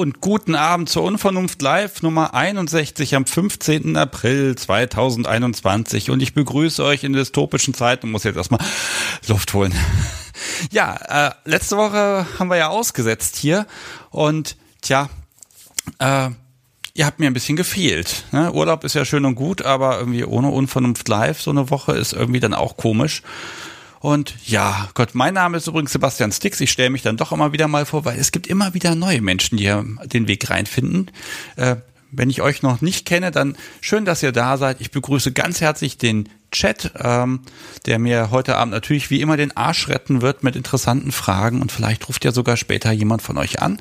Und guten Abend zur Unvernunft Live Nummer 61 am 15. April 2021 und ich begrüße euch in dystopischen Zeiten, muss jetzt erstmal Luft holen. Ja, äh, letzte Woche haben wir ja ausgesetzt hier und tja, äh, ihr habt mir ein bisschen gefehlt. Ne? Urlaub ist ja schön und gut, aber irgendwie ohne Unvernunft Live so eine Woche ist irgendwie dann auch komisch. Und ja, Gott, mein Name ist übrigens Sebastian Stix. Ich stelle mich dann doch immer wieder mal vor, weil es gibt immer wieder neue Menschen, die hier den Weg reinfinden. Äh, wenn ich euch noch nicht kenne, dann schön, dass ihr da seid. Ich begrüße ganz herzlich den Chat, ähm, der mir heute Abend natürlich wie immer den Arsch retten wird mit interessanten Fragen und vielleicht ruft ja sogar später jemand von euch an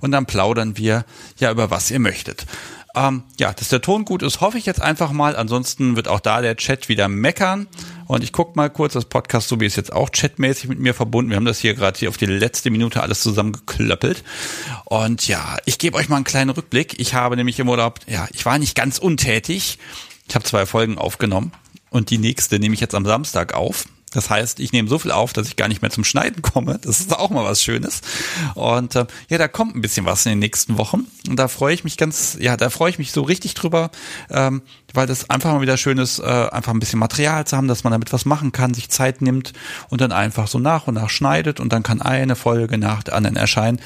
und dann plaudern wir ja über was ihr möchtet. Ähm, ja, dass der Ton gut ist, hoffe ich jetzt einfach mal. Ansonsten wird auch da der Chat wieder meckern. Und ich gucke mal kurz, das Podcast so wie ist jetzt auch chatmäßig mit mir verbunden. Wir haben das hier gerade hier auf die letzte Minute alles zusammengeklöppelt. Und ja, ich gebe euch mal einen kleinen Rückblick. Ich habe nämlich im Urlaub, ja, ich war nicht ganz untätig. Ich habe zwei Folgen aufgenommen und die nächste nehme ich jetzt am Samstag auf. Das heißt, ich nehme so viel auf, dass ich gar nicht mehr zum Schneiden komme. Das ist auch mal was Schönes. Und äh, ja, da kommt ein bisschen was in den nächsten Wochen. Und da freue ich mich ganz, ja, da freue ich mich so richtig drüber, ähm, weil das einfach mal wieder schön ist, äh, einfach ein bisschen Material zu haben, dass man damit was machen kann, sich Zeit nimmt und dann einfach so nach und nach schneidet und dann kann eine Folge nach der anderen erscheinen.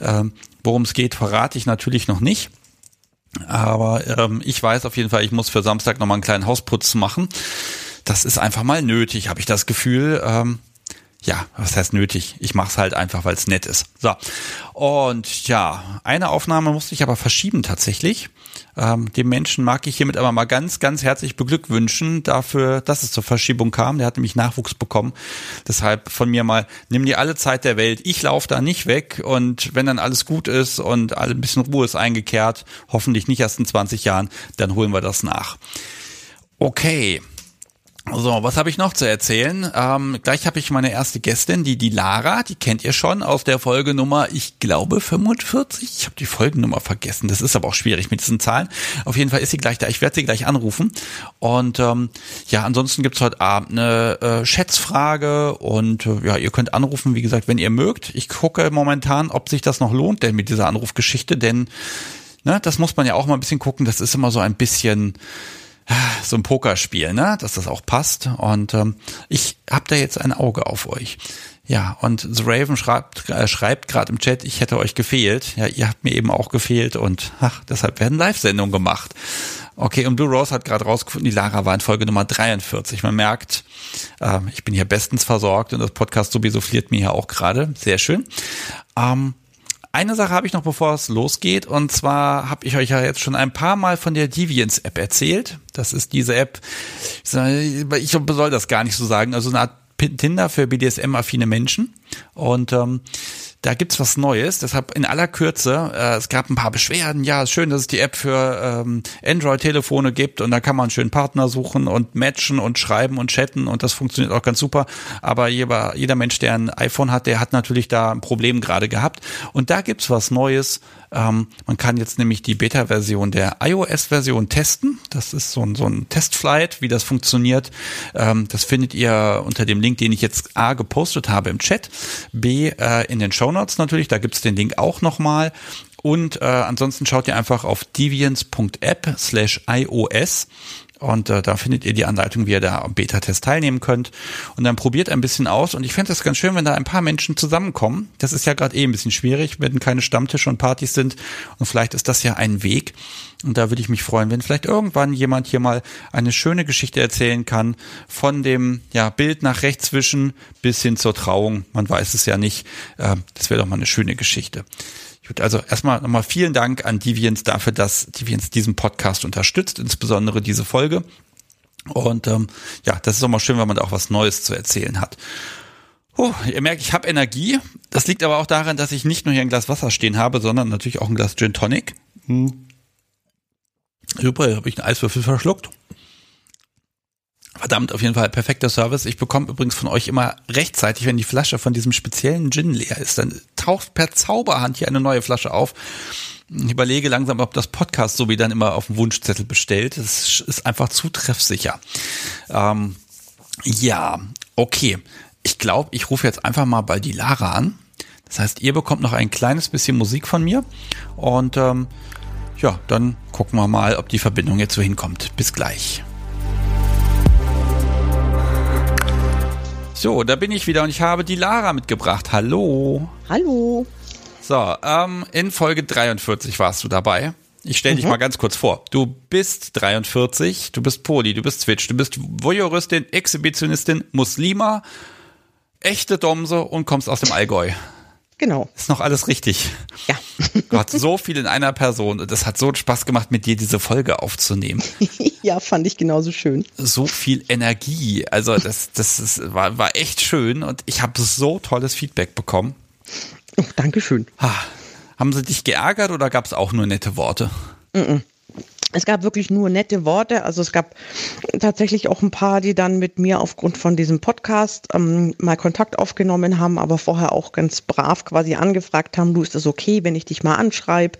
Ähm, Worum es geht, verrate ich natürlich noch nicht. Aber ähm, ich weiß auf jeden Fall, ich muss für Samstag nochmal einen kleinen Hausputz machen das ist einfach mal nötig, habe ich das Gefühl. Ähm, ja, was heißt nötig? Ich mache es halt einfach, weil es nett ist. So. Und ja, eine Aufnahme musste ich aber verschieben tatsächlich. Ähm, dem Menschen mag ich hiermit aber mal ganz, ganz herzlich beglückwünschen dafür, dass es zur Verschiebung kam. Der hat nämlich Nachwuchs bekommen. Deshalb von mir mal, nimm dir alle Zeit der Welt. Ich laufe da nicht weg und wenn dann alles gut ist und ein bisschen Ruhe ist eingekehrt, hoffentlich nicht erst in 20 Jahren, dann holen wir das nach. Okay, so, was habe ich noch zu erzählen? Ähm, gleich habe ich meine erste Gästin, die die Lara, die kennt ihr schon aus der Folgenummer, ich glaube 45. Ich habe die Folgennummer vergessen. Das ist aber auch schwierig mit diesen Zahlen. Auf jeden Fall ist sie gleich da. Ich werde sie gleich anrufen. Und ähm, ja, ansonsten gibt's heute Abend eine äh, Schätzfrage und äh, ja, ihr könnt anrufen, wie gesagt, wenn ihr mögt. Ich gucke momentan, ob sich das noch lohnt, denn mit dieser Anrufgeschichte, denn ne, das muss man ja auch mal ein bisschen gucken. Das ist immer so ein bisschen so ein Pokerspiel, ne, dass das auch passt. Und ähm, ich habe da jetzt ein Auge auf euch. Ja, und The Raven schreibt, äh, schreibt gerade im Chat, ich hätte euch gefehlt. Ja, ihr habt mir eben auch gefehlt und ach, deshalb werden Live-Sendungen gemacht. Okay, und Blue Rose hat gerade rausgefunden, die Lara war in Folge Nummer 43. Man merkt, äh, ich bin hier bestens versorgt und das Podcast sowieso fliert mir hier auch gerade. Sehr schön. Ähm, eine Sache habe ich noch, bevor es losgeht. Und zwar habe ich euch ja jetzt schon ein paar Mal von der Deviants App erzählt. Das ist diese App, ich soll das gar nicht so sagen, also eine Art Tinder für BDSM-affine Menschen. Und ähm, da gibt's was Neues. Deshalb in aller Kürze, äh, es gab ein paar Beschwerden. Ja, ist schön, dass es die App für ähm, Android-Telefone gibt und da kann man schönen Partner suchen und matchen und schreiben und chatten und das funktioniert auch ganz super. Aber jeder, jeder Mensch, der ein iPhone hat, der hat natürlich da ein Problem gerade gehabt. Und da gibt's was Neues. Ähm, man kann jetzt nämlich die Beta-Version der iOS-Version testen. Das ist so ein, so ein Testflight, wie das funktioniert. Ähm, das findet ihr unter dem Link, den ich jetzt A gepostet habe im Chat, B äh, in den Show Notes natürlich. Da gibt's den Link auch nochmal. Und äh, ansonsten schaut ihr einfach auf deviants.app slash iOS und äh, da findet ihr die Anleitung, wie ihr da am Beta-Test teilnehmen könnt. Und dann probiert ein bisschen aus. Und ich fände das ganz schön, wenn da ein paar Menschen zusammenkommen. Das ist ja gerade eh ein bisschen schwierig, wenn keine Stammtische und Partys sind. Und vielleicht ist das ja ein Weg. Und da würde ich mich freuen, wenn vielleicht irgendwann jemand hier mal eine schöne Geschichte erzählen kann. Von dem ja, Bild nach rechts wischen bis hin zur Trauung. Man weiß es ja nicht. Äh, das wäre doch mal eine schöne Geschichte. Gut, also erstmal nochmal vielen Dank an Deviants dafür, dass Deviants diesen Podcast unterstützt, insbesondere diese Folge. Und ähm, ja, das ist auch mal schön, wenn man da auch was Neues zu erzählen hat. Oh, ihr merkt, ich habe Energie. Das liegt aber auch daran, dass ich nicht nur hier ein Glas Wasser stehen habe, sondern natürlich auch ein Glas Gin Tonic. Hm. Super, habe ich einen Eiswürfel verschluckt. Verdammt, auf jeden Fall perfekter Service. Ich bekomme übrigens von euch immer rechtzeitig, wenn die Flasche von diesem speziellen Gin leer ist, dann taucht per Zauberhand hier eine neue Flasche auf. Ich überlege langsam, ob das Podcast so wie dann immer auf dem Wunschzettel bestellt. Das ist einfach zu treffsicher. Ähm, ja, okay. Ich glaube, ich rufe jetzt einfach mal bei die Lara an Das heißt, ihr bekommt noch ein kleines bisschen Musik von mir und ähm, ja, dann gucken wir mal, ob die Verbindung jetzt so hinkommt. Bis gleich. So, da bin ich wieder und ich habe die Lara mitgebracht. Hallo. Hallo. So, ähm, in Folge 43 warst du dabei. Ich stelle dich mhm. mal ganz kurz vor. Du bist 43, du bist Poli, du bist Twitch, du bist Voyeuristin, Exhibitionistin, Muslima, echte Domse und kommst aus dem Allgäu. Genau. Ist noch alles richtig. Ja. Du hast so viel in einer Person. Das hat so Spaß gemacht, mit dir diese Folge aufzunehmen. ja, fand ich genauso schön. So viel Energie. Also das, das ist, war, war echt schön und ich habe so tolles Feedback bekommen. Oh, Dankeschön. Ha. Haben sie dich geärgert oder gab es auch nur nette Worte? Mm, -mm es gab wirklich nur nette Worte. Also es gab tatsächlich auch ein paar, die dann mit mir aufgrund von diesem Podcast ähm, mal Kontakt aufgenommen haben, aber vorher auch ganz brav quasi angefragt haben, du ist es okay, wenn ich dich mal anschreibe.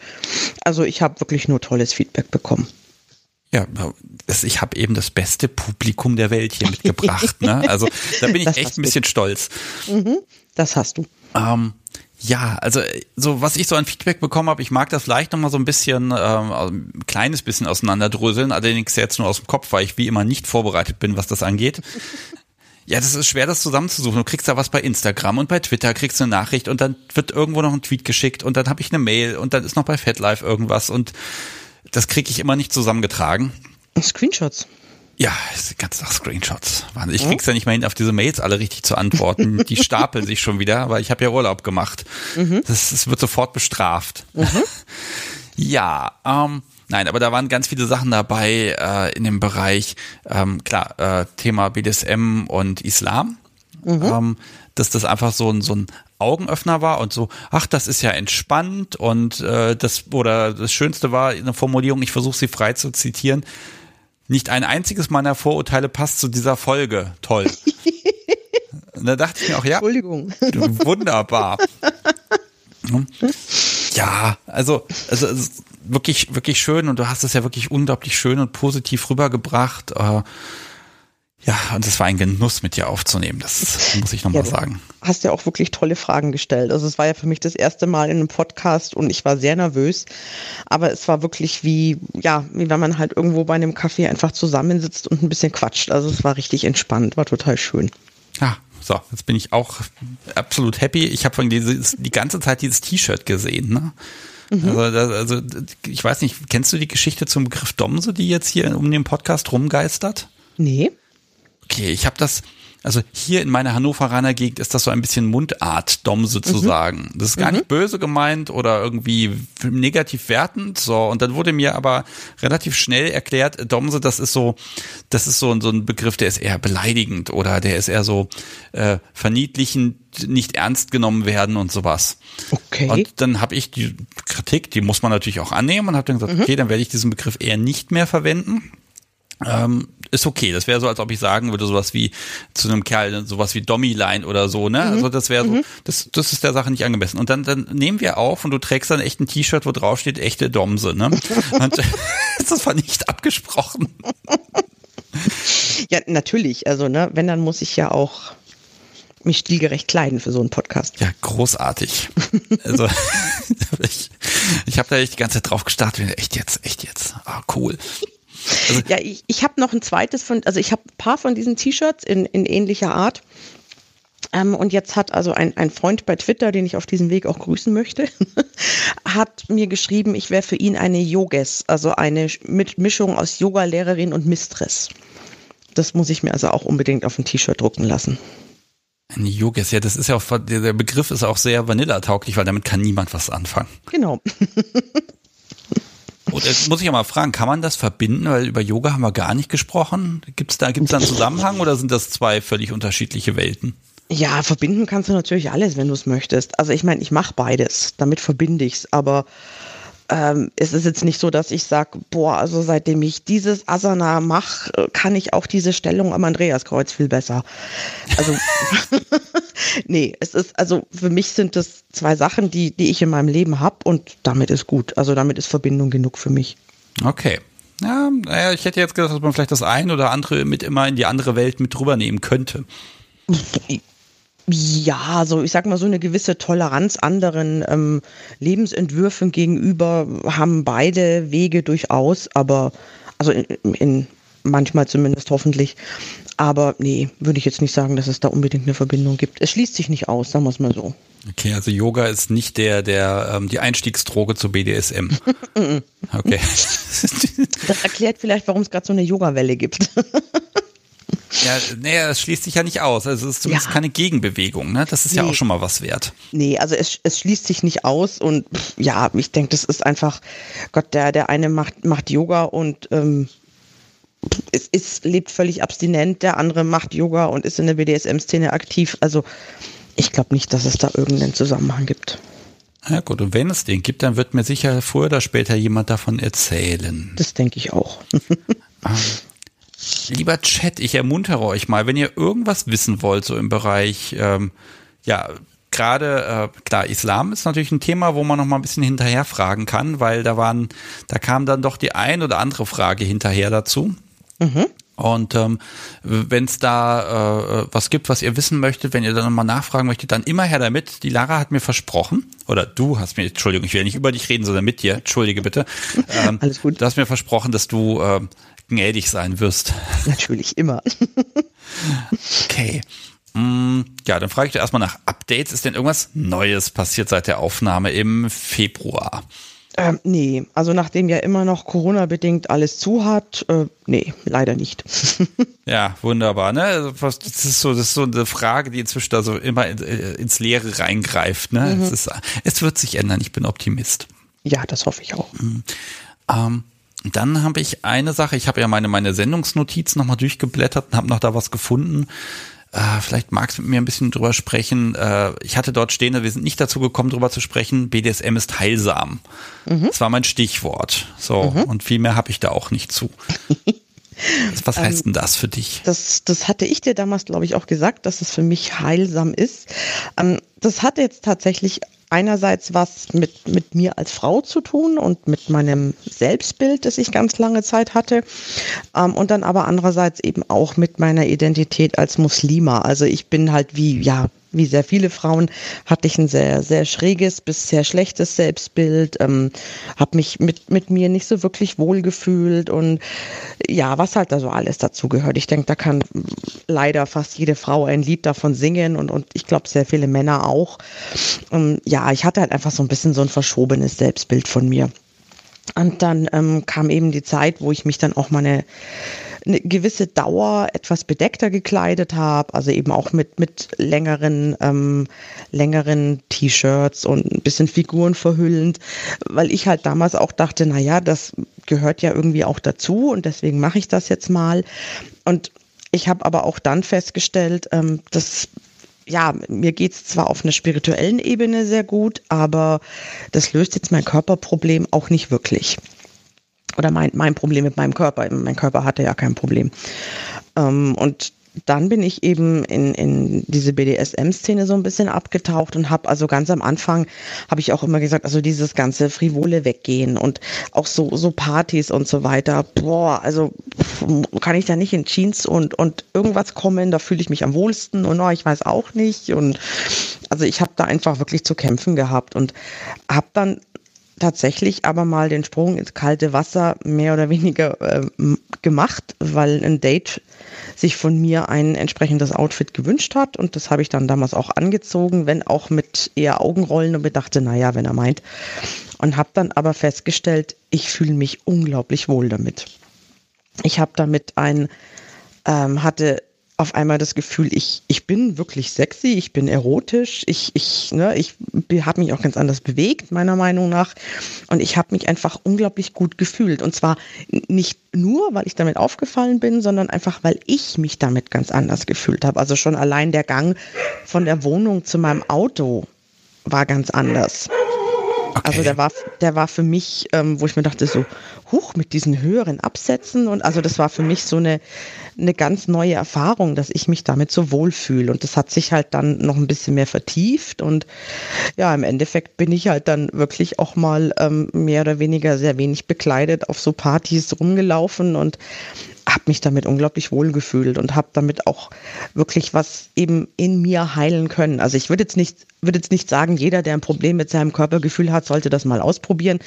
Also ich habe wirklich nur tolles Feedback bekommen. Ja, ich habe eben das beste Publikum der Welt hier mitgebracht. ne? Also da bin ich das echt ein bisschen stolz. Mhm, das hast du. Ähm, ja, also so was ich so an Feedback bekommen habe, ich mag das leicht nochmal so ein bisschen, ähm, ein kleines bisschen auseinanderdröseln, allerdings jetzt nur aus dem Kopf, weil ich wie immer nicht vorbereitet bin, was das angeht. Ja, das ist schwer, das zusammenzusuchen. Du kriegst da was bei Instagram und bei Twitter kriegst du eine Nachricht und dann wird irgendwo noch ein Tweet geschickt und dann habe ich eine Mail und dann ist noch bei FatLife irgendwas und das kriege ich immer nicht zusammengetragen. Screenshots. Ja, ganz nach Screenshots. Ich krieg's ja nicht mehr hin, auf diese Mails alle richtig zu antworten. Die stapeln sich schon wieder, weil ich habe ja Urlaub gemacht. Mhm. Das, das, wird sofort bestraft. Mhm. ja, ähm, nein, aber da waren ganz viele Sachen dabei äh, in dem Bereich, ähm, klar, äh, Thema BDSM und Islam. Mhm. Ähm, dass das einfach so ein, so ein Augenöffner war und so, ach, das ist ja entspannt und äh, das, oder das Schönste war eine Formulierung, ich versuche sie frei zu zitieren, nicht ein einziges meiner Vorurteile passt zu dieser Folge. Toll. Und da dachte ich mir auch, ja. Entschuldigung. Wunderbar. Ja, also, also, also wirklich, wirklich schön und du hast es ja wirklich unglaublich schön und positiv rübergebracht. Äh, ja, und es war ein Genuss, mit dir aufzunehmen. Das muss ich nochmal ja, sagen. Hast ja auch wirklich tolle Fragen gestellt. Also es war ja für mich das erste Mal in einem Podcast und ich war sehr nervös. Aber es war wirklich wie, ja, wie wenn man halt irgendwo bei einem Kaffee einfach zusammensitzt und ein bisschen quatscht. Also es war richtig entspannt, war total schön. Ja, so, jetzt bin ich auch absolut happy. Ich habe von dieses, die ganze Zeit dieses T-Shirt gesehen, ne? Mhm. Also, also, ich weiß nicht, kennst du die Geschichte zum Begriff Domse, die jetzt hier um den Podcast rumgeistert? Nee. Okay, ich habe das, also hier in meiner Hannoveraner Gegend ist das so ein bisschen Mundart-Dom sozusagen. Mhm. Das ist gar mhm. nicht böse gemeint oder irgendwie negativ wertend. So, und dann wurde mir aber relativ schnell erklärt, Domse, das ist so, das ist so, so ein Begriff, der ist eher beleidigend oder der ist eher so äh, verniedlichend, nicht ernst genommen werden und sowas. Okay. Und dann habe ich die Kritik, die muss man natürlich auch annehmen und habe dann gesagt, mhm. okay, dann werde ich diesen Begriff eher nicht mehr verwenden. Ähm, ist okay. Das wäre so, als ob ich sagen würde, sowas wie zu einem Kerl, sowas wie Dommy-Line oder so, ne? Mhm. Also das wäre so, mhm. das, das ist der Sache nicht angemessen. Und dann, dann nehmen wir auf und du trägst dann echt ein T-Shirt, wo drauf steht, echte Domse, ne? und das war nicht abgesprochen. Ja, natürlich. Also, ne, wenn, dann muss ich ja auch mich stilgerecht kleiden für so einen Podcast. Ja, großartig. Also ich, ich habe da echt die ganze Zeit drauf gestartet. Echt jetzt, echt jetzt. Ah, cool. Also ja, ich, ich habe noch ein zweites von, also ich habe ein paar von diesen T-Shirts in, in ähnlicher Art. Ähm, und jetzt hat also ein, ein Freund bei Twitter, den ich auf diesem Weg auch grüßen möchte, hat mir geschrieben, ich wäre für ihn eine Yoges, also eine Mischung aus Yoga-Lehrerin und Mistress. Das muss ich mir also auch unbedingt auf ein T-Shirt drucken lassen. Eine Yoges, ja, das ist ja auch, der Begriff ist auch sehr vanillatauglich, weil damit kann niemand was anfangen. Genau. Und jetzt muss ich ja mal fragen, kann man das verbinden? Weil über Yoga haben wir gar nicht gesprochen. Gibt es da, gibt's da einen Zusammenhang oder sind das zwei völlig unterschiedliche Welten? Ja, verbinden kannst du natürlich alles, wenn du es möchtest. Also ich meine, ich mache beides, damit verbinde ich es, aber ähm, es ist jetzt nicht so, dass ich sage, boah, also seitdem ich dieses Asana mache, kann ich auch diese Stellung am Andreaskreuz viel besser. Also nee, es ist, also für mich sind das zwei Sachen, die, die ich in meinem Leben habe und damit ist gut. Also damit ist Verbindung genug für mich. Okay. Ja, naja, ich hätte jetzt gedacht, dass man vielleicht das eine oder andere mit immer in die andere Welt mit drüber nehmen könnte. Ja, so ich sag mal so eine gewisse Toleranz anderen ähm, Lebensentwürfen gegenüber haben beide Wege durchaus, aber also in, in manchmal zumindest hoffentlich. Aber nee, würde ich jetzt nicht sagen, dass es da unbedingt eine Verbindung gibt. Es schließt sich nicht aus, sagen wir es mal so. Okay, also Yoga ist nicht der, der ähm, die Einstiegsdroge zu BDSM. okay. Das erklärt vielleicht, warum es gerade so eine Yoga-Welle gibt. Ja, nee, es schließt sich ja nicht aus. Also es ist zumindest ja. keine Gegenbewegung, ne? Das ist nee. ja auch schon mal was wert. Nee, also es, es schließt sich nicht aus und ja, ich denke, das ist einfach, Gott, der, der eine macht, macht Yoga und ähm, es ist, lebt völlig abstinent, der andere macht Yoga und ist in der BDSM-Szene aktiv. Also ich glaube nicht, dass es da irgendeinen Zusammenhang gibt. Ja gut, und wenn es den gibt, dann wird mir sicher früher oder später jemand davon erzählen. Das denke ich auch. Lieber Chat, ich ermuntere euch mal, wenn ihr irgendwas wissen wollt, so im Bereich, ähm, ja, gerade äh, klar, Islam ist natürlich ein Thema, wo man noch mal ein bisschen hinterher fragen kann, weil da waren, da kam dann doch die ein oder andere Frage hinterher dazu. Mhm. Und ähm, wenn es da äh, was gibt, was ihr wissen möchtet, wenn ihr dann nochmal nachfragen möchtet, dann immer her damit. Die Lara hat mir versprochen, oder du hast mir, Entschuldigung, ich will nicht über dich reden, sondern mit dir, entschuldige bitte. Ähm, Alles gut. Du hast mir versprochen, dass du äh, gnädig sein wirst. Natürlich, immer. okay. Mm, ja, dann frage ich dir erstmal nach Updates. Ist denn irgendwas Neues passiert seit der Aufnahme im Februar? Ähm, nee, also nachdem ja immer noch Corona-bedingt alles zu hat, äh, nee, leider nicht. ja, wunderbar. Ne? Also, das, ist so, das ist so eine Frage, die inzwischen da so immer äh, ins Leere reingreift. Ne? Mhm. Es, ist, es, wird sich ändern, ich bin Optimist. Ja, das hoffe ich auch. Mhm. Ähm, dann habe ich eine Sache, ich habe ja meine, meine Sendungsnotiz nochmal durchgeblättert und habe noch da was gefunden. Äh, vielleicht magst du mit mir ein bisschen drüber sprechen. Äh, ich hatte dort stehen, wir sind nicht dazu gekommen, drüber zu sprechen. BDSM ist heilsam. Mhm. Das war mein Stichwort. So, mhm. und viel mehr habe ich da auch nicht zu. Was heißt ähm, denn das für dich? Das, das hatte ich dir damals, glaube ich, auch gesagt, dass es für mich heilsam ist. Das hatte jetzt tatsächlich einerseits was mit, mit mir als Frau zu tun und mit meinem Selbstbild, das ich ganz lange Zeit hatte. Ähm, und dann aber andererseits eben auch mit meiner Identität als Muslima. Also ich bin halt wie, ja, wie sehr viele Frauen, hatte ich ein sehr, sehr schräges bis sehr schlechtes Selbstbild, ähm, habe mich mit, mit mir nicht so wirklich wohl gefühlt und ja, was halt da so alles dazu gehört. Ich denke, da kann leider fast jede Frau ein Lied davon singen und, und ich glaube sehr viele Männer auch. Ähm, ja, ich hatte halt einfach so ein bisschen so ein verschobenes Selbstbild von mir. Und dann ähm, kam eben die Zeit, wo ich mich dann auch meine eine gewisse Dauer etwas bedeckter gekleidet habe, also eben auch mit, mit längeren, ähm, längeren T-Shirts und ein bisschen Figuren verhüllend, weil ich halt damals auch dachte, na ja, das gehört ja irgendwie auch dazu und deswegen mache ich das jetzt mal. Und ich habe aber auch dann festgestellt, ähm, dass ja, mir geht's zwar auf einer spirituellen Ebene sehr gut, aber das löst jetzt mein Körperproblem auch nicht wirklich oder mein, mein Problem mit meinem Körper. Mein Körper hatte ja kein Problem. Ähm, und dann bin ich eben in, in diese BDSM-Szene so ein bisschen abgetaucht und habe also ganz am Anfang habe ich auch immer gesagt, also dieses ganze frivole Weggehen und auch so so Partys und so weiter. Boah, also kann ich da nicht in Jeans und und irgendwas kommen, da fühle ich mich am wohlsten und oh, ich weiß auch nicht und also ich habe da einfach wirklich zu kämpfen gehabt und habe dann tatsächlich aber mal den Sprung ins kalte Wasser mehr oder weniger äh, gemacht, weil ein Date sich von mir ein entsprechendes Outfit gewünscht hat und das habe ich dann damals auch angezogen, wenn auch mit eher Augenrollen und bedachte, naja, wenn er meint. Und habe dann aber festgestellt, ich fühle mich unglaublich wohl damit. Ich habe damit ein, ähm, hatte auf einmal das Gefühl, ich, ich bin wirklich sexy, ich bin erotisch, ich, ich, ne, ich habe mich auch ganz anders bewegt, meiner Meinung nach. Und ich habe mich einfach unglaublich gut gefühlt. Und zwar nicht nur, weil ich damit aufgefallen bin, sondern einfach, weil ich mich damit ganz anders gefühlt habe. Also schon allein der Gang von der Wohnung zu meinem Auto war ganz anders. Okay. Also der war, der war für mich, ähm, wo ich mir dachte, so, huch, mit diesen höheren Absätzen. Und also das war für mich so eine, eine ganz neue Erfahrung, dass ich mich damit so wohlfühle. Und das hat sich halt dann noch ein bisschen mehr vertieft. Und ja, im Endeffekt bin ich halt dann wirklich auch mal ähm, mehr oder weniger sehr wenig bekleidet auf so Partys rumgelaufen und habe mich damit unglaublich wohl gefühlt und habe damit auch wirklich was eben in mir heilen können. Also ich würde jetzt nicht würde jetzt nicht sagen, jeder, der ein Problem mit seinem Körpergefühl hat, sollte das mal ausprobieren.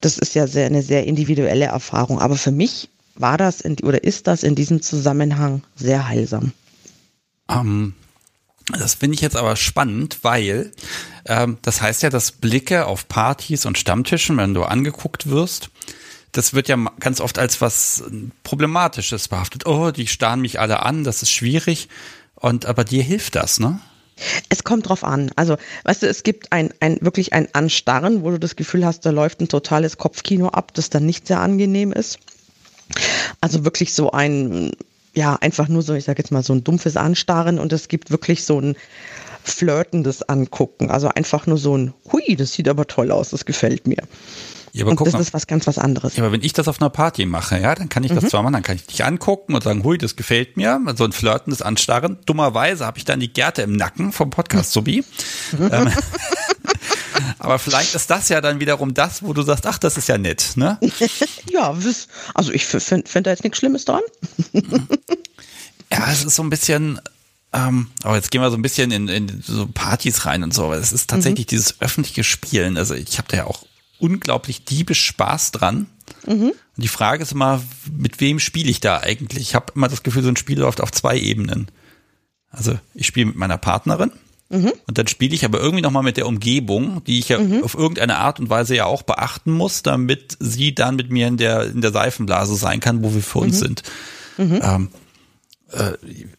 Das ist ja sehr, eine sehr individuelle Erfahrung. Aber für mich war das in, oder ist das in diesem Zusammenhang sehr heilsam. Um, ähm, das finde ich jetzt aber spannend, weil ähm, das heißt ja, dass Blicke auf Partys und Stammtischen, wenn du angeguckt wirst, das wird ja ganz oft als was Problematisches behaftet. Oh, die starren mich alle an, das ist schwierig. Und aber dir hilft das, ne? Es kommt drauf an. Also, weißt du, es gibt ein, ein wirklich ein Anstarren, wo du das Gefühl hast, da läuft ein totales Kopfkino ab, das dann nicht sehr angenehm ist. Also wirklich so ein, ja, einfach nur so, ich sage jetzt mal, so ein dumpfes Anstarren und es gibt wirklich so ein flirtendes Angucken. Also einfach nur so ein, hui, das sieht aber toll aus, das gefällt mir. Ja, aber und das mal. ist was ganz was anderes. Ja, aber wenn ich das auf einer Party mache, ja, dann kann ich das mhm. zwar machen, dann kann ich dich angucken und sagen, hui, das gefällt mir, so ein flirtendes Anstarren. Dummerweise habe ich dann die Gärte im Nacken vom Podcast Subi. ähm, aber vielleicht ist das ja dann wiederum das, wo du sagst, ach, das ist ja nett, ne? ja, also ich finde find da jetzt nichts Schlimmes dran. ja, es ist so ein bisschen, ähm, aber jetzt gehen wir so ein bisschen in, in so Partys rein und so. Es ist tatsächlich mhm. dieses öffentliche Spielen. Also ich habe da ja auch unglaublich diebisch Spaß dran. Mhm. Und die Frage ist immer, mit wem spiele ich da eigentlich? Ich habe immer das Gefühl, so ein Spiel läuft auf zwei Ebenen. Also ich spiele mit meiner Partnerin mhm. und dann spiele ich aber irgendwie nochmal mit der Umgebung, die ich ja mhm. auf irgendeine Art und Weise ja auch beachten muss, damit sie dann mit mir in der, in der Seifenblase sein kann, wo wir für uns mhm. sind. Mhm. Ähm, äh,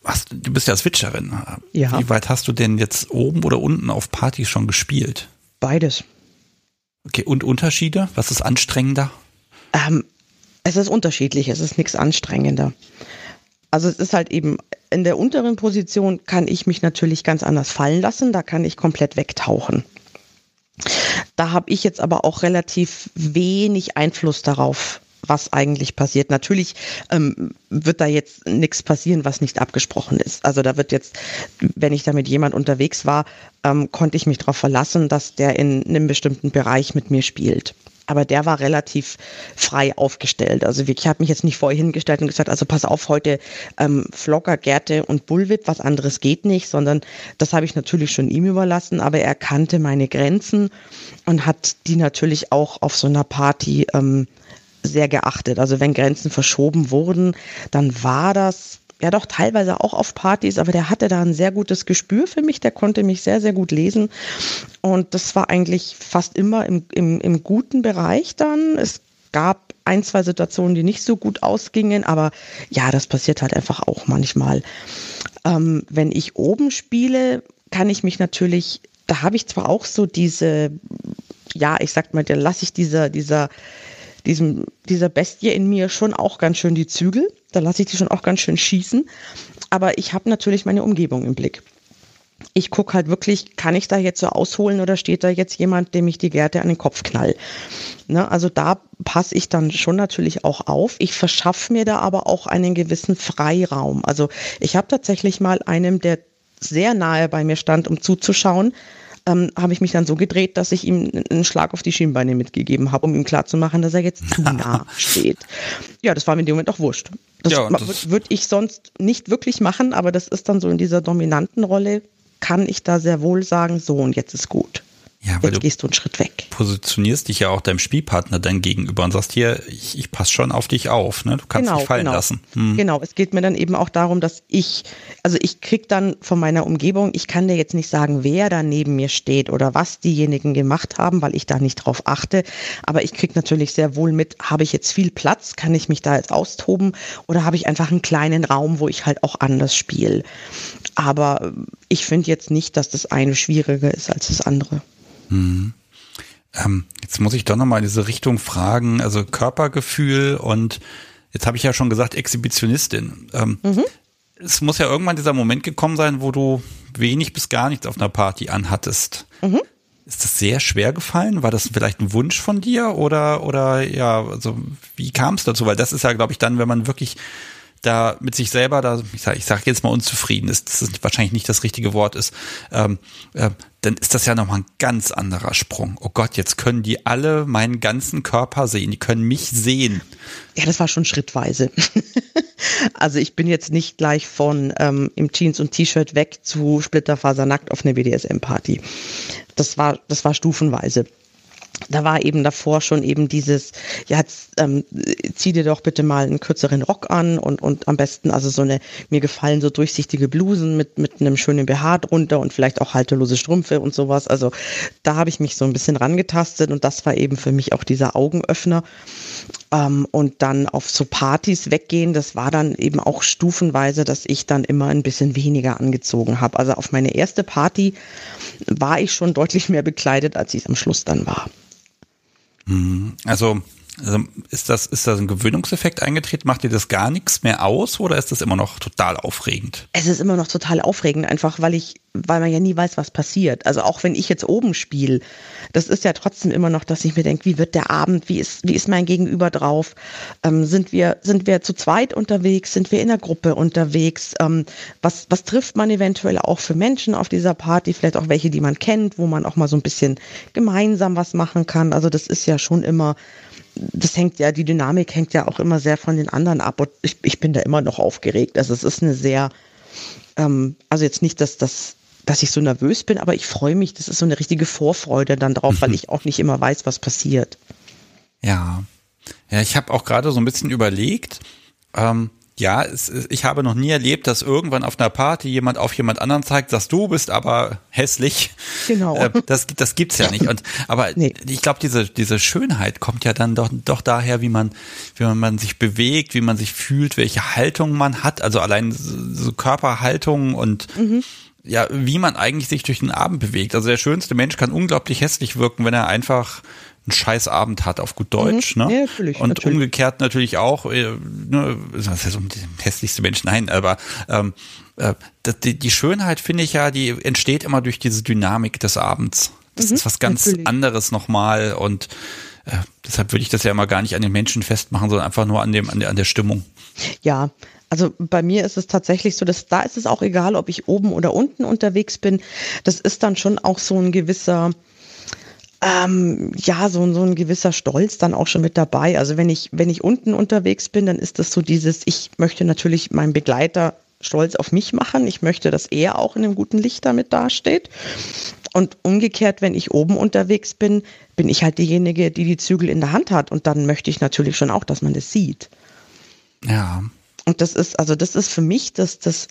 hast, du bist ja Switcherin. Ja. Wie weit hast du denn jetzt oben oder unten auf Partys schon gespielt? Beides. Okay, und Unterschiede? Was ist anstrengender? Ähm, es ist unterschiedlich, es ist nichts anstrengender. Also es ist halt eben, in der unteren Position kann ich mich natürlich ganz anders fallen lassen, da kann ich komplett wegtauchen. Da habe ich jetzt aber auch relativ wenig Einfluss darauf, was eigentlich passiert. Natürlich ähm, wird da jetzt nichts passieren, was nicht abgesprochen ist. Also da wird jetzt, wenn ich da mit jemand unterwegs war, ähm, konnte ich mich darauf verlassen, dass der in einem bestimmten Bereich mit mir spielt. Aber der war relativ frei aufgestellt. Also ich habe mich jetzt nicht vorher hingestellt und gesagt, also pass auf, heute ähm, Flocker, Gärte und Bullwhip, was anderes geht nicht, sondern das habe ich natürlich schon ihm überlassen, aber er kannte meine Grenzen und hat die natürlich auch auf so einer Party ähm, sehr geachtet. Also wenn Grenzen verschoben wurden, dann war das ja doch teilweise auch auf Partys, aber der hatte da ein sehr gutes Gespür für mich, der konnte mich sehr, sehr gut lesen. Und das war eigentlich fast immer im, im, im guten Bereich dann. Es gab ein, zwei Situationen, die nicht so gut ausgingen, aber ja, das passiert halt einfach auch manchmal. Ähm, wenn ich oben spiele, kann ich mich natürlich, da habe ich zwar auch so diese, ja, ich sag mal, da lasse ich dieser, dieser, diesem, dieser Bestie in mir schon auch ganz schön die Zügel. Da lasse ich die schon auch ganz schön schießen. Aber ich habe natürlich meine Umgebung im Blick. Ich gucke halt wirklich, kann ich da jetzt so ausholen oder steht da jetzt jemand, dem ich die Gärte an den Kopf knall? Ne, also da passe ich dann schon natürlich auch auf. Ich verschaffe mir da aber auch einen gewissen Freiraum. Also ich habe tatsächlich mal einem, der sehr nahe bei mir stand, um zuzuschauen, ähm, habe ich mich dann so gedreht, dass ich ihm einen Schlag auf die Schienbeine mitgegeben habe, um ihm klarzumachen, dass er jetzt zu nah steht. Ja, das war mir in dem Moment auch wurscht. Das, ja, das würde ich sonst nicht wirklich machen, aber das ist dann so in dieser dominanten Rolle, kann ich da sehr wohl sagen, so und jetzt ist gut. Ja, weil Jetzt du gehst du einen Schritt weg. Positionierst dich ja auch deinem Spielpartner dann gegenüber und sagst hier, ich, ich passe schon auf dich auf, ne? Du kannst genau, dich fallen genau. lassen. Hm. Genau, es geht mir dann eben auch darum, dass ich, also ich krieg dann von meiner Umgebung, ich kann dir jetzt nicht sagen, wer da neben mir steht oder was diejenigen gemacht haben, weil ich da nicht drauf achte. Aber ich krieg natürlich sehr wohl mit, habe ich jetzt viel Platz, kann ich mich da jetzt austoben oder habe ich einfach einen kleinen Raum, wo ich halt auch anders spiele. Aber ich finde jetzt nicht, dass das eine schwieriger ist als das andere. Hm. Ähm, jetzt muss ich doch nochmal in diese Richtung fragen, also Körpergefühl und jetzt habe ich ja schon gesagt, Exhibitionistin. Ähm, mhm. Es muss ja irgendwann dieser Moment gekommen sein, wo du wenig bis gar nichts auf einer Party anhattest. Mhm. Ist das sehr schwer gefallen? War das vielleicht ein Wunsch von dir oder oder ja, also wie kam es dazu? Weil das ist ja, glaube ich, dann, wenn man wirklich da mit sich selber, da ich sage ich sag jetzt mal unzufrieden ist, das ist wahrscheinlich nicht das richtige Wort ist, ähm, äh, dann ist das ja nochmal ein ganz anderer Sprung. Oh Gott, jetzt können die alle meinen ganzen Körper sehen. Die können mich sehen. Ja, das war schon schrittweise. also ich bin jetzt nicht gleich von ähm, im Jeans und T-Shirt weg zu Splitterfasernackt auf eine BDSM-Party. Das war, das war stufenweise da war eben davor schon eben dieses, ja, ähm, zieh dir doch bitte mal einen kürzeren Rock an und, und am besten also so eine, mir gefallen so durchsichtige Blusen mit, mit einem schönen BH drunter und vielleicht auch haltelose Strümpfe und sowas. Also da habe ich mich so ein bisschen rangetastet und das war eben für mich auch dieser Augenöffner. Ähm, und dann auf so Partys weggehen, das war dann eben auch stufenweise, dass ich dann immer ein bisschen weniger angezogen habe. Also auf meine erste Party war ich schon deutlich mehr bekleidet, als ich es am Schluss dann war. Mhm. Also, also ist das, ist das ein Gewöhnungseffekt eingetreten? Macht dir das gar nichts mehr aus oder ist das immer noch total aufregend? Es ist immer noch total aufregend, einfach weil ich, weil man ja nie weiß, was passiert. Also auch wenn ich jetzt oben spiele, das ist ja trotzdem immer noch, dass ich mir denke, wie wird der Abend, wie ist, wie ist mein Gegenüber drauf? Ähm, sind wir, sind wir zu zweit unterwegs? Sind wir in der Gruppe unterwegs? Ähm, was, was trifft man eventuell auch für Menschen auf dieser Party? Vielleicht auch welche, die man kennt, wo man auch mal so ein bisschen gemeinsam was machen kann. Also das ist ja schon immer das hängt ja, die Dynamik hängt ja auch immer sehr von den anderen ab. Und ich, ich bin da immer noch aufgeregt. Also es ist eine sehr, ähm, also jetzt nicht, dass das dass ich so nervös bin, aber ich freue mich, das ist so eine richtige Vorfreude dann drauf, weil ich auch nicht immer weiß, was passiert. Ja. Ja, ich habe auch gerade so ein bisschen überlegt, ähm, ja, es, ich habe noch nie erlebt, dass irgendwann auf einer Party jemand auf jemand anderen zeigt, dass du bist aber hässlich. Genau. Äh, das, das gibt's ja nicht. Und aber nee. ich glaube, diese diese Schönheit kommt ja dann doch doch daher, wie man wie man sich bewegt, wie man sich fühlt, welche Haltung man hat. Also allein so Körperhaltung und mhm. ja, wie man eigentlich sich durch den Abend bewegt. Also der schönste Mensch kann unglaublich hässlich wirken, wenn er einfach einen scheiß Abend hat, auf gut Deutsch. Mhm. Ne? Ja, natürlich, und natürlich. umgekehrt natürlich auch, äh, ne, das ist so hässlichste Mensch, nein, aber ähm, äh, die, die Schönheit, finde ich ja, die entsteht immer durch diese Dynamik des Abends. Das mhm, ist was ganz natürlich. anderes nochmal und äh, deshalb würde ich das ja immer gar nicht an den Menschen festmachen, sondern einfach nur an dem, an der, an der Stimmung. Ja, also bei mir ist es tatsächlich so, dass da ist es auch egal, ob ich oben oder unten unterwegs bin. Das ist dann schon auch so ein gewisser, ähm, ja, so, so ein gewisser Stolz dann auch schon mit dabei. Also wenn ich, wenn ich unten unterwegs bin, dann ist das so dieses, ich möchte natürlich meinen Begleiter stolz auf mich machen. Ich möchte, dass er auch in einem guten Licht damit dasteht. Und umgekehrt, wenn ich oben unterwegs bin, bin ich halt diejenige, die die Zügel in der Hand hat. Und dann möchte ich natürlich schon auch, dass man das sieht. Ja. Und das ist, also das ist für mich das, das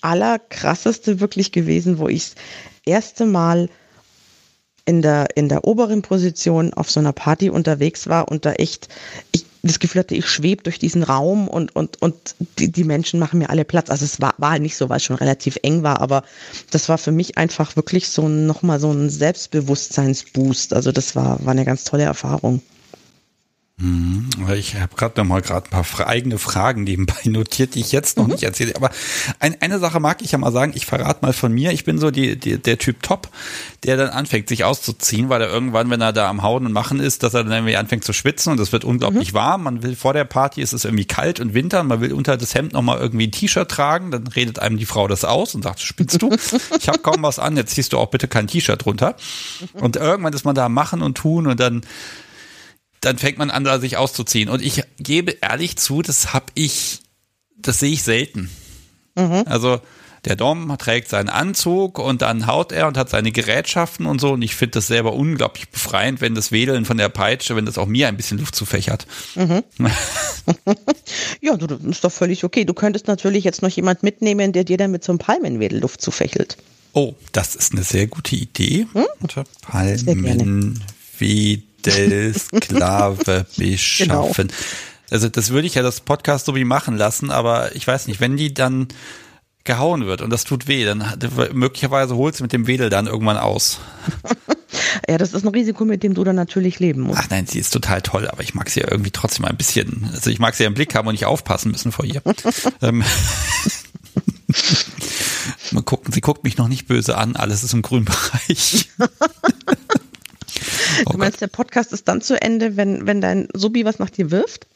allerkrasseste wirklich gewesen, wo ich das erste Mal in der, in der oberen Position auf so einer Party unterwegs war und da echt, ich das Gefühl hatte, ich schwebe durch diesen Raum und, und, und die, die Menschen machen mir alle Platz. Also es war, war nicht so, weil es schon relativ eng war, aber das war für mich einfach wirklich so nochmal so ein Selbstbewusstseinsboost. Also das war, war eine ganz tolle Erfahrung. Mhm. Ich habe gerade noch mal gerade ein paar eigene Fragen nebenbei notiert, die ich jetzt noch mhm. nicht erzähle. Aber ein, eine Sache mag ich ja mal sagen. Ich verrate mal von mir. Ich bin so die, die, der Typ Top, der dann anfängt, sich auszuziehen, weil er irgendwann, wenn er da am Hauen und Machen ist, dass er dann irgendwie anfängt zu schwitzen und es wird unglaublich mhm. warm. Man will vor der Party ist es irgendwie kalt und Winter. Und man will unter das Hemd noch mal irgendwie ein T-Shirt tragen. Dann redet einem die Frau das aus und sagt, spitzt du? ich habe kaum was an. Jetzt ziehst du auch bitte kein T-Shirt runter. Und irgendwann ist man da am Machen und Tun und dann dann fängt man an, da sich auszuziehen. Und ich gebe ehrlich zu, das habe ich, das sehe ich selten. Mhm. Also der Dom trägt seinen Anzug und dann haut er und hat seine Gerätschaften und so. Und ich finde das selber unglaublich befreiend, wenn das Wedeln von der Peitsche, wenn das auch mir ein bisschen Luft zufächert. Mhm. ja, du, das ist doch völlig okay. Du könntest natürlich jetzt noch jemand mitnehmen, der dir dann mit so einem Palmenwedel Luft zufächelt. Oh, das ist eine sehr gute Idee. Hm? Palmenwedel der Sklave beschaffen. Genau. Also das würde ich ja das Podcast so wie machen lassen, aber ich weiß nicht, wenn die dann gehauen wird und das tut weh, dann möglicherweise holt sie mit dem Wedel dann irgendwann aus. ja, das ist ein Risiko, mit dem du dann natürlich leben musst. Ach nein, sie ist total toll, aber ich mag sie ja irgendwie trotzdem ein bisschen, also ich mag sie ja im Blick haben und nicht aufpassen müssen vor ihr. ähm, Mal gucken, sie guckt mich noch nicht böse an, alles ist im grünen Bereich. Oh du meinst, Gott. der Podcast ist dann zu Ende, wenn, wenn dein Subi was nach dir wirft?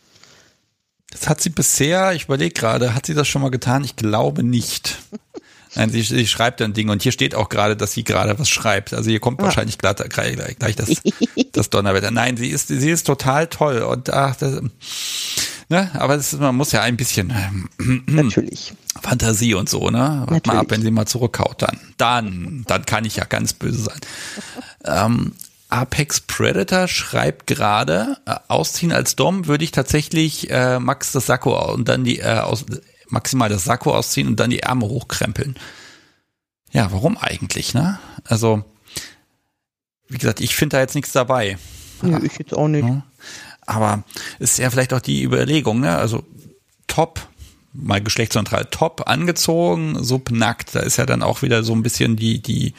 Das hat sie bisher, ich überlege gerade, hat sie das schon mal getan? Ich glaube nicht. Nein, sie, sie schreibt ein Ding und hier steht auch gerade, dass sie gerade was schreibt. Also hier kommt ah. wahrscheinlich gleich, gleich, gleich das, das Donnerwetter. Nein, sie ist, sie ist total toll und ach, das, ne, aber das, man muss ja ein bisschen ähm, natürlich Fantasie und so, ne? Warte mal ab, wenn sie mal zurückhaut, dann, dann, dann kann ich ja ganz böse sein. ähm, Apex Predator schreibt gerade, äh, ausziehen als Dom würde ich tatsächlich äh, Max das Sakko und dann die äh, aus, maximal das Sakko ausziehen und dann die Ärmel hochkrempeln. Ja, warum eigentlich, ne? Also, wie gesagt, ich finde da jetzt nichts dabei. Ja, ich jetzt auch nicht. Aber ist ja vielleicht auch die Überlegung, ne? Also top, mal geschlechtsneutral, top angezogen, subnackt. Da ist ja dann auch wieder so ein bisschen die, die,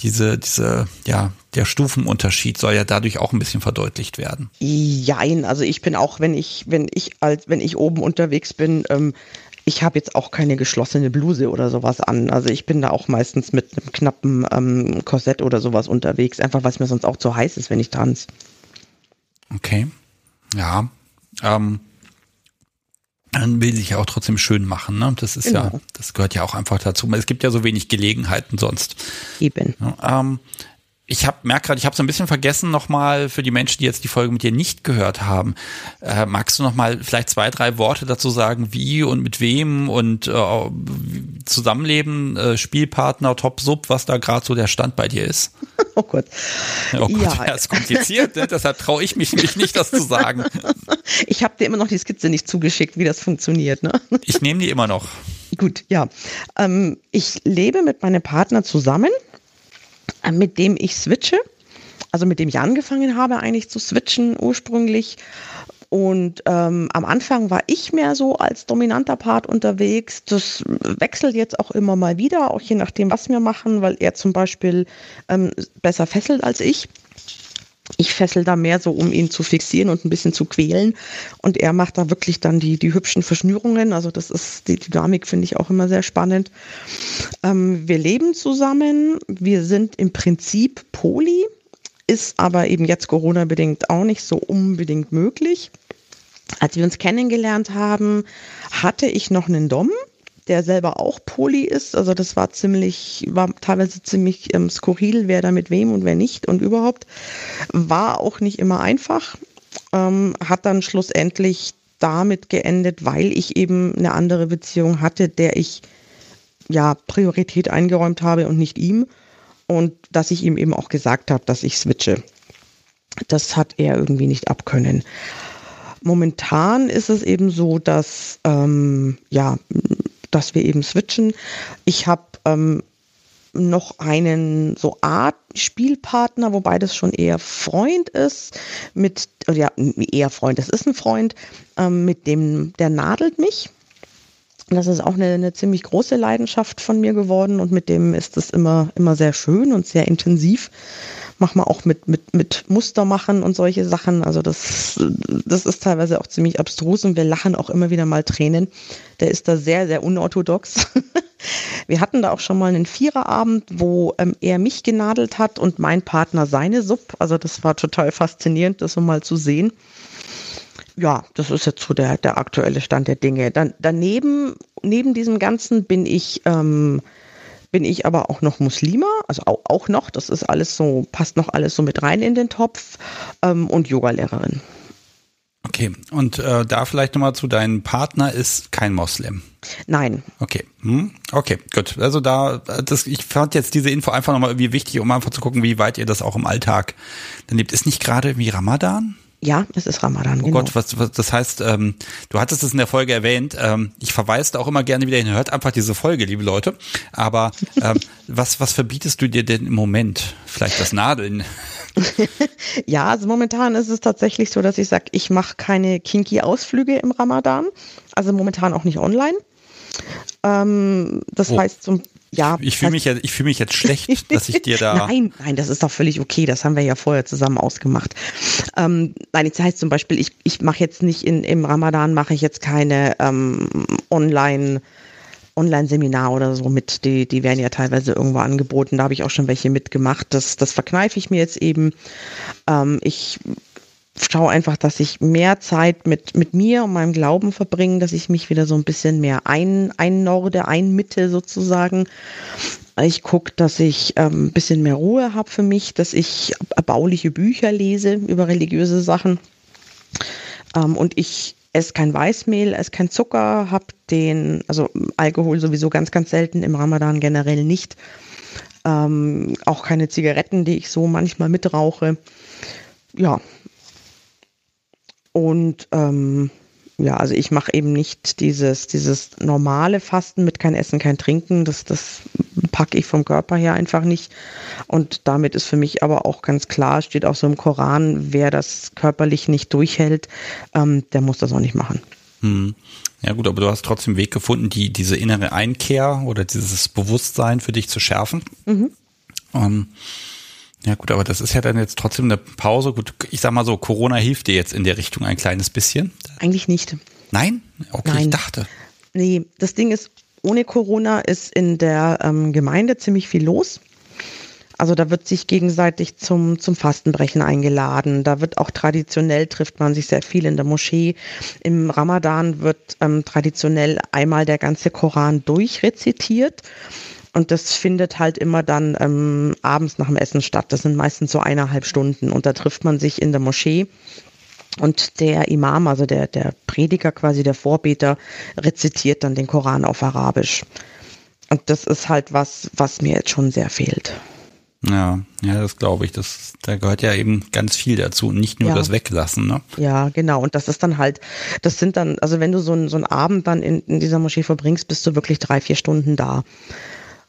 diese, diese, ja, der Stufenunterschied soll ja dadurch auch ein bisschen verdeutlicht werden. Jein, also ich bin auch, wenn ich, wenn ich als, wenn ich oben unterwegs bin, ähm, ich habe jetzt auch keine geschlossene Bluse oder sowas an. Also ich bin da auch meistens mit einem knappen ähm, Korsett oder sowas unterwegs, einfach weil es mir sonst auch zu heiß ist, wenn ich tanze. Okay. Ja. Ähm, man will sich ja auch trotzdem schön machen, ne? Das ist genau. ja, das gehört ja auch einfach dazu. Es gibt ja so wenig Gelegenheiten sonst. Eben. Ja, ähm, ich habe merke gerade, ich habe so ein bisschen vergessen nochmal für die Menschen, die jetzt die Folge mit dir nicht gehört haben. Äh, magst du nochmal vielleicht zwei, drei Worte dazu sagen, wie und mit wem und äh, Zusammenleben, äh, Spielpartner, Top Sub, was da gerade so der Stand bei dir ist? Oh Gott. Oh Gott, ja, ja ist kompliziert, ne? deshalb traue ich mich nicht, das zu sagen. Ich habe dir immer noch die Skizze nicht zugeschickt, wie das funktioniert. Ne? Ich nehme die immer noch. Gut, ja. Ähm, ich lebe mit meinem Partner zusammen äh, mit dem ich switche, also mit dem ich angefangen habe eigentlich zu switchen ursprünglich. Und ähm, am Anfang war ich mehr so als dominanter Part unterwegs. Das wechselt jetzt auch immer mal wieder, auch je nachdem, was wir machen, weil er zum Beispiel ähm, besser fesselt als ich. Ich fessel da mehr so, um ihn zu fixieren und ein bisschen zu quälen. Und er macht da wirklich dann die, die hübschen Verschnürungen. Also das ist, die Dynamik finde ich auch immer sehr spannend. Ähm, wir leben zusammen. Wir sind im Prinzip Poli, ist aber eben jetzt Corona-bedingt auch nicht so unbedingt möglich. Als wir uns kennengelernt haben, hatte ich noch einen Dom der selber auch Poli ist. Also das war ziemlich, war teilweise ziemlich ähm, skurril, wer da mit wem und wer nicht und überhaupt. War auch nicht immer einfach. Ähm, hat dann schlussendlich damit geendet, weil ich eben eine andere Beziehung hatte, der ich ja Priorität eingeräumt habe und nicht ihm. Und dass ich ihm eben auch gesagt habe, dass ich switche. Das hat er irgendwie nicht abkönnen. Momentan ist es eben so, dass ähm, ja dass wir eben switchen. Ich habe ähm, noch einen so Art Spielpartner, wobei das schon eher Freund ist, mit, ja, eher Freund, das ist ein Freund, ähm, mit dem, der nadelt mich. Das ist auch eine, eine ziemlich große Leidenschaft von mir geworden und mit dem ist es immer, immer sehr schön und sehr intensiv wir auch mit, mit, mit Muster machen und solche Sachen. Also das, das ist teilweise auch ziemlich abstrus und wir lachen auch immer wieder mal Tränen. Der ist da sehr, sehr unorthodox. Wir hatten da auch schon mal einen Viererabend, wo ähm, er mich genadelt hat und mein Partner seine Sub. Also das war total faszinierend, das so mal zu sehen. Ja, das ist jetzt so der, der aktuelle Stand der Dinge. Dann, daneben, neben diesem Ganzen bin ich ähm, bin ich aber auch noch Muslima, also auch, auch noch, das ist alles so, passt noch alles so mit rein in den Topf ähm, und Yogalehrerin. Okay, und äh, da vielleicht nochmal zu, deinem Partner ist kein Moslem. Nein. Okay, hm? okay, gut. Also da, das, ich fand jetzt diese Info einfach nochmal irgendwie wichtig, um einfach zu gucken, wie weit ihr das auch im Alltag dann lebt. Ist nicht gerade wie Ramadan? Ja, es ist Ramadan. Oh genau. Gott, was, was das heißt, ähm, du hattest es in der Folge erwähnt. Ähm, ich verweise da auch immer gerne wieder hin. Hört einfach diese Folge, liebe Leute. Aber ähm, was, was verbietest du dir denn im Moment? Vielleicht das Nadeln? ja, also momentan ist es tatsächlich so, dass ich sage, ich mache keine kinky Ausflüge im Ramadan. Also momentan auch nicht online. Ähm, das oh. heißt zum ja. Ich fühle mich, ja, ich fühl mich jetzt schlecht, dass ich dir da. nein, nein, das ist doch völlig okay. Das haben wir ja vorher zusammen ausgemacht. Ähm, nein, das heißt zum Beispiel, ich, ich mache jetzt nicht in, im Ramadan, mache ich jetzt keine ähm, Online- Online-Seminar oder so mit, die, die werden ja teilweise irgendwo angeboten. Da habe ich auch schon welche mitgemacht. Das, das verkneife ich mir jetzt eben. Ähm, ich schaue einfach, dass ich mehr Zeit mit, mit mir und meinem Glauben verbringe, dass ich mich wieder so ein bisschen mehr ein, einnorde, einmitte sozusagen. Ich gucke, dass ich ähm, ein bisschen mehr Ruhe habe für mich, dass ich erbauliche Bücher lese über religiöse Sachen. Ähm, und ich esse kein Weißmehl, esse kein Zucker, habe den, also Alkohol sowieso ganz, ganz selten, im Ramadan generell nicht. Ähm, auch keine Zigaretten, die ich so manchmal mitrauche. Ja. Und ähm, ja, also ich mache eben nicht dieses, dieses normale Fasten mit kein Essen, kein Trinken. Das, das packe ich vom Körper her einfach nicht. Und damit ist für mich aber auch ganz klar, steht auch so im Koran, wer das körperlich nicht durchhält, ähm, der muss das auch nicht machen. Hm. Ja gut, aber du hast trotzdem einen Weg gefunden, die, diese innere Einkehr oder dieses Bewusstsein für dich zu schärfen. Mhm. Ähm, ja gut, aber das ist ja dann jetzt trotzdem eine Pause. Gut, ich sag mal so, Corona hilft dir jetzt in der Richtung ein kleines bisschen. Eigentlich nicht. Nein? Okay, Nein. ich dachte. Nee, das Ding ist, ohne Corona ist in der ähm, Gemeinde ziemlich viel los. Also da wird sich gegenseitig zum, zum Fastenbrechen eingeladen. Da wird auch traditionell trifft man sich sehr viel in der Moschee. Im Ramadan wird ähm, traditionell einmal der ganze Koran durchrezitiert. Und das findet halt immer dann ähm, abends nach dem Essen statt. Das sind meistens so eineinhalb Stunden. Und da trifft man sich in der Moschee. Und der Imam, also der, der Prediger quasi, der Vorbeter, rezitiert dann den Koran auf Arabisch. Und das ist halt was, was mir jetzt schon sehr fehlt. Ja, ja, das glaube ich. Das, da gehört ja eben ganz viel dazu und nicht nur ja. das Weglassen, ne? Ja, genau. Und das ist dann halt, das sind dann, also wenn du so, ein, so einen Abend dann in, in dieser Moschee verbringst, bist du wirklich drei, vier Stunden da.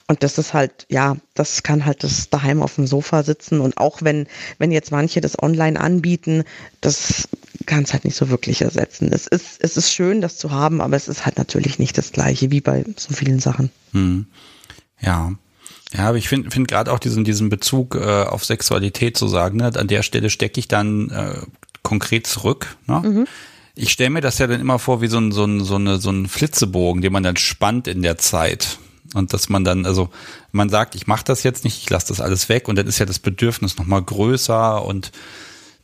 Und das ist halt, ja, das kann halt das daheim auf dem Sofa sitzen. Und auch wenn, wenn jetzt manche das online anbieten, das kann es halt nicht so wirklich ersetzen. Es ist, es ist schön, das zu haben, aber es ist halt natürlich nicht das Gleiche wie bei so vielen Sachen. Hm. Ja. Ja, aber ich finde find gerade auch diesen, diesen Bezug äh, auf Sexualität zu sagen, ne, an der Stelle stecke ich dann äh, konkret zurück. Ne? Mhm. Ich stelle mir das ja dann immer vor wie so ein, so, ein, so, eine, so ein Flitzebogen, den man dann spannt in der Zeit. Und dass man dann, also man sagt, ich mache das jetzt nicht, ich lasse das alles weg und dann ist ja das Bedürfnis nochmal größer und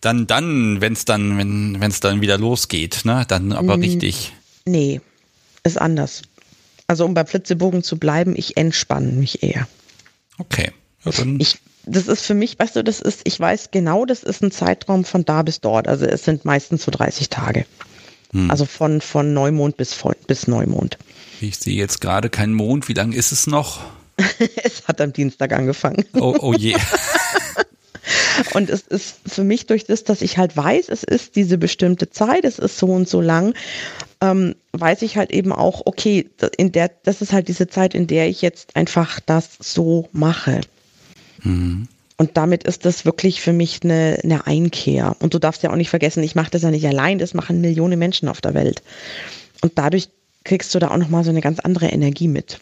dann, dann, wenn es dann, wenn es dann wieder losgeht, ne, dann aber mm, richtig. Nee, ist anders. Also um bei Flitzebogen zu bleiben, ich entspanne mich eher. Okay. Ja, ich, das ist für mich, weißt du, das ist, ich weiß genau, das ist ein Zeitraum von da bis dort. Also es sind meistens so 30 Tage. Hm. Also von, von Neumond bis, bis Neumond. Ich sehe jetzt gerade keinen Mond. Wie lange ist es noch? es hat am Dienstag angefangen. Oh, oh je. Und es ist für mich durch das, dass ich halt weiß, es ist diese bestimmte Zeit, es ist so und so lang, ähm, weiß ich halt eben auch, okay, in der, das ist halt diese Zeit, in der ich jetzt einfach das so mache. Mhm. Und damit ist das wirklich für mich eine, eine Einkehr. Und du darfst ja auch nicht vergessen, ich mache das ja nicht allein, das machen Millionen Menschen auf der Welt. Und dadurch kriegst du da auch nochmal so eine ganz andere Energie mit.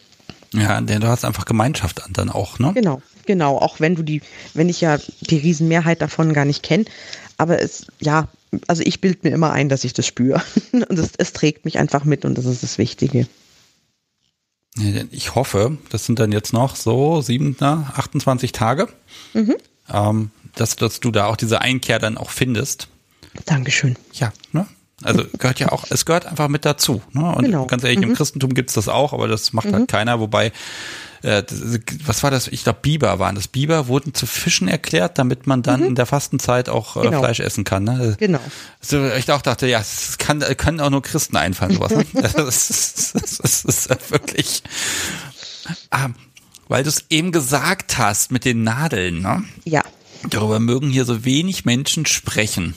Ja, denn du hast einfach Gemeinschaft dann auch, ne? Genau, genau. Auch wenn du die, wenn ich ja die Riesenmehrheit davon gar nicht kenne. Aber es, ja, also ich bild mir immer ein, dass ich das spüre. Und es, es trägt mich einfach mit und das ist das Wichtige. Ich hoffe, das sind dann jetzt noch so sieben, 28 Tage, mhm. ähm, dass, dass du da auch diese Einkehr dann auch findest. Dankeschön. Ja, ne? Also gehört ja auch, es gehört einfach mit dazu. Ne? Und genau. ganz ehrlich, mhm. im Christentum gibt's das auch, aber das macht halt mhm. halt keiner. Wobei, äh, was war das? Ich glaube, Biber waren das. Biber wurden zu Fischen erklärt, damit man dann mhm. in der Fastenzeit auch äh, genau. Fleisch essen kann. Ne? Genau. Also ich auch dachte, ja, es kann, können auch nur Christen einfallen, sowas. Ne? das, ist, das, ist, das ist wirklich. Ah, weil du es eben gesagt hast mit den Nadeln, ne? Ja. Darüber mögen hier so wenig Menschen sprechen.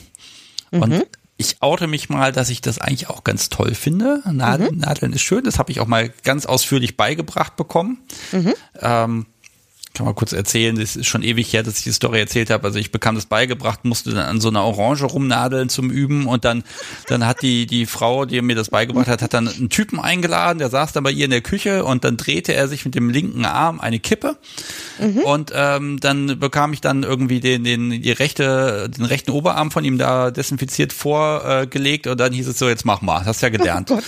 Und mhm ich oute mich mal, dass ich das eigentlich auch ganz toll finde. Nadeln, mhm. Nadeln ist schön, das habe ich auch mal ganz ausführlich beigebracht bekommen. Mhm. Ähm, kann mal kurz erzählen, das ist schon ewig her, dass ich die Story erzählt habe. Also ich bekam das beigebracht, musste dann an so einer Orange rumnadeln zum Üben und dann, dann hat die, die Frau, die mir das beigebracht hat, hat dann einen Typen eingeladen, der saß dann bei ihr in der Küche und dann drehte er sich mit dem linken Arm eine Kippe mhm. und ähm, dann bekam ich dann irgendwie den, den, die rechte, den rechten Oberarm von ihm da desinfiziert vorgelegt und dann hieß es so, jetzt mach mal, hast ja gelernt. Oh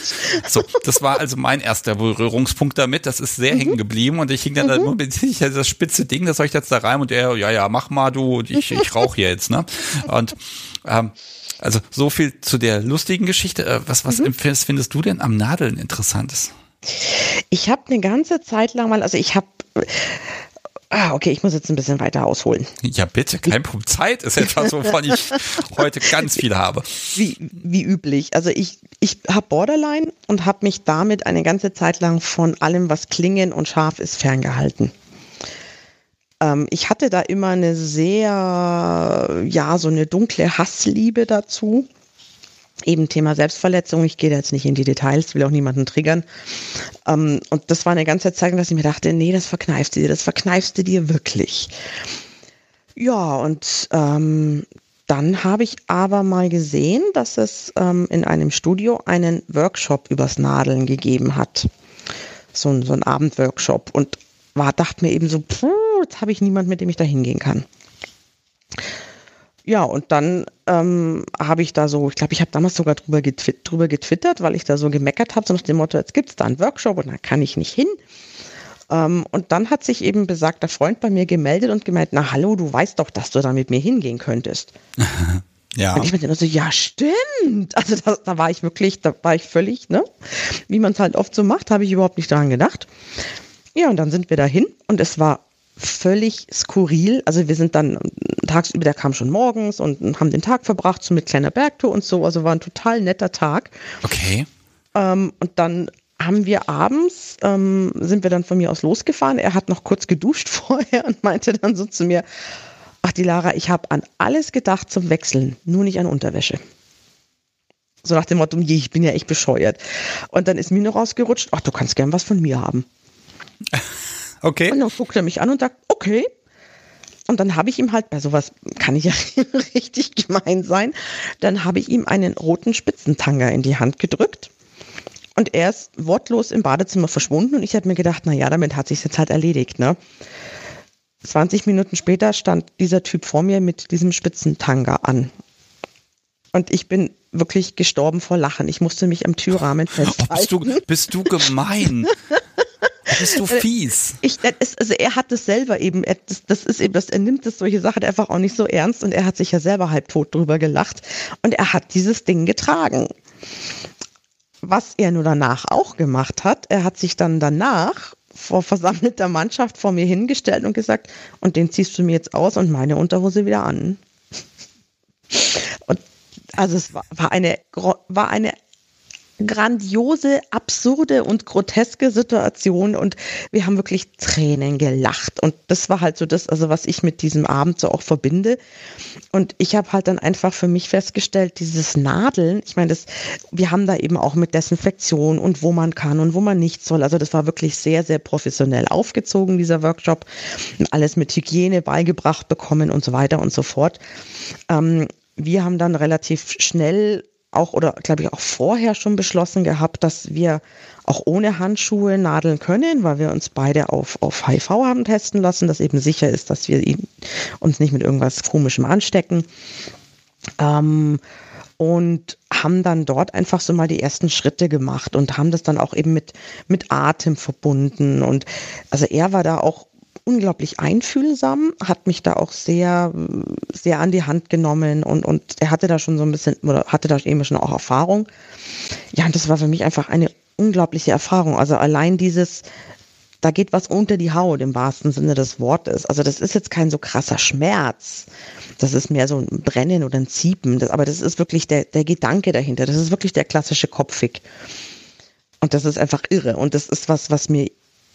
so, das war also mein erster Berührungspunkt damit, das ist sehr mhm. hängen geblieben und ich hing dann mhm. da nur mit das spitze Ding, das soll ich jetzt da rein? Und er, ja, ja, mach mal du, ich, ich rauche jetzt, ne? Und ähm, Also so viel zu der lustigen Geschichte. Äh, was, was mhm. findest du denn am Nadeln interessantes? Ich habe eine ganze Zeit lang mal, also ich habe Ah, okay, ich muss jetzt ein bisschen weiter ausholen. Ja, bitte, kein Problem. Zeit ist etwas, wovon ich heute ganz viel habe. Wie, wie üblich. Also ich, ich habe Borderline und habe mich damit eine ganze Zeit lang von allem, was klingen und scharf ist, ferngehalten. Ähm, ich hatte da immer eine sehr, ja, so eine dunkle Hassliebe dazu eben Thema Selbstverletzung. Ich gehe da jetzt nicht in die Details, will auch niemanden triggern. Ähm, und das war eine ganze Zeit, dass ich mir dachte, nee, das verkneifst du dir, das verkneifst du dir wirklich. Ja, und ähm, dann habe ich aber mal gesehen, dass es ähm, in einem Studio einen Workshop übers Nadeln gegeben hat. So, ein, so ein Abendworkshop. Und war, dachte mir eben so, puh, jetzt habe ich niemand, mit dem ich da hingehen kann. Ja, und dann ähm, habe ich da so, ich glaube, ich habe damals sogar drüber, getwi drüber getwittert, weil ich da so gemeckert habe, so nach dem Motto, jetzt gibt es da einen Workshop und da kann ich nicht hin. Ähm, und dann hat sich eben besagter Freund bei mir gemeldet und gemeint, na hallo, du weißt doch, dass du da mit mir hingehen könntest. Ja. Und ich bin immer so, ja, stimmt. Also da, da war ich wirklich, da war ich völlig, ne? Wie man es halt oft so macht, habe ich überhaupt nicht daran gedacht. Ja, und dann sind wir dahin und es war völlig skurril. Also wir sind dann tagsüber, der kam schon morgens und haben den Tag verbracht, so mit kleiner Bergtour und so. Also war ein total netter Tag. Okay. Ähm, und dann haben wir abends, ähm, sind wir dann von mir aus losgefahren. Er hat noch kurz geduscht vorher und meinte dann so zu mir, ach die Lara, ich habe an alles gedacht zum Wechseln, nur nicht an Unterwäsche. So nach dem Motto, ich bin ja echt bescheuert. Und dann ist mir noch rausgerutscht, ach, du kannst gern was von mir haben. Okay. Und dann guckt er mich an und sagt, okay. Und dann habe ich ihm halt, bei sowas kann ich ja richtig gemein sein, dann habe ich ihm einen roten Spitzentanger in die Hand gedrückt. Und er ist wortlos im Badezimmer verschwunden und ich habe mir gedacht, na ja, damit hat sich jetzt halt erledigt, ne? 20 Minuten später stand dieser Typ vor mir mit diesem Spitzentanger an. Und ich bin wirklich gestorben vor Lachen. Ich musste mich am Türrahmen festhalten. Oh, bist, du, bist du gemein? bist du äh, fies. Ich, ist, also er hat das selber eben, er, das, das ist eben, das, er nimmt das solche Sachen einfach auch nicht so ernst und er hat sich ja selber halbtot drüber gelacht und er hat dieses Ding getragen. Was er nur danach auch gemacht hat, er hat sich dann danach vor versammelter Mannschaft vor mir hingestellt und gesagt, und den ziehst du mir jetzt aus und meine Unterhose wieder an. Und also es war, war eine war eine grandiose, absurde und groteske Situation. Und wir haben wirklich Tränen gelacht. Und das war halt so das, also was ich mit diesem Abend so auch verbinde. Und ich habe halt dann einfach für mich festgestellt, dieses Nadeln, ich meine, das, wir haben da eben auch mit Desinfektion und wo man kann und wo man nicht soll, also das war wirklich sehr, sehr professionell aufgezogen, dieser Workshop, alles mit Hygiene beigebracht bekommen und so weiter und so fort. Ähm, wir haben dann relativ schnell auch oder glaube ich auch vorher schon beschlossen gehabt, dass wir auch ohne Handschuhe nadeln können, weil wir uns beide auf, auf HIV haben testen lassen, dass eben sicher ist, dass wir uns nicht mit irgendwas Komischem anstecken. Ähm, und haben dann dort einfach so mal die ersten Schritte gemacht und haben das dann auch eben mit, mit Atem verbunden. Und also er war da auch unglaublich einfühlsam, hat mich da auch sehr, sehr an die Hand genommen und, und er hatte da schon so ein bisschen, oder hatte da eben schon auch Erfahrung. Ja, und das war für mich einfach eine unglaubliche Erfahrung. Also allein dieses, da geht was unter die Haut im wahrsten Sinne des Wortes. Also das ist jetzt kein so krasser Schmerz. Das ist mehr so ein Brennen oder ein Ziepen. Das, aber das ist wirklich der, der Gedanke dahinter. Das ist wirklich der klassische Kopfig. Und das ist einfach irre. Und das ist was, was mir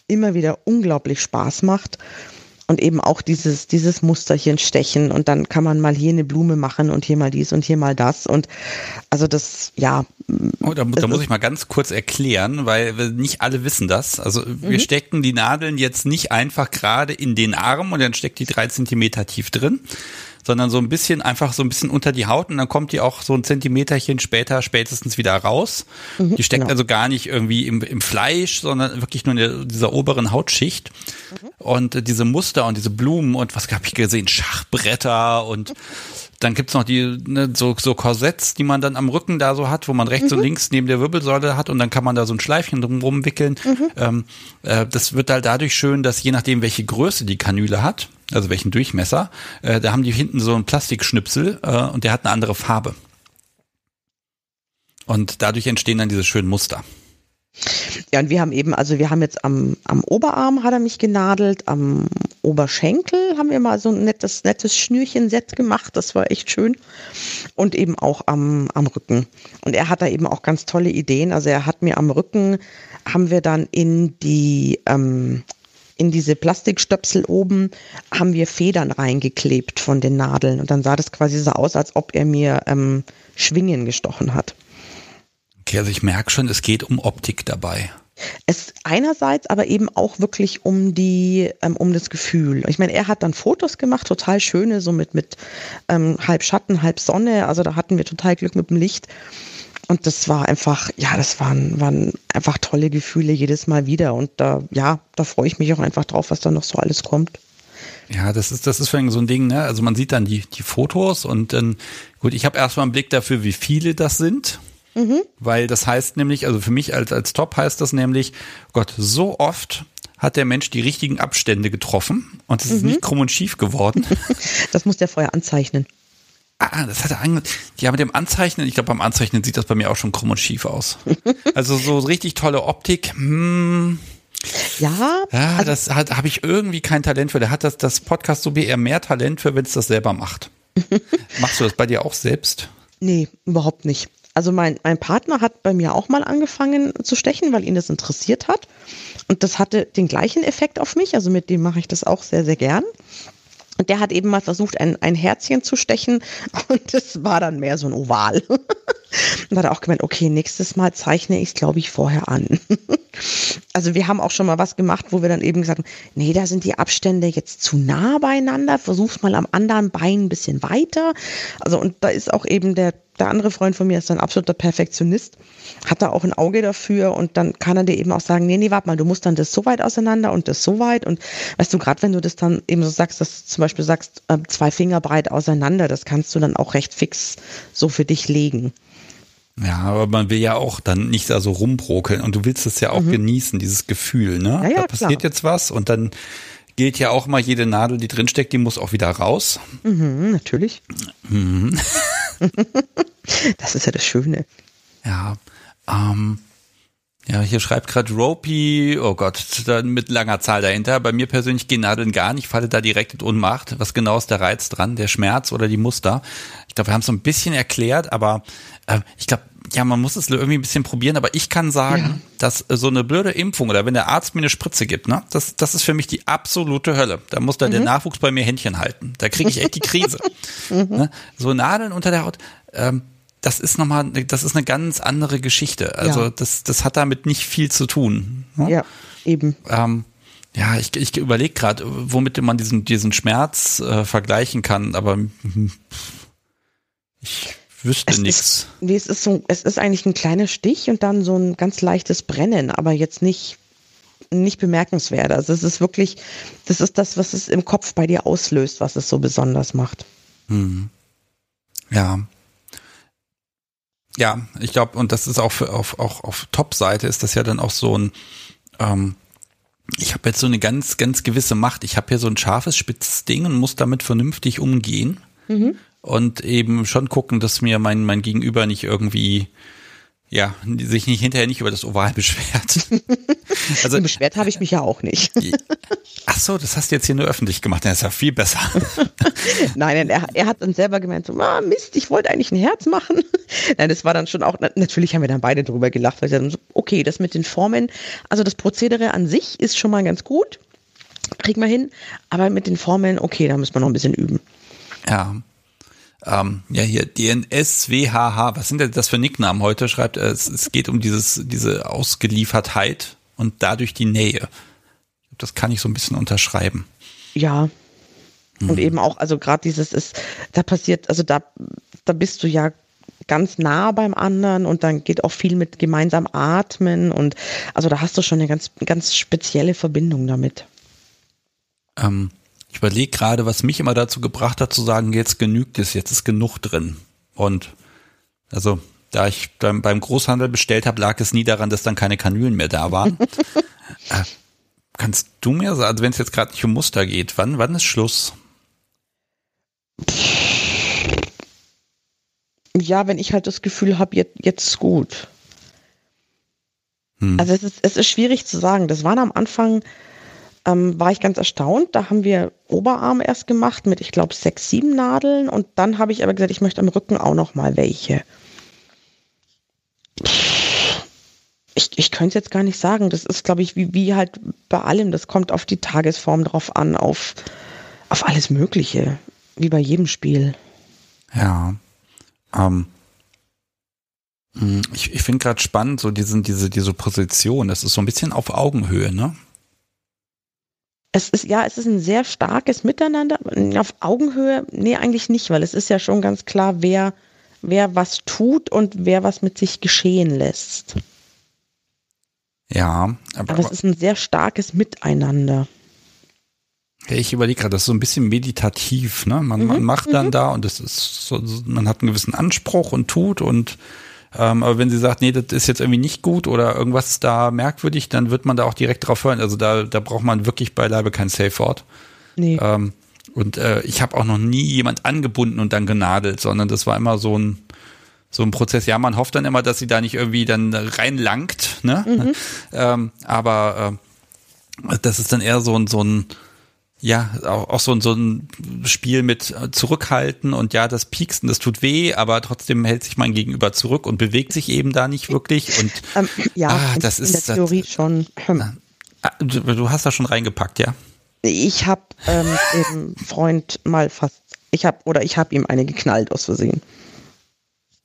immer wieder unglaublich Spaß macht. Und eben auch dieses, dieses Musterchen stechen und dann kann man mal hier eine Blume machen und hier mal dies und hier mal das. Und also das, ja. Oh, da, da muss ich mal ganz kurz erklären, weil nicht alle wissen das. Also wir mhm. stecken die Nadeln jetzt nicht einfach gerade in den Arm und dann steckt die drei Zentimeter tief drin, sondern so ein bisschen einfach so ein bisschen unter die Haut und dann kommt die auch so ein Zentimeterchen später spätestens wieder raus. Mhm, die steckt genau. also gar nicht irgendwie im, im Fleisch, sondern wirklich nur in der, dieser oberen Hautschicht. Mhm. Und diese Muster und diese Blumen und was habe ich gesehen, Schachbretter und dann gibt's noch die ne, so, so Korsetts, die man dann am Rücken da so hat, wo man rechts mhm. und links neben der Wirbelsäule hat und dann kann man da so ein Schleifchen drumherum wickeln. Mhm. Ähm, äh, das wird halt dadurch schön, dass je nachdem, welche Größe die Kanüle hat, also welchen Durchmesser, äh, da haben die hinten so einen Plastikschnipsel äh, und der hat eine andere Farbe. Und dadurch entstehen dann diese schönen Muster. Ja, und wir haben eben, also wir haben jetzt am, am Oberarm hat er mich genadelt, am Oberschenkel haben wir mal so ein nettes, nettes Schnürchen-Set gemacht, das war echt schön. Und eben auch am, am Rücken. Und er hat da eben auch ganz tolle Ideen. Also er hat mir am Rücken, haben wir dann in die, ähm, in diese Plastikstöpsel oben haben wir Federn reingeklebt von den Nadeln. Und dann sah das quasi so aus, als ob er mir ähm, Schwingen gestochen hat. Okay, also ich merke schon, es geht um Optik dabei. Es einerseits aber eben auch wirklich um die, ähm, um das Gefühl. Ich meine, er hat dann Fotos gemacht, total schöne, so mit, mit ähm, halb Schatten, halb Sonne. Also da hatten wir total Glück mit dem Licht. Und das war einfach, ja, das waren, waren einfach tolle Gefühle jedes Mal wieder. Und da, ja, da freue ich mich auch einfach drauf, was da noch so alles kommt. Ja, das ist, das ist für so ein Ding, ne? Also man sieht dann die, die Fotos und dann, gut, ich habe erstmal einen Blick dafür, wie viele das sind. Mhm. Weil das heißt nämlich, also für mich als, als Top heißt das nämlich, Gott, so oft hat der Mensch die richtigen Abstände getroffen und es ist mhm. nicht krumm und schief geworden. Das muss der vorher anzeichnen. Ah, das hat er ange Ja, mit dem Anzeichnen, ich glaube, beim Anzeichnen sieht das bei mir auch schon krumm und schief aus. also so richtig tolle Optik. Hm. Ja, ja also das hat habe ich irgendwie kein Talent für. Der hat das, das Podcast so wie eher mehr Talent für, wenn es das selber macht. Machst du das bei dir auch selbst? Nee, überhaupt nicht. Also mein, mein Partner hat bei mir auch mal angefangen zu stechen, weil ihn das interessiert hat. Und das hatte den gleichen Effekt auf mich. Also mit dem mache ich das auch sehr, sehr gern. Und der hat eben mal versucht, ein, ein Herzchen zu stechen und das war dann mehr so ein Oval. und hat er auch gemeint, okay, nächstes Mal zeichne ich es, glaube ich, vorher an. also wir haben auch schon mal was gemacht, wo wir dann eben gesagt haben, nee, da sind die Abstände jetzt zu nah beieinander, versuch's mal am anderen Bein ein bisschen weiter. Also und da ist auch eben der der andere Freund von mir ist ein absoluter Perfektionist, hat da auch ein Auge dafür und dann kann er dir eben auch sagen, nee, nee, warte mal, du musst dann das so weit auseinander und das so weit und weißt du, gerade wenn du das dann eben so sagst, dass du zum Beispiel sagst, äh, zwei Finger breit auseinander, das kannst du dann auch recht fix so für dich legen. Ja, aber man will ja auch dann nicht da so rumbrokeln und du willst es ja auch mhm. genießen, dieses Gefühl, ne? Ja, ja, da passiert klar. jetzt was und dann gilt ja auch mal, jede Nadel, die drinsteckt, die muss auch wieder raus. Mhm, natürlich. Mhm. das ist ja das Schöne. Ja, ähm, ja, hier schreibt gerade Ropey, oh Gott, mit langer Zahl dahinter. Bei mir persönlich gehen Nadeln gar nicht, falle da direkt in Unmacht. Was genau ist der Reiz dran? Der Schmerz oder die Muster? Ich glaube, wir haben es so ein bisschen erklärt, aber äh, ich glaube, ja, man muss es irgendwie ein bisschen probieren, aber ich kann sagen, ja. dass so eine blöde Impfung oder wenn der Arzt mir eine Spritze gibt, ne, das, das ist für mich die absolute Hölle. Da muss dann mhm. der Nachwuchs bei mir Händchen halten. Da kriege ich echt die Krise. mhm. ne? So Nadeln unter der Haut, ähm, das ist nochmal, das ist eine ganz andere Geschichte. Also ja. das, das hat damit nicht viel zu tun. Ne? Ja, eben. Ähm, ja, ich, ich überlege gerade, womit man diesen, diesen Schmerz äh, vergleichen kann, aber ich wüsste nichts. Nee, es ist so, es ist eigentlich ein kleiner Stich und dann so ein ganz leichtes Brennen, aber jetzt nicht, nicht bemerkenswert. Also es ist wirklich, das ist das, was es im Kopf bei dir auslöst, was es so besonders macht. Hm. Ja, ja, ich glaube, und das ist auch für, auf, auch auf Top-Seite ist das ja dann auch so ein, ähm, ich habe jetzt so eine ganz, ganz gewisse Macht. Ich habe hier so ein scharfes, spitzes Ding und muss damit vernünftig umgehen. Mhm. Und eben schon gucken, dass mir mein, mein Gegenüber nicht irgendwie ja, sich nicht hinterher nicht über das Oval beschwert. Also beschwert habe ich mich ja auch nicht. Ach so, das hast du jetzt hier nur öffentlich gemacht. Das ist ja viel besser. Nein, er, er hat dann selber gemeint, so, ah, Mist, ich wollte eigentlich ein Herz machen. Nein, das war dann schon auch, natürlich haben wir dann beide drüber gelacht, weil sie dann so, okay, das mit den Formen, also das Prozedere an sich ist schon mal ganz gut, kriegen wir hin, aber mit den Formeln, okay, da müssen wir noch ein bisschen üben. Ja. Ähm, ja, hier DNSWHH, was sind denn das für Nicknamen heute? Schreibt er, es, es geht um dieses, diese Ausgeliefertheit und dadurch die Nähe. Das kann ich so ein bisschen unterschreiben. Ja. Und hm. eben auch, also gerade dieses ist, da passiert, also da, da bist du ja ganz nah beim anderen und dann geht auch viel mit gemeinsam atmen und also da hast du schon eine ganz, ganz spezielle Verbindung damit. Ähm, ich überlege gerade, was mich immer dazu gebracht hat zu sagen, jetzt genügt es, jetzt ist genug drin. Und also da ich beim, beim Großhandel bestellt habe, lag es nie daran, dass dann keine Kanülen mehr da waren. äh, kannst du mir sagen, also wenn es jetzt gerade nicht um Muster geht, wann, wann ist Schluss? Ja, wenn ich halt das Gefühl habe, jetzt, jetzt ist gut. Hm. Also es ist, es ist schwierig zu sagen. Das waren am Anfang, ähm, war ich ganz erstaunt. Da haben wir Oberarm erst gemacht mit, ich glaube, sechs, sieben Nadeln. Und dann habe ich aber gesagt, ich möchte am Rücken auch noch mal welche. Ich, ich könnte es jetzt gar nicht sagen. Das ist, glaube ich, wie, wie halt bei allem. Das kommt auf die Tagesform drauf an, auf, auf alles Mögliche. Wie bei jedem Spiel. Ja. Ähm, hm, ich, ich finde gerade spannend, so diesen, diese, diese Position, das ist so ein bisschen auf Augenhöhe, ne? Es ist, ja, es ist ein sehr starkes Miteinander. Auf Augenhöhe, nee, eigentlich nicht, weil es ist ja schon ganz klar, wer, wer was tut und wer was mit sich geschehen lässt. Ja, aber, aber es ist ein sehr starkes Miteinander. Ich überlege gerade, das ist so ein bisschen meditativ, ne? Man, mhm, man macht dann mhm. da und es ist so, man hat einen gewissen Anspruch und tut und ähm, aber wenn sie sagt, nee, das ist jetzt irgendwie nicht gut oder irgendwas da merkwürdig, dann wird man da auch direkt drauf hören. Also da, da braucht man wirklich beileibe kein Safe Wort. Nee. Ähm, und äh, ich habe auch noch nie jemand angebunden und dann genadelt, sondern das war immer so ein so ein Prozess. Ja, man hofft dann immer, dass sie da nicht irgendwie dann reinlangt, ne? Mhm. Ähm, aber äh, das ist dann eher so ein so ein ja, auch, auch so, so ein Spiel mit äh, Zurückhalten und ja, das Pieksen, das tut weh, aber trotzdem hält sich mein Gegenüber zurück und bewegt sich eben da nicht wirklich. Und ähm, ja, ah, das in, ist in der Theorie das, schon. Ah, du, du, hast da schon reingepackt, ja? Ich habe ähm, eben Freund mal fast, ich habe oder ich habe ihm eine geknallt aus Versehen.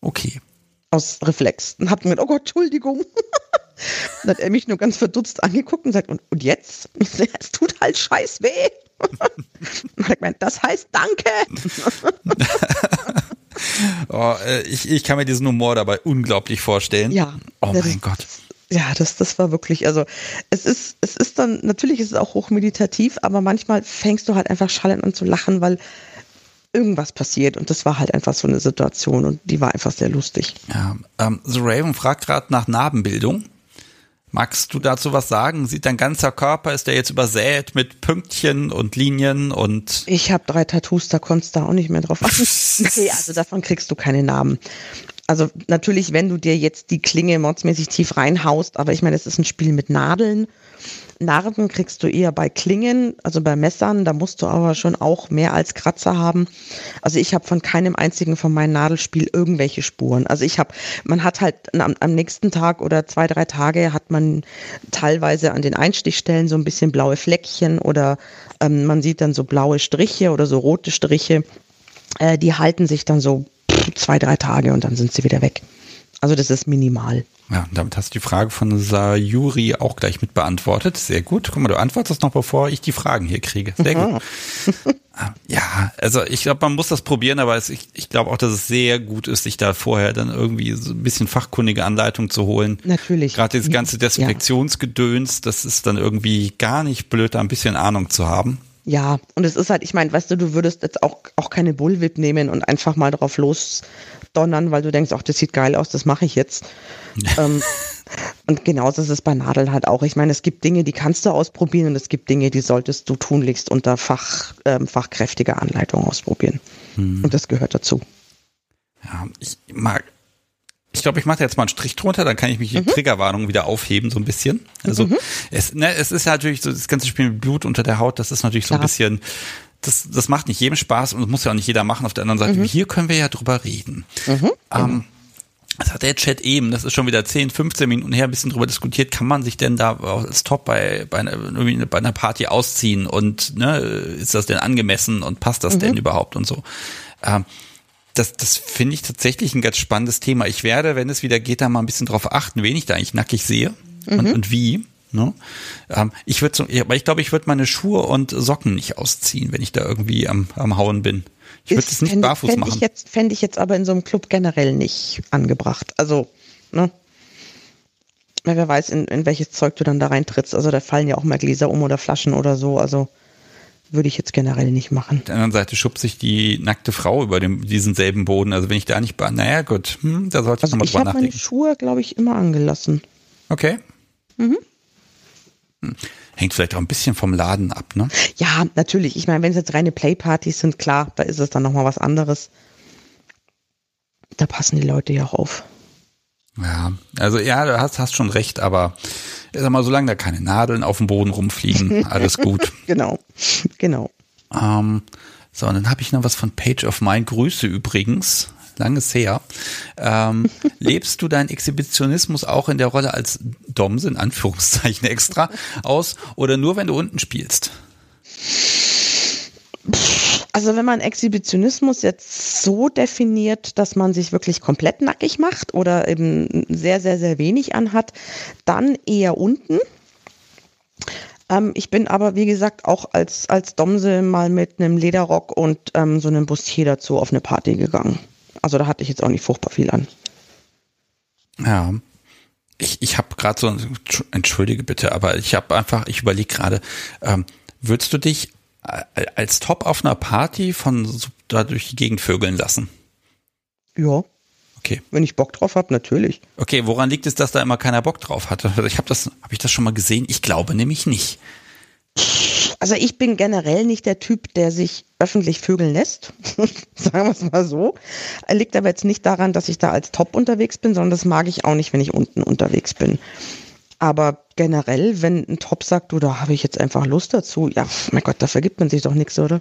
Okay. Aus Reflex. Und hab mir gedacht, oh Gott, Entschuldigung. Dann hat er mich nur ganz verdutzt angeguckt und sagt, und, und jetzt? Es tut halt scheiß weh. Ich meine, das heißt Danke. oh, äh, ich, ich kann mir diesen Humor dabei unglaublich vorstellen. Ja. Oh mein Gott. Ja, das, das war wirklich, also es ist, es ist dann, natürlich ist es auch hochmeditativ, aber manchmal fängst du halt einfach schallend an zu lachen, weil irgendwas passiert und das war halt einfach so eine Situation und die war einfach sehr lustig. Ja, ähm, The Raven fragt gerade nach Narbenbildung. Magst du dazu was sagen? Sieht dein ganzer Körper, ist der jetzt übersät mit Pünktchen und Linien und. Ich habe drei Tattoos, da konntest du auch nicht mehr drauf achten. nee, also davon kriegst du keine Namen. Also natürlich, wenn du dir jetzt die Klinge mordsmäßig tief reinhaust, aber ich meine, es ist ein Spiel mit Nadeln Narben kriegst du eher bei Klingen, also bei Messern, da musst du aber schon auch mehr als Kratzer haben. Also ich habe von keinem einzigen von meinem Nadelspiel irgendwelche Spuren. Also ich habe, man hat halt am, am, nächsten Tag oder zwei, drei Tage hat man teilweise an den Einstichstellen so ein bisschen blaue Fleckchen oder ähm, man sieht dann so blaue Striche oder so rote Striche. Äh, die halten sich dann so zwei, drei Tage und dann sind sie wieder weg. Also das ist minimal. Ja, damit hast du die Frage von Sayuri auch gleich mit beantwortet. Sehr gut. Guck mal, du antwortest noch, bevor ich die Fragen hier kriege. Sehr gut. Ah, ja, also ich glaube, man muss das probieren, aber ich, ich glaube auch, dass es sehr gut ist, sich da vorher dann irgendwie so ein bisschen fachkundige Anleitung zu holen. Natürlich. Gerade dieses ganze Desinfektionsgedöns, das ist dann irgendwie gar nicht blöd, da ein bisschen Ahnung zu haben. Ja, und es ist halt, ich meine, weißt du, du würdest jetzt auch, auch keine Bullwhip nehmen und einfach mal drauf losdonnern, weil du denkst, ach, das sieht geil aus, das mache ich jetzt. ähm, und genauso ist es bei Nadeln halt auch. Ich meine, es gibt Dinge, die kannst du ausprobieren und es gibt Dinge, die solltest du tunlichst unter Fach, ähm, fachkräftiger Anleitung ausprobieren. Hm. Und das gehört dazu. Ja, ich mag, ich glaube, ich mache jetzt mal einen Strich drunter, dann kann ich mich die mhm. Triggerwarnung wieder aufheben, so ein bisschen. Also mhm. es, ne, es ist ja natürlich so, das ganze Spiel mit Blut unter der Haut, das ist natürlich so ein bisschen, das, das macht nicht jedem Spaß und das muss ja auch nicht jeder machen. Auf der anderen Seite, mhm. hier können wir ja drüber reden. Mhm. Ähm, das hat der Chat eben, das ist schon wieder 10, 15 Minuten her, ein bisschen drüber diskutiert, kann man sich denn da als Top bei, bei, einer, bei einer Party ausziehen und ne, ist das denn angemessen und passt das mhm. denn überhaupt und so. Ähm, das, das finde ich tatsächlich ein ganz spannendes Thema. Ich werde, wenn es wieder geht, da mal ein bisschen drauf achten, wen ich da eigentlich nackig sehe mhm. und, und wie. Ne? Ähm, ich würde aber ich glaube, ich würde meine Schuhe und Socken nicht ausziehen, wenn ich da irgendwie am, am Hauen bin. Ich würde es nicht fänd, barfuß fänd machen. Ich jetzt, fände ich jetzt aber in so einem Club generell nicht angebracht. Also, ne? Weil wer weiß, in, in welches Zeug du dann da reintrittst. Also da fallen ja auch mal Gläser um oder Flaschen oder so. Also würde ich jetzt generell nicht machen. Auf der anderen Seite schubst sich die nackte Frau über dem, diesen selben Boden. Also wenn ich da nicht, naja gut, hm, da sollte ich also nochmal drüber nachdenken. Ich habe meine Schuhe, glaube ich, immer angelassen. Okay. Mhm. Hm. Hängt vielleicht auch ein bisschen vom Laden ab, ne? Ja, natürlich. Ich meine, wenn es jetzt reine Playpartys sind, klar, da ist es dann nochmal was anderes. Da passen die Leute ja auch auf. Ja, also ja, du hast, hast schon recht, aber sag mal, solange da keine Nadeln auf dem Boden rumfliegen, alles gut. genau, genau. Ähm, so, und dann habe ich noch was von Page of Mind. Grüße übrigens. Langes her. Ähm, lebst du deinen Exhibitionismus auch in der Rolle als Domse, in Anführungszeichen extra, aus oder nur, wenn du unten spielst? Also wenn man Exhibitionismus jetzt so definiert, dass man sich wirklich komplett nackig macht oder eben sehr, sehr, sehr wenig anhat, dann eher unten. Ähm, ich bin aber, wie gesagt, auch als, als Domse mal mit einem Lederrock und ähm, so einem Bustier dazu auf eine Party gegangen. Also da hatte ich jetzt auch nicht furchtbar viel an. Ja. Ich, ich habe gerade so, entschuldige bitte, aber ich habe einfach, ich überlege gerade, ähm, würdest du dich als Top auf einer Party von da durch die Gegend vögeln lassen? Ja. Okay. Wenn ich Bock drauf habe, natürlich. Okay, woran liegt es, dass da immer keiner Bock drauf hatte? Ich habe das, habe ich das schon mal gesehen? Ich glaube nämlich nicht. Also ich bin generell nicht der Typ, der sich öffentlich vögeln lässt. Sagen wir es mal so. Liegt aber jetzt nicht daran, dass ich da als Top unterwegs bin, sondern das mag ich auch nicht, wenn ich unten unterwegs bin. Aber generell, wenn ein Top sagt, du, da habe ich jetzt einfach Lust dazu, ja, mein Gott, da vergibt man sich doch nichts, oder?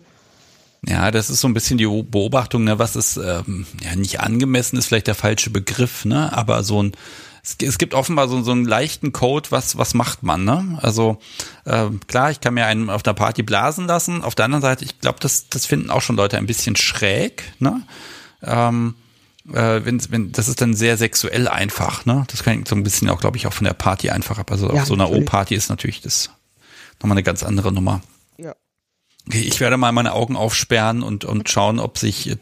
Ja, das ist so ein bisschen die Beobachtung, ne, was ist ähm, ja nicht angemessen ist vielleicht der falsche Begriff, ne, aber so ein es, gibt offenbar so, so einen leichten Code, was was macht man, ne? Also äh, klar, ich kann mir einen auf der Party blasen lassen. Auf der anderen Seite, ich glaube, das das finden auch schon Leute ein bisschen schräg, ne? Ähm, äh, wenn, wenn, das ist dann sehr sexuell einfach, ne? Das kann so ein bisschen auch, glaube ich, auch von der Party einfach ab. Also ja, auf so einer O-Party ist natürlich das nochmal eine ganz andere Nummer. Ja. Okay, ich werde mal meine Augen aufsperren und, und schauen, ob sich,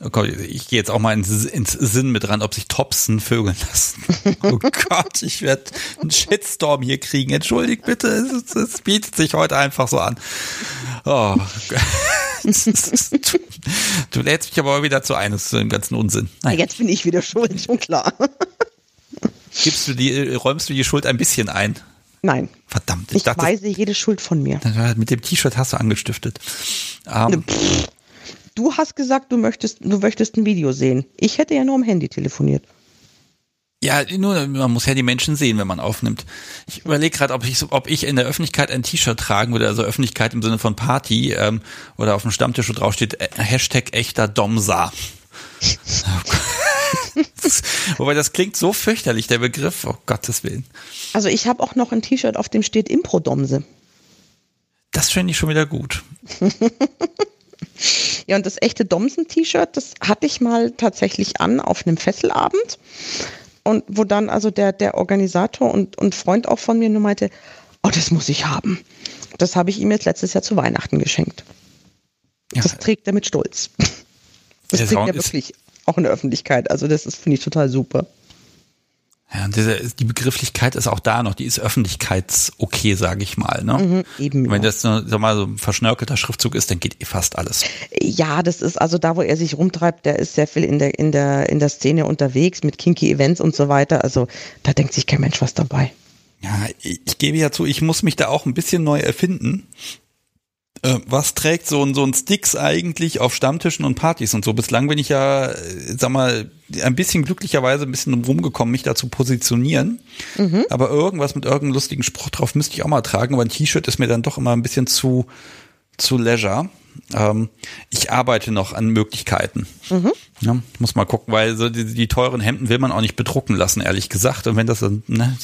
oh ich gehe jetzt auch mal ins, ins Sinn mit dran, ob sich Topsen vögeln lassen. Oh Gott, ich werde einen Shitstorm hier kriegen. Entschuldigt bitte, es, es bietet sich heute einfach so an. Oh. du lädst mich aber wieder zu eines, zu dem ganzen Unsinn. Nein. Jetzt bin ich wieder schuld, schon klar. Gibst du die, räumst du die Schuld ein bisschen ein? Nein. Verdammt. Ich, ich dachte, weise jede Schuld von mir. Mit dem T-Shirt hast du angestiftet. Um, du hast gesagt, du möchtest, du möchtest ein Video sehen. Ich hätte ja nur am Handy telefoniert. Ja, nur man muss ja die Menschen sehen, wenn man aufnimmt. Ich überlege gerade, ob ich, ob ich in der Öffentlichkeit ein T-Shirt tragen würde, also Öffentlichkeit im Sinne von Party ähm, oder auf dem Stammtisch, wo drauf steht äh, Hashtag echter Domsa. Wobei das klingt so fürchterlich, der Begriff, oh Gottes Willen. Also ich habe auch noch ein T-Shirt, auf dem steht Impro-Domse. Das finde ich schon wieder gut. ja, und das echte Domsen-T-Shirt, das hatte ich mal tatsächlich an auf einem Fesselabend und wo dann also der, der Organisator und, und Freund auch von mir nur meinte, oh, das muss ich haben. Das habe ich ihm jetzt letztes Jahr zu Weihnachten geschenkt. Ja. Das trägt er mit Stolz. Das ja, trägt er wirklich auch in der Öffentlichkeit. Also das ist, finde ich, total super. Ja, diese, die Begrifflichkeit ist auch da noch, die ist öffentlichkeits-okay, sage ich mal. Ne? Mhm, eben. Wenn ja. das sag mal, so ein verschnörkelter Schriftzug ist, dann geht eh fast alles. Ja, das ist also da, wo er sich rumtreibt, der ist sehr viel in der, in der, in der Szene unterwegs mit kinky Events und so weiter. Also da denkt sich kein Mensch was dabei. Ja, ich gebe ja zu, ich muss mich da auch ein bisschen neu erfinden. Äh, was trägt so ein, so ein Sticks eigentlich auf Stammtischen und Partys und so? Bislang bin ich ja, äh, sag mal, ein bisschen glücklicherweise ein bisschen rumgekommen, mich da zu positionieren. Mhm. Aber irgendwas mit irgendeinem lustigen Spruch drauf müsste ich auch mal tragen. Aber ein T-Shirt ist mir dann doch immer ein bisschen zu, zu leisure. Ähm, ich arbeite noch an Möglichkeiten. Mhm. Ja, muss mal gucken, weil so die, die, teuren Hemden will man auch nicht bedrucken lassen, ehrlich gesagt. Und wenn das dann, ne,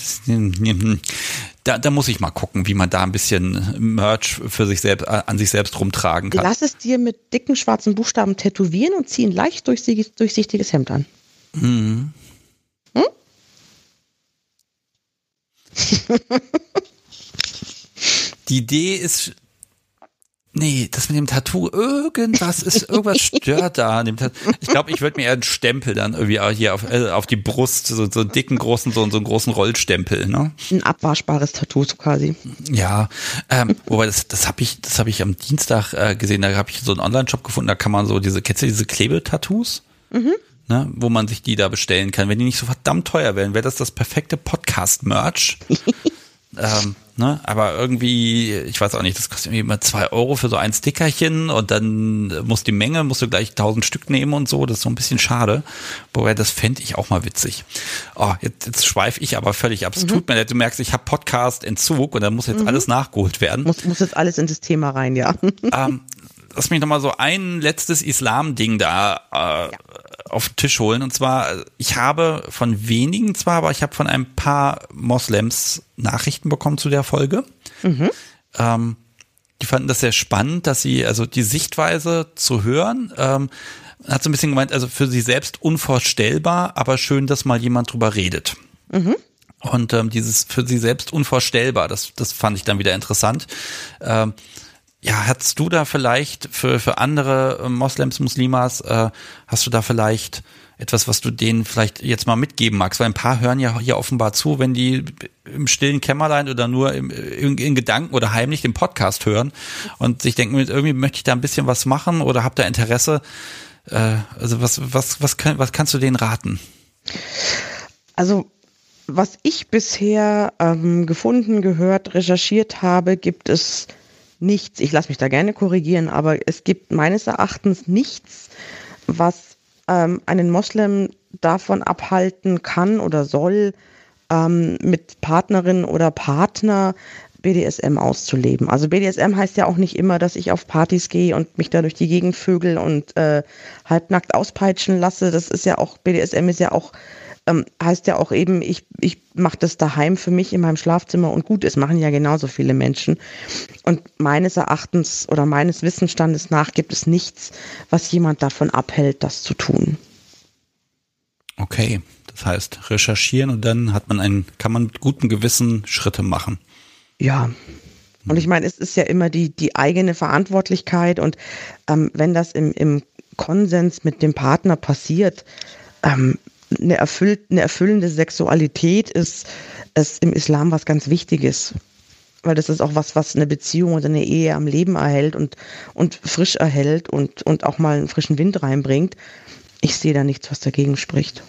da, da muss ich mal gucken, wie man da ein bisschen Merch für sich selbst, an sich selbst rumtragen kann. Lass es dir mit dicken schwarzen Buchstaben tätowieren und zieh ein leicht durchsichtiges Hemd an. Mhm. Hm? Die Idee ist Nee, das mit dem Tattoo, irgendwas ist, irgendwas stört da an dem Tattoo. Ich glaube, ich würde mir eher einen Stempel dann irgendwie hier auf, äh, auf die Brust, so, so einen dicken, großen, so, so einen großen Rollstempel, ne? Ein abwaschbares Tattoo so quasi. Ja, ähm, wobei das, das habe ich, das habe ich am Dienstag äh, gesehen, da habe ich so einen Online-Shop gefunden, da kann man so diese, kennst du diese Klebetattoos? Mhm. Ne, wo man sich die da bestellen kann. Wenn die nicht so verdammt teuer wären, wäre das das perfekte Podcast-Merch. Ähm, ne? Aber irgendwie, ich weiß auch nicht, das kostet irgendwie immer zwei Euro für so ein Stickerchen und dann muss die Menge, musst du gleich tausend Stück nehmen und so. Das ist so ein bisschen schade. Wobei, das fände ich auch mal witzig. Oh, jetzt, jetzt schweife ich aber völlig ab. Es mhm. tut mir leid, du merkst, ich habe Podcast-Entzug und da muss jetzt mhm. alles nachgeholt werden. Muss, muss jetzt alles in das Thema rein, ja. Ähm, lass mich nochmal so ein letztes Islam-Ding da äh, ja. Auf den Tisch holen. Und zwar, ich habe von wenigen zwar, aber ich habe von ein paar Moslems Nachrichten bekommen zu der Folge. Mhm. Ähm, die fanden das sehr spannend, dass sie, also die Sichtweise zu hören, ähm, hat so ein bisschen gemeint, also für sie selbst unvorstellbar, aber schön, dass mal jemand drüber redet. Mhm. Und ähm, dieses für sie selbst unvorstellbar, das, das fand ich dann wieder interessant. Ähm, ja, hast du da vielleicht für, für andere äh, Moslems, Muslimas, äh, hast du da vielleicht etwas, was du denen vielleicht jetzt mal mitgeben magst? Weil ein paar hören ja hier offenbar zu, wenn die im stillen Kämmerlein oder nur im, in, in Gedanken oder heimlich den Podcast hören und sich denken, irgendwie möchte ich da ein bisschen was machen oder habt da Interesse? Äh, also was, was, was, kann, was kannst du denen raten? Also was ich bisher ähm, gefunden, gehört, recherchiert habe, gibt es nichts, ich lasse mich da gerne korrigieren, aber es gibt meines Erachtens nichts, was ähm, einen Moslem davon abhalten kann oder soll, ähm, mit Partnerin oder Partner BDSM auszuleben. Also BDSM heißt ja auch nicht immer, dass ich auf Partys gehe und mich da durch die Gegend vögel und äh, halbnackt auspeitschen lasse. Das ist ja auch, BDSM ist ja auch ähm, heißt ja auch eben, ich, ich mache das daheim für mich in meinem Schlafzimmer und gut, es machen ja genauso viele Menschen. Und meines Erachtens oder meines Wissensstandes nach gibt es nichts, was jemand davon abhält, das zu tun. Okay, das heißt recherchieren und dann hat man einen, kann man mit gutem Gewissen Schritte machen. Ja, und ich meine, es ist ja immer die, die eigene Verantwortlichkeit und ähm, wenn das im, im Konsens mit dem Partner passiert, ähm, eine, erfüllt, eine erfüllende Sexualität ist, ist im Islam was ganz Wichtiges. Weil das ist auch was, was eine Beziehung oder eine Ehe am Leben erhält und, und frisch erhält und, und auch mal einen frischen Wind reinbringt. Ich sehe da nichts, was dagegen spricht.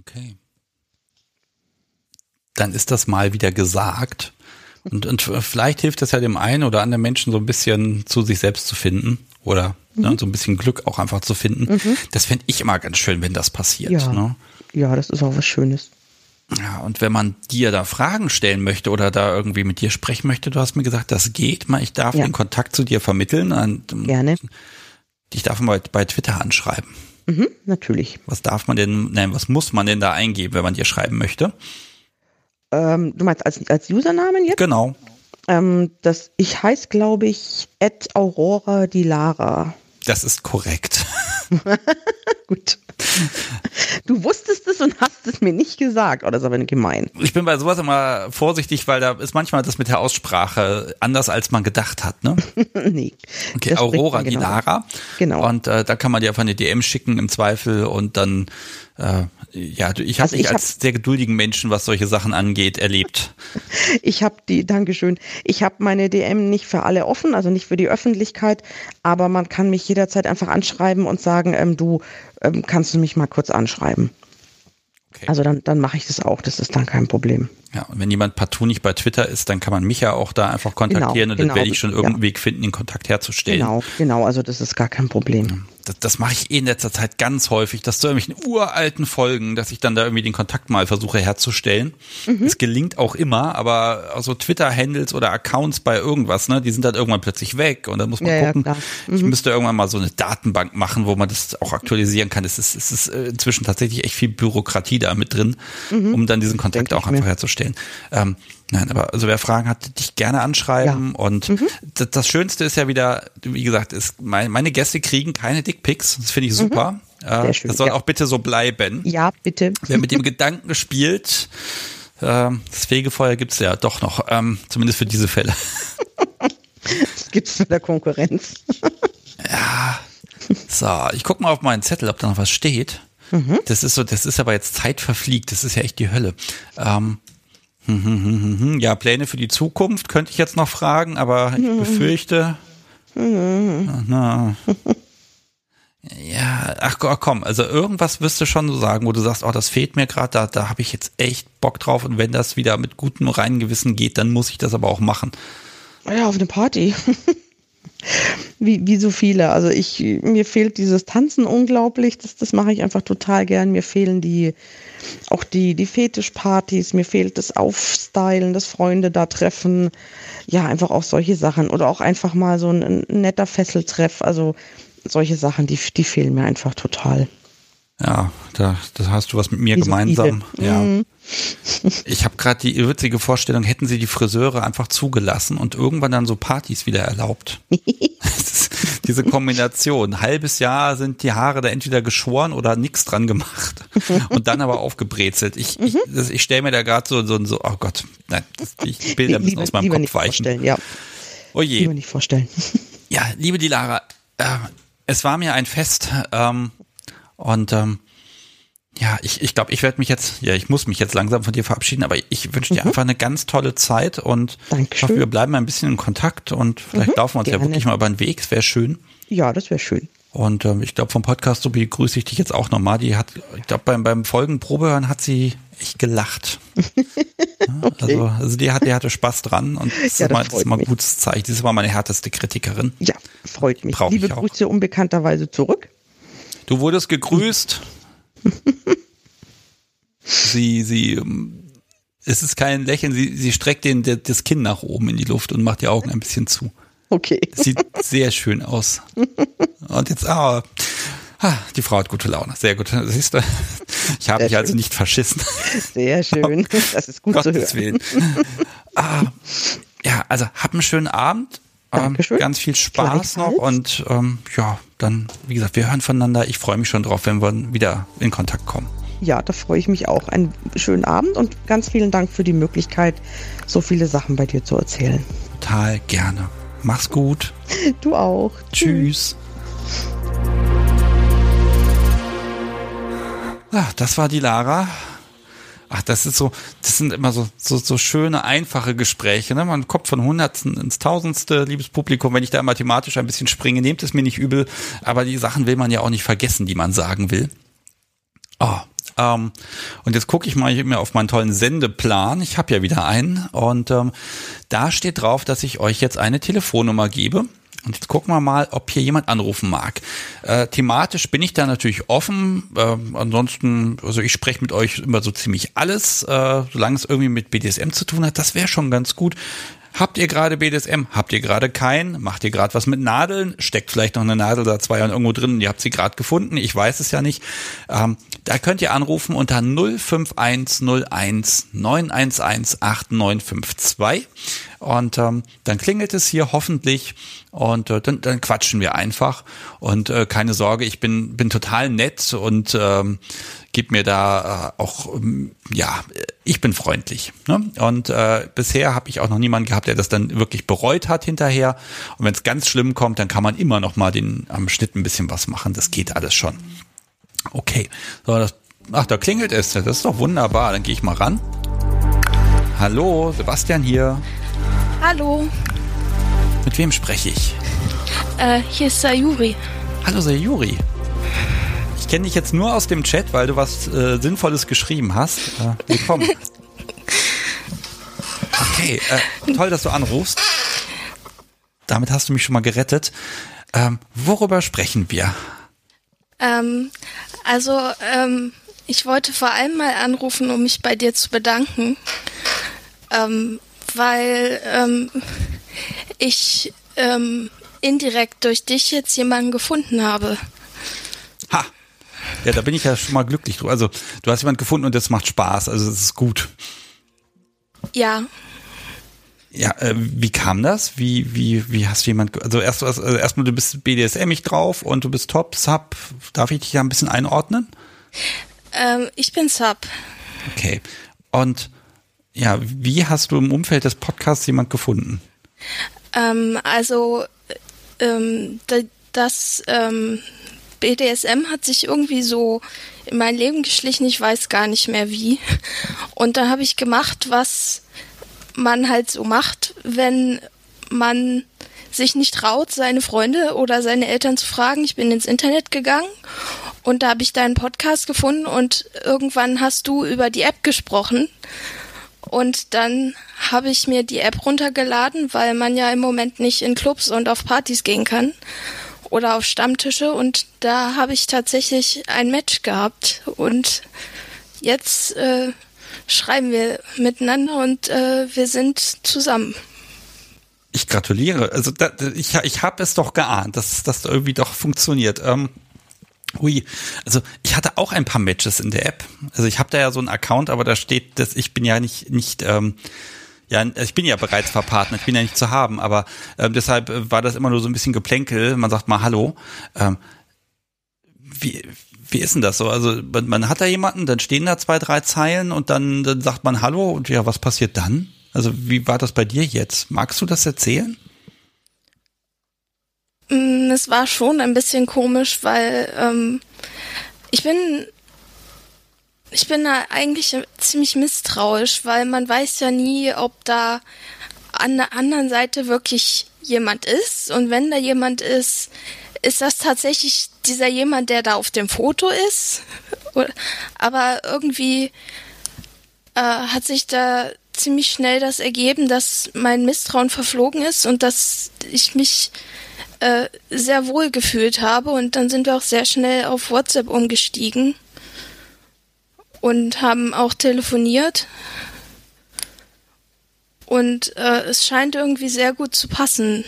Okay. Dann ist das mal wieder gesagt. Und, und vielleicht hilft das ja dem einen oder anderen Menschen so ein bisschen zu sich selbst zu finden oder mhm. ne, so ein bisschen Glück auch einfach zu finden. Mhm. Das fände ich immer ganz schön, wenn das passiert. Ja. Ne? ja, das ist auch was Schönes. Ja, und wenn man dir da Fragen stellen möchte oder da irgendwie mit dir sprechen möchte, du hast mir gesagt, das geht mal, ich darf ja. den Kontakt zu dir vermitteln. Und, ähm, Gerne. Ich darf mal bei Twitter anschreiben. Mhm, natürlich. Was darf man denn, nein, was muss man denn da eingeben, wenn man dir schreiben möchte? Ähm, du meinst als, als Usernamen jetzt? Genau. Ähm, das, ich heiße, glaube ich, Ed Aurora di Lara. Das ist korrekt. Gut. Du wusstest es und hast es mir nicht gesagt. Oh, das ist aber gemein. Ich bin bei sowas immer vorsichtig, weil da ist manchmal das mit der Aussprache anders, als man gedacht hat. Ne? nee. Okay, Aurora genau. Lara. Genau. Und äh, da kann man dir einfach eine DM schicken im Zweifel und dann äh, ja, ich habe also dich als hab, sehr geduldigen Menschen, was solche Sachen angeht, erlebt. ich habe die, Dankeschön. Ich habe meine DM nicht für alle offen, also nicht für die Öffentlichkeit, aber man kann mich jederzeit einfach anschreiben und sagen, ähm, du ähm, kannst du mich mal kurz anschreiben. Okay. Also dann, dann mache ich das auch, das ist dann kein Problem. Ja, und wenn jemand partout nicht bei Twitter ist, dann kann man mich ja auch da einfach kontaktieren genau, und dann genau, werde ich schon irgendeinen ja. Weg finden, den Kontakt herzustellen. Genau, genau, also das ist gar kein Problem das, das mache ich eh in letzter Zeit ganz häufig, dass zu irgendwelchen uralten Folgen, dass ich dann da irgendwie den Kontakt mal versuche herzustellen. Mhm. Es gelingt auch immer, aber so Twitter-Handles oder Accounts bei irgendwas, ne, die sind dann irgendwann plötzlich weg und dann muss man ja, gucken. Ja, mhm. Ich müsste irgendwann mal so eine Datenbank machen, wo man das auch aktualisieren kann. Es ist, es ist äh, inzwischen tatsächlich echt viel Bürokratie da mit drin, mhm. um dann diesen Kontakt Denk auch einfach herzustellen. Ähm, Nein, aber also wer Fragen hat, dich gerne anschreiben. Ja. Und mhm. das, das, Schönste ist ja wieder, wie gesagt, ist, mein, meine Gäste kriegen keine Dickpics. Das finde ich mhm. super. Mhm. Äh, schön, das soll ja. auch bitte so bleiben. Ja, bitte. Wer mit dem Gedanken spielt, äh, das Fegefeuer gibt's ja doch noch, ähm, zumindest für diese Fälle. das gibt's für der Konkurrenz. ja. So, ich gucke mal auf meinen Zettel, ob da noch was steht. Mhm. Das ist so, das ist aber jetzt Zeit verfliegt, das ist ja echt die Hölle. Ähm, ja, Pläne für die Zukunft könnte ich jetzt noch fragen, aber ich befürchte. Na, Ja, ach komm, also irgendwas wirst du schon so sagen, wo du sagst, oh, das fehlt mir gerade, da, da habe ich jetzt echt Bock drauf und wenn das wieder mit gutem reinen Gewissen geht, dann muss ich das aber auch machen. Ja, auf eine Party. wie, wie so viele. Also ich, mir fehlt dieses Tanzen unglaublich, das, das mache ich einfach total gern. Mir fehlen die, auch die, die Fetischpartys, mir fehlt das Aufstylen, das Freunde da treffen. Ja, einfach auch solche Sachen. Oder auch einfach mal so ein, ein netter Fesseltreff. Also solche Sachen, die, die fehlen mir einfach total. Ja, da, das hast du was mit mir Wie gemeinsam. So ja. Mhm. Ich habe gerade die witzige Vorstellung, hätten sie die Friseure einfach zugelassen und irgendwann dann so Partys wieder erlaubt. diese Kombination. Ein halbes Jahr sind die Haare da entweder geschoren oder nichts dran gemacht und dann aber aufgebrezelt. Ich, ich, mhm. ich stelle mir da gerade so, so, so, oh Gott, nein, ich Bilder müssen aus meinem Kopf weichen. Ja. Oh je. Lieber nicht vorstellen. Ja, liebe die Lara, äh, es war mir ein Fest ähm, und ähm, ja, ich, ich glaube, ich werde mich jetzt, ja, ich muss mich jetzt langsam von dir verabschieden, aber ich wünsche dir mhm. einfach eine ganz tolle Zeit und Dankeschön. hoffe, wir bleiben ein bisschen in Kontakt und vielleicht mhm, laufen wir uns gerne. ja wirklich mal über den Weg. Es wäre schön. Ja, das wäre schön. Und ähm, ich glaube, vom Podcast so begrüße ich dich jetzt auch nochmal. Die hat, ich glaube, beim, beim Folgenprobehören hat sie echt gelacht. okay. also, also die, hat, die hatte Spaß dran und das, ja, ist, mal, das ist mal ein gutes Zeichen. Das ist immer meine härteste Kritikerin. Ja, freut mich. Brauch Liebe Grüße unbekannterweise zurück. Du wurdest gegrüßt. sie, sie, ähm, es ist kein Lächeln, sie, sie streckt den, das Kinn nach oben in die Luft und macht die Augen ein bisschen zu. Okay. Sieht sehr schön aus. Und jetzt, ah, die Frau hat gute Laune. Sehr gut. Siehst du, ich habe mich also nicht verschissen. Sehr schön. Das ist gut Gottes zu hören. Willen. Ah, ja, also hab einen schönen Abend. Ähm, Dankeschön. ganz viel Spaß noch und ähm, ja, dann, wie gesagt, wir hören voneinander. Ich freue mich schon drauf, wenn wir wieder in Kontakt kommen. Ja, da freue ich mich auch. Einen schönen Abend und ganz vielen Dank für die Möglichkeit, so viele Sachen bei dir zu erzählen. Total gerne. Mach's gut. Du auch. Tschüss. Ach, das war die Lara. Ach, das ist so, das sind immer so, so, so schöne, einfache Gespräche. Ne? Man kommt von Hundertsten ins Tausendste, liebes Publikum. Wenn ich da mathematisch ein bisschen springe, nehmt es mir nicht übel. Aber die Sachen will man ja auch nicht vergessen, die man sagen will. Oh, ähm, und jetzt gucke ich mal hier auf meinen tollen Sendeplan. Ich habe ja wieder einen. Und ähm, da steht drauf, dass ich euch jetzt eine Telefonnummer gebe. Und jetzt gucken wir mal, ob hier jemand anrufen mag. Äh, thematisch bin ich da natürlich offen. Äh, ansonsten, also ich spreche mit euch immer so ziemlich alles, äh, solange es irgendwie mit BDSM zu tun hat. Das wäre schon ganz gut. Habt ihr gerade BDSM? Habt ihr gerade keinen? Macht ihr gerade was mit Nadeln? Steckt vielleicht noch eine Nadel da zwei Jahren irgendwo drin ihr habt sie gerade gefunden? Ich weiß es ja nicht. Ähm, da könnt ihr anrufen unter 05101 911 8952 und ähm, dann klingelt es hier hoffentlich und äh, dann, dann quatschen wir einfach und äh, keine Sorge, ich bin bin total nett und ähm, gib mir da äh, auch ähm, ja, ich bin freundlich ne? und äh, bisher habe ich auch noch niemanden gehabt, der das dann wirklich bereut hat hinterher und wenn es ganz schlimm kommt, dann kann man immer noch mal den am Schnitt ein bisschen was machen, das geht alles schon. Okay, so das Ach, da klingelt es. Das ist doch wunderbar. Dann gehe ich mal ran. Hallo, Sebastian hier. Hallo. Mit wem spreche ich? Äh, hier ist Sayuri. Hallo Sayuri. Ich kenne dich jetzt nur aus dem Chat, weil du was äh, Sinnvolles geschrieben hast. Äh, willkommen. Okay, äh, toll, dass du anrufst. Damit hast du mich schon mal gerettet. Ähm, worüber sprechen wir? Ähm, also, ähm, ich wollte vor allem mal anrufen, um mich bei dir zu bedanken. Ähm, weil ähm, ich ähm, indirekt durch dich jetzt jemanden gefunden habe. Ja, da bin ich ja schon mal glücklich. Also, du hast jemanden gefunden und das macht Spaß. Also, das ist gut. Ja. Ja, äh, wie kam das? Wie, wie, wie hast du jemand, also erst, also erstmal, du bist BDSM-ig drauf und du bist Top, Sub. Darf ich dich ja ein bisschen einordnen? Ähm, ich bin Sub. Okay. Und ja, wie hast du im Umfeld des Podcasts jemand gefunden? Ähm, also ähm, das ähm, BDSM hat sich irgendwie so in mein Leben geschlichen, ich weiß gar nicht mehr wie. Und da habe ich gemacht, was man halt so macht, wenn man sich nicht traut, seine Freunde oder seine Eltern zu fragen. Ich bin ins Internet gegangen und da habe ich deinen Podcast gefunden und irgendwann hast du über die App gesprochen. Und dann habe ich mir die App runtergeladen, weil man ja im Moment nicht in Clubs und auf Partys gehen kann oder auf Stammtische. Und da habe ich tatsächlich ein Match gehabt. Und jetzt äh, schreiben wir miteinander und äh, wir sind zusammen. Ich gratuliere. Also da, ich, ich habe es doch geahnt, dass das irgendwie doch funktioniert. Ähm, Ui, also ich hatte auch ein paar Matches in der App. Also ich habe da ja so einen Account, aber da steht, dass ich bin ja nicht nicht ähm, ja, ich bin ja bereits verpartnert, ich bin ja nicht zu haben, aber ähm, deshalb war das immer nur so ein bisschen Geplänkel. Man sagt mal Hallo. Ähm, wie, wie ist denn das so? Also man, man hat da jemanden, dann stehen da zwei, drei Zeilen und dann, dann sagt man Hallo und ja, was passiert dann? Also wie war das bei dir jetzt? Magst du das erzählen? Mm, es war schon ein bisschen komisch, weil ähm, ich bin ich bin da eigentlich ziemlich misstrauisch, weil man weiß ja nie, ob da an der anderen Seite wirklich jemand ist. Und wenn da jemand ist, ist das tatsächlich dieser jemand, der da auf dem Foto ist? Aber irgendwie äh, hat sich da ziemlich schnell das ergeben, dass mein Misstrauen verflogen ist und dass ich mich äh, sehr wohl gefühlt habe und dann sind wir auch sehr schnell auf WhatsApp umgestiegen und haben auch telefoniert. Und äh, es scheint irgendwie sehr gut zu passen.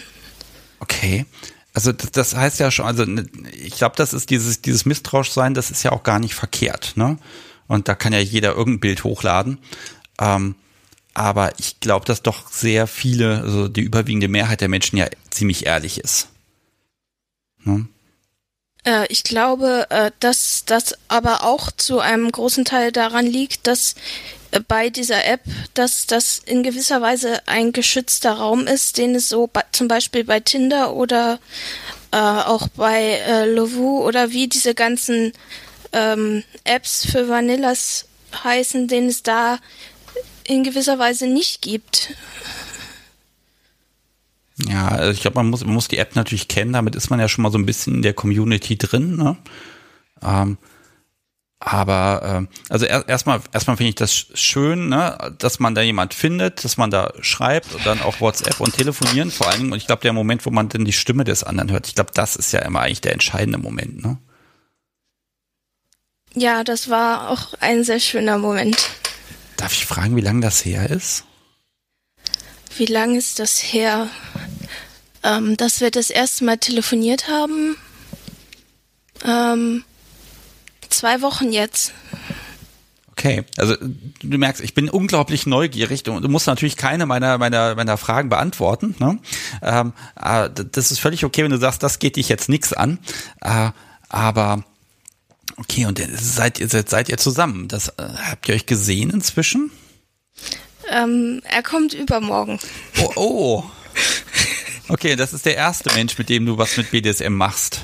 Okay. Also das, heißt ja schon, also ne, ich glaube, das ist dieses, dieses Misstrauischsein, das ist ja auch gar nicht verkehrt, ne? Und da kann ja jeder irgendein Bild hochladen. Ähm, aber ich glaube, dass doch sehr viele, also die überwiegende Mehrheit der Menschen ja ziemlich ehrlich ist. Ne? Äh, ich glaube, äh, dass das aber auch zu einem großen Teil daran liegt, dass äh, bei dieser App, dass das in gewisser Weise ein geschützter Raum ist, den es so zum Beispiel bei Tinder oder auch bei Lovoo oder wie diese ganzen ähm, Apps für Vanillas heißen, den es da in gewisser Weise nicht gibt. Ja, also ich glaube, man muss, man muss die App natürlich kennen, damit ist man ja schon mal so ein bisschen in der Community drin. Ne? Ähm, aber äh, also er, erstmal erstmal finde ich das schön, ne, dass man da jemand findet, dass man da schreibt und dann auch WhatsApp und telefonieren vor allen Dingen. Und ich glaube, der Moment, wo man dann die Stimme des anderen hört, ich glaube, das ist ja immer eigentlich der entscheidende Moment. Ne? Ja, das war auch ein sehr schöner Moment. Darf ich fragen, wie lange das her ist? Wie lange ist das her? Ähm, dass wir das erste Mal telefoniert haben. Ähm, zwei Wochen jetzt. Okay, also du merkst, ich bin unglaublich neugierig. Du, du musst natürlich keine meiner meiner meiner Fragen beantworten. Ne? Ähm, äh, das ist völlig okay, wenn du sagst, das geht dich jetzt nichts an. Äh, aber okay, und seid ihr seid, seid ihr zusammen? Das äh, habt ihr euch gesehen inzwischen? Ähm, er kommt übermorgen. Oh, oh. Okay, das ist der erste Mensch, mit dem du was mit BDSM machst.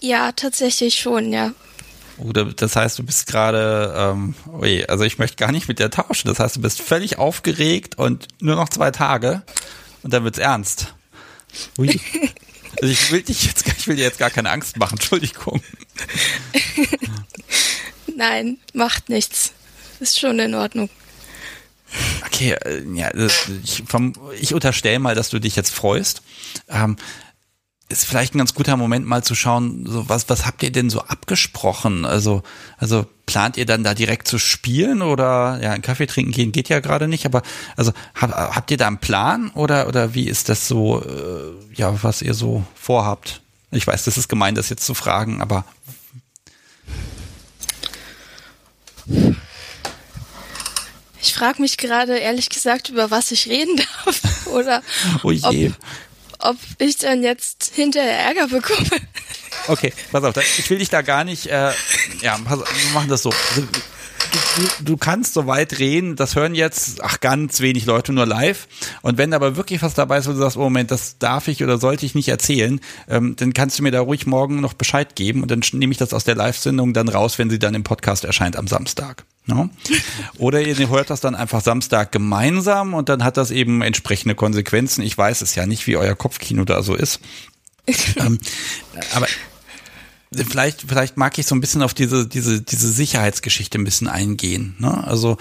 Ja, tatsächlich schon, ja. Oder das heißt, du bist gerade, ähm, ui, also ich möchte gar nicht mit dir tauschen. Das heißt, du bist völlig aufgeregt und nur noch zwei Tage und dann wird's ernst. Ui. Also ich will dich jetzt, ich will dir jetzt gar keine Angst machen. Entschuldigung. Nein, macht nichts. Ist schon in Ordnung. Okay, äh, ja, ich, ich unterstelle mal, dass du dich jetzt freust. Ähm, ist vielleicht ein ganz guter Moment mal zu schauen, so was was habt ihr denn so abgesprochen? Also also plant ihr dann da direkt zu spielen oder ja, einen Kaffee trinken gehen geht ja gerade nicht, aber also hab, habt ihr da einen Plan oder oder wie ist das so äh, ja, was ihr so vorhabt? Ich weiß, das ist gemein das jetzt zu fragen, aber ich frage mich gerade ehrlich gesagt, über was ich reden darf oder oh je. Ob, ob ich dann jetzt hinterher Ärger bekomme. Okay, pass auf, ich will dich da gar nicht, äh, ja, pass, wir machen das so. Du, du, du kannst so weit reden, das hören jetzt, ach, ganz wenig Leute nur live. Und wenn aber wirklich was dabei ist, wo du sagst, oh Moment, das darf ich oder sollte ich nicht erzählen, ähm, dann kannst du mir da ruhig morgen noch Bescheid geben und dann nehme ich das aus der Live-Sendung dann raus, wenn sie dann im Podcast erscheint am Samstag. No? Oder ihr hört das dann einfach Samstag gemeinsam und dann hat das eben entsprechende Konsequenzen. Ich weiß es ja nicht, wie euer Kopfkino da so ist. ähm, aber vielleicht, vielleicht mag ich so ein bisschen auf diese, diese, diese Sicherheitsgeschichte ein bisschen eingehen. Ne? Also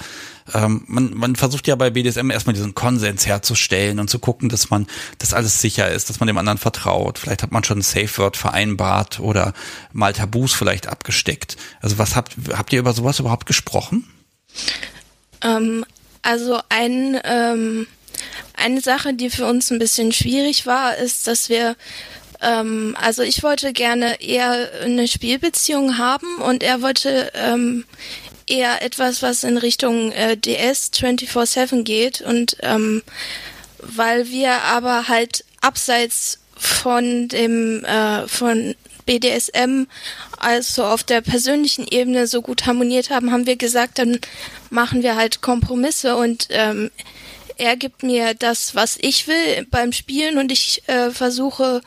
ähm, man, man versucht ja bei BDSM erstmal diesen Konsens herzustellen und zu gucken, dass man, dass alles sicher ist, dass man dem anderen vertraut. Vielleicht hat man schon ein Safe Word vereinbart oder mal Tabus vielleicht abgesteckt. Also was habt, habt ihr über sowas überhaupt gesprochen? Ähm, also ein, ähm, eine Sache, die für uns ein bisschen schwierig war, ist, dass wir ähm, also ich wollte gerne eher eine Spielbeziehung haben und er wollte ähm, eher etwas, was in Richtung äh, DS 24-7 geht. Und ähm, weil wir aber halt abseits von dem äh, von BDSM also auf der persönlichen Ebene so gut harmoniert haben, haben wir gesagt, dann machen wir halt Kompromisse. Und ähm, er gibt mir das, was ich will beim Spielen. Und ich äh, versuche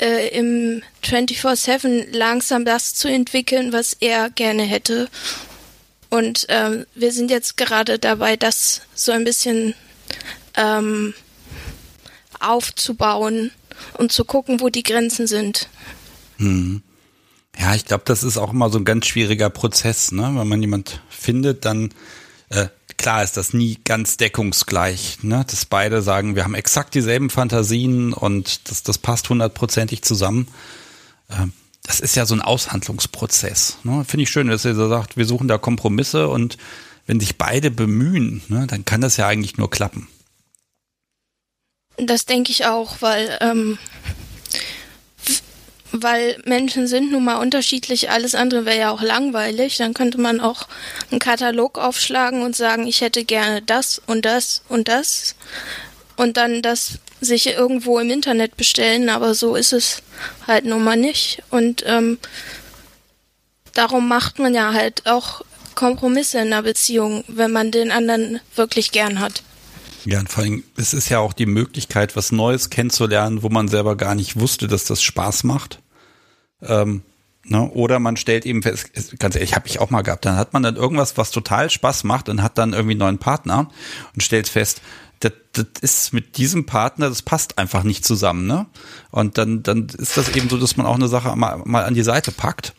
äh, im 24-7 langsam das zu entwickeln, was er gerne hätte. Und ähm, wir sind jetzt gerade dabei, das so ein bisschen ähm, aufzubauen und zu gucken, wo die Grenzen sind. Hm. Ja, ich glaube, das ist auch immer so ein ganz schwieriger Prozess, ne? Wenn man jemand findet, dann äh, klar ist das nie ganz deckungsgleich, ne? Dass beide sagen, wir haben exakt dieselben Fantasien und das, das passt hundertprozentig zusammen. Ähm, das ist ja so ein Aushandlungsprozess. Ne? Finde ich schön, dass ihr so sagt, wir suchen da Kompromisse und wenn sich beide bemühen, ne, dann kann das ja eigentlich nur klappen. Das denke ich auch, weil ähm, weil Menschen sind nun mal unterschiedlich, alles andere wäre ja auch langweilig. Dann könnte man auch einen Katalog aufschlagen und sagen, ich hätte gerne das und das und das und dann das sich irgendwo im Internet bestellen, aber so ist es halt nun mal nicht. Und ähm, darum macht man ja halt auch Kompromisse in einer Beziehung, wenn man den anderen wirklich gern hat. Ja, und vor allem, es ist ja auch die Möglichkeit, was Neues kennenzulernen, wo man selber gar nicht wusste, dass das Spaß macht. Ähm, ne? Oder man stellt eben fest, ganz ehrlich, habe ich auch mal gehabt, dann hat man dann irgendwas, was total Spaß macht und hat dann irgendwie einen neuen Partner und stellt fest, das, das ist mit diesem Partner, das passt einfach nicht zusammen, ne? Und dann, dann ist das eben so, dass man auch eine Sache mal, mal an die Seite packt.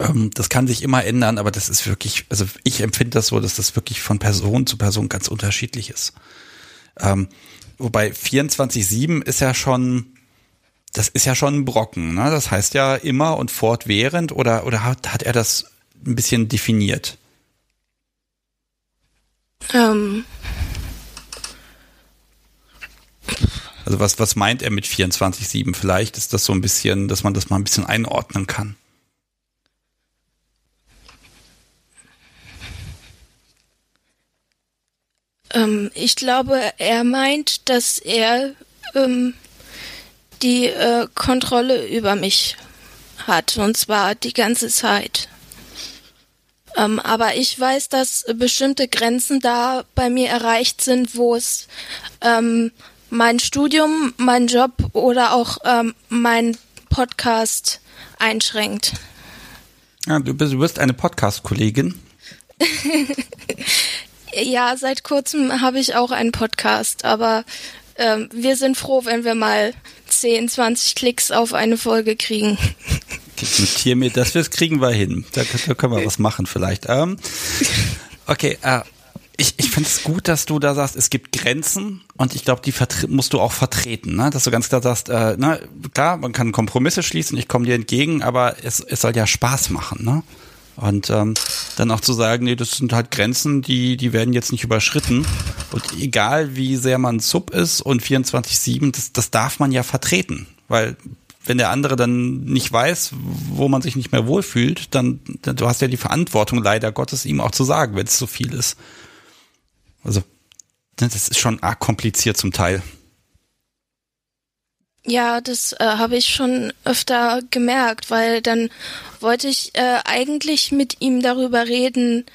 Ähm, das kann sich immer ändern, aber das ist wirklich, also ich empfinde das so, dass das wirklich von Person zu Person ganz unterschiedlich ist. Ähm, wobei 24-7 ist ja schon, das ist ja schon ein Brocken, ne? Das heißt ja immer und fortwährend oder, oder hat, hat er das ein bisschen definiert? Ähm. Also was, was meint er mit 24-7? Vielleicht ist das so ein bisschen, dass man das mal ein bisschen einordnen kann. Ähm, ich glaube, er meint, dass er ähm, die äh, Kontrolle über mich hat, und zwar die ganze Zeit. Ähm, aber ich weiß, dass bestimmte Grenzen da bei mir erreicht sind, wo es ähm, mein Studium, mein Job oder auch ähm, mein Podcast einschränkt. Ja, du, bist, du bist eine Podcast-Kollegin. ja, seit kurzem habe ich auch einen Podcast, aber ähm, wir sind froh, wenn wir mal 10, 20 Klicks auf eine Folge kriegen. Ich notiere mir das, das kriegen wir hin. Da, da können wir was machen vielleicht. Ähm, okay, äh, ich, ich finde es gut, dass du da sagst, es gibt Grenzen und ich glaube, die musst du auch vertreten, ne? dass du ganz klar sagst, äh, na, klar, man kann Kompromisse schließen, ich komme dir entgegen, aber es, es soll ja Spaß machen. Ne? Und ähm, dann auch zu sagen, nee, das sind halt Grenzen, die, die werden jetzt nicht überschritten. Und egal wie sehr man Sub ist und 24-7, das, das darf man ja vertreten. Weil wenn der andere dann nicht weiß, wo man sich nicht mehr wohlfühlt, dann, dann du hast ja die Verantwortung leider Gottes ihm auch zu sagen, wenn es zu viel ist. Also, das ist schon arg kompliziert zum Teil. Ja, das äh, habe ich schon öfter gemerkt, weil dann wollte ich äh, eigentlich mit ihm darüber reden,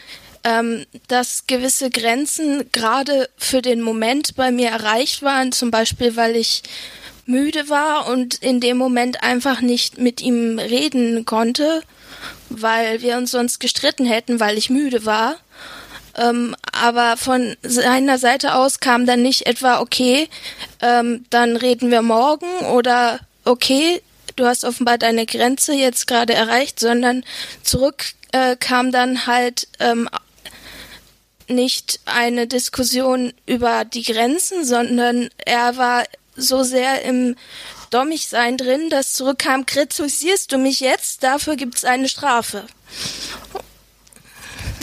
ähm, dass gewisse Grenzen gerade für den Moment bei mir erreicht waren, zum Beispiel weil ich müde war und in dem Moment einfach nicht mit ihm reden konnte, weil wir uns sonst gestritten hätten, weil ich müde war. Ähm, aber von seiner Seite aus kam dann nicht etwa, okay, ähm, dann reden wir morgen oder okay, du hast offenbar deine Grenze jetzt gerade erreicht, sondern zurück äh, kam dann halt ähm, nicht eine Diskussion über die Grenzen, sondern er war so sehr im Dommigsein drin, dass zurückkam, kritisierst du mich jetzt, dafür gibt's eine Strafe.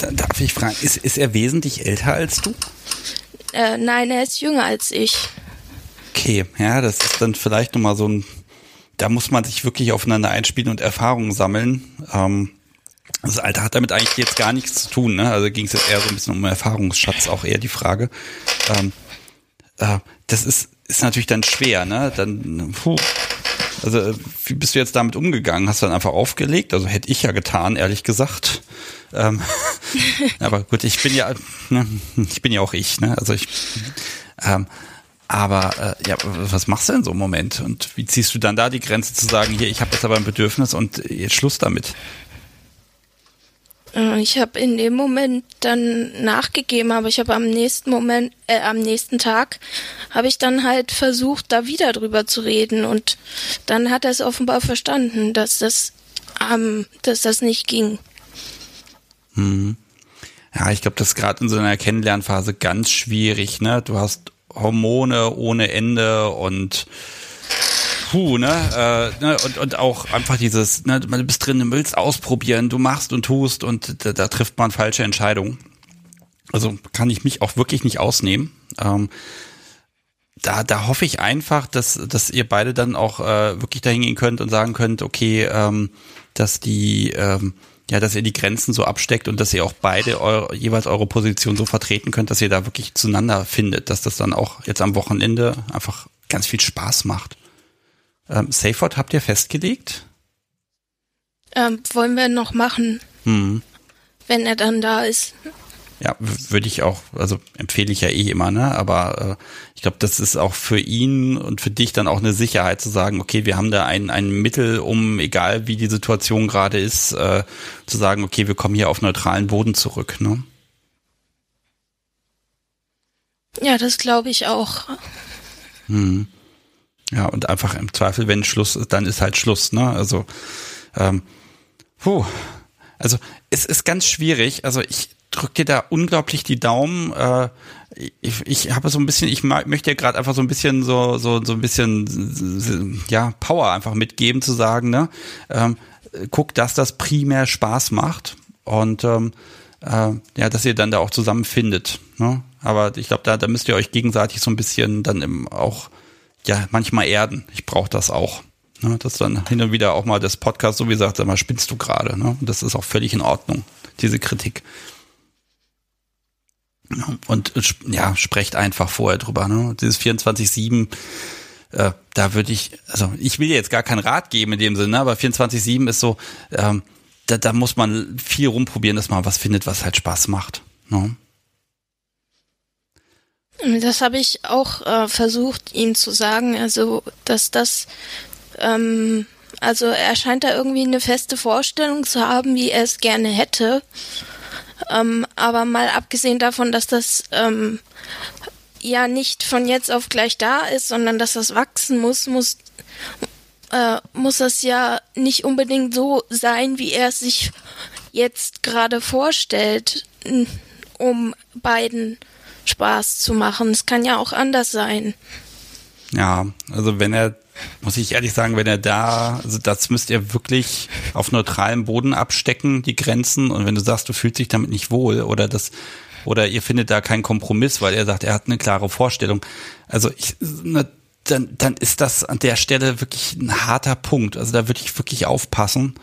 Darf ich fragen, ist, ist er wesentlich älter als du? Äh, nein, er ist jünger als ich. Okay, ja, das ist dann vielleicht nochmal so ein, da muss man sich wirklich aufeinander einspielen und Erfahrungen sammeln. Ähm, das Alter hat damit eigentlich jetzt gar nichts zu tun, ne? Also ging es jetzt eher so ein bisschen um Erfahrungsschatz, auch eher die Frage. Ähm, äh, das ist, ist natürlich dann schwer, ne? Dann, puh. Also, wie bist du jetzt damit umgegangen? Hast du dann einfach aufgelegt? Also hätte ich ja getan, ehrlich gesagt. Ähm, aber gut, ich bin ja, ne, ich bin ja auch ich, ne? Also ich, ähm, aber äh, ja, was machst du in so einem Moment? Und wie ziehst du dann da die Grenze zu sagen, hier, ich habe jetzt aber ein Bedürfnis und jetzt Schluss damit? Äh, ich habe in dem Moment dann nachgegeben, aber ich habe am nächsten Moment, äh, am nächsten Tag habe ich dann halt versucht, da wieder drüber zu reden und dann hat er es offenbar verstanden, dass das, ähm, dass das nicht ging. Hm. Ja, ich glaube, das ist gerade in so einer Kennenlernphase ganz schwierig. Ne, du hast Hormone ohne Ende und puh, ne? Äh, ne? Und, und auch einfach dieses, ne, du bist drin, du willst ausprobieren, du machst und tust und da, da trifft man falsche Entscheidungen. Also kann ich mich auch wirklich nicht ausnehmen. Ähm, da, da hoffe ich einfach, dass, dass ihr beide dann auch äh, wirklich dahin gehen könnt und sagen könnt, okay, ähm, dass die, ähm, ja, dass ihr die Grenzen so absteckt und dass ihr auch beide eure, jeweils eure Position so vertreten könnt, dass ihr da wirklich zueinander findet, dass das dann auch jetzt am Wochenende einfach ganz viel Spaß macht. Ähm, Safeword habt ihr festgelegt? Ähm, wollen wir noch machen, hm. wenn er dann da ist. Ja, würde ich auch, also empfehle ich ja eh immer, ne? Aber äh, ich glaube, das ist auch für ihn und für dich dann auch eine Sicherheit zu sagen, okay, wir haben da ein, ein Mittel, um, egal wie die Situation gerade ist, äh, zu sagen, okay, wir kommen hier auf neutralen Boden zurück, ne? Ja, das glaube ich auch. Hm. Ja, und einfach im Zweifel, wenn Schluss ist, dann ist halt Schluss, ne? Also, ähm, puh. Also, es ist ganz schwierig. Also, ich drück dir da unglaublich die Daumen. Äh, ich, ich habe so ein bisschen, ich möchte ja gerade einfach so ein bisschen so, so, so ein bisschen, ja, Power einfach mitgeben, zu sagen, ne? Ähm, guck, dass das primär Spaß macht und ähm, äh, ja, dass ihr dann da auch zusammenfindet. Ne? Aber ich glaube, da, da müsst ihr euch gegenseitig so ein bisschen dann im, auch ja manchmal erden. Ich brauche das auch. Ne? Dass dann hin und wieder auch mal das Podcast so wie sagt, sag mal, spinnst du gerade. Ne? Und das ist auch völlig in Ordnung, diese Kritik. Und ja, sprecht einfach vorher drüber. Ne? Dieses 24-7, äh, da würde ich, also ich will jetzt gar keinen Rat geben in dem Sinne, aber 24-7 ist so, ähm, da, da muss man viel rumprobieren, dass man was findet, was halt Spaß macht. Ne? Das habe ich auch äh, versucht, ihm zu sagen, also dass das, ähm, also er scheint da irgendwie eine feste Vorstellung zu haben, wie er es gerne hätte. Ähm, aber mal abgesehen davon, dass das ähm, ja nicht von jetzt auf gleich da ist, sondern dass das wachsen muss, muss äh, muss das ja nicht unbedingt so sein, wie er es sich jetzt gerade vorstellt, um beiden Spaß zu machen. Es kann ja auch anders sein. Ja, also wenn er, muss ich ehrlich sagen, wenn er da, also das müsst ihr wirklich auf neutralem Boden abstecken, die Grenzen. Und wenn du sagst, du fühlst dich damit nicht wohl oder das, oder ihr findet da keinen Kompromiss, weil er sagt, er hat eine klare Vorstellung. Also ich, ne, dann, dann ist das an der Stelle wirklich ein harter Punkt. Also da würde ich wirklich aufpassen.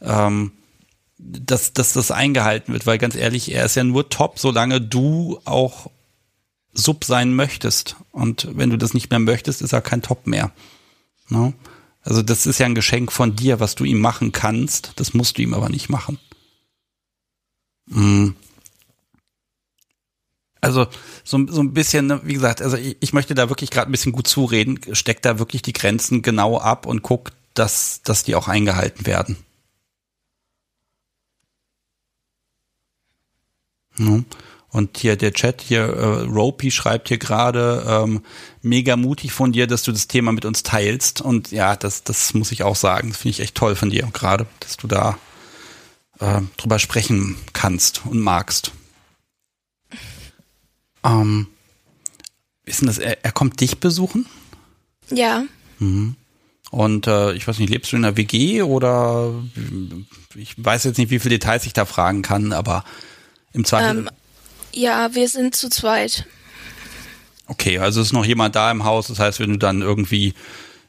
Ähm, dass, dass das eingehalten wird, weil ganz ehrlich, er ist ja nur top, solange du auch Sub sein möchtest. Und wenn du das nicht mehr möchtest, ist er kein Top mehr. No? Also das ist ja ein Geschenk von dir, was du ihm machen kannst. Das musst du ihm aber nicht machen. Mm. Also so, so ein bisschen, ne, wie gesagt, also ich, ich möchte da wirklich gerade ein bisschen gut zureden, Steck da wirklich die Grenzen genau ab und guck, dass, dass die auch eingehalten werden. No? Und hier der Chat hier, äh, Ropey schreibt hier gerade, ähm, mega mutig von dir, dass du das Thema mit uns teilst. Und ja, das, das muss ich auch sagen. Das finde ich echt toll von dir gerade, dass du da äh, drüber sprechen kannst und magst. Ähm, denn das, er, er kommt dich besuchen? Ja. Mhm. Und äh, ich weiß nicht, lebst du in einer WG oder ich weiß jetzt nicht, wie viele Details ich da fragen kann, aber im Zweifel. Ähm, ja, wir sind zu zweit. Okay, also ist noch jemand da im Haus. Das heißt, wenn du dann irgendwie,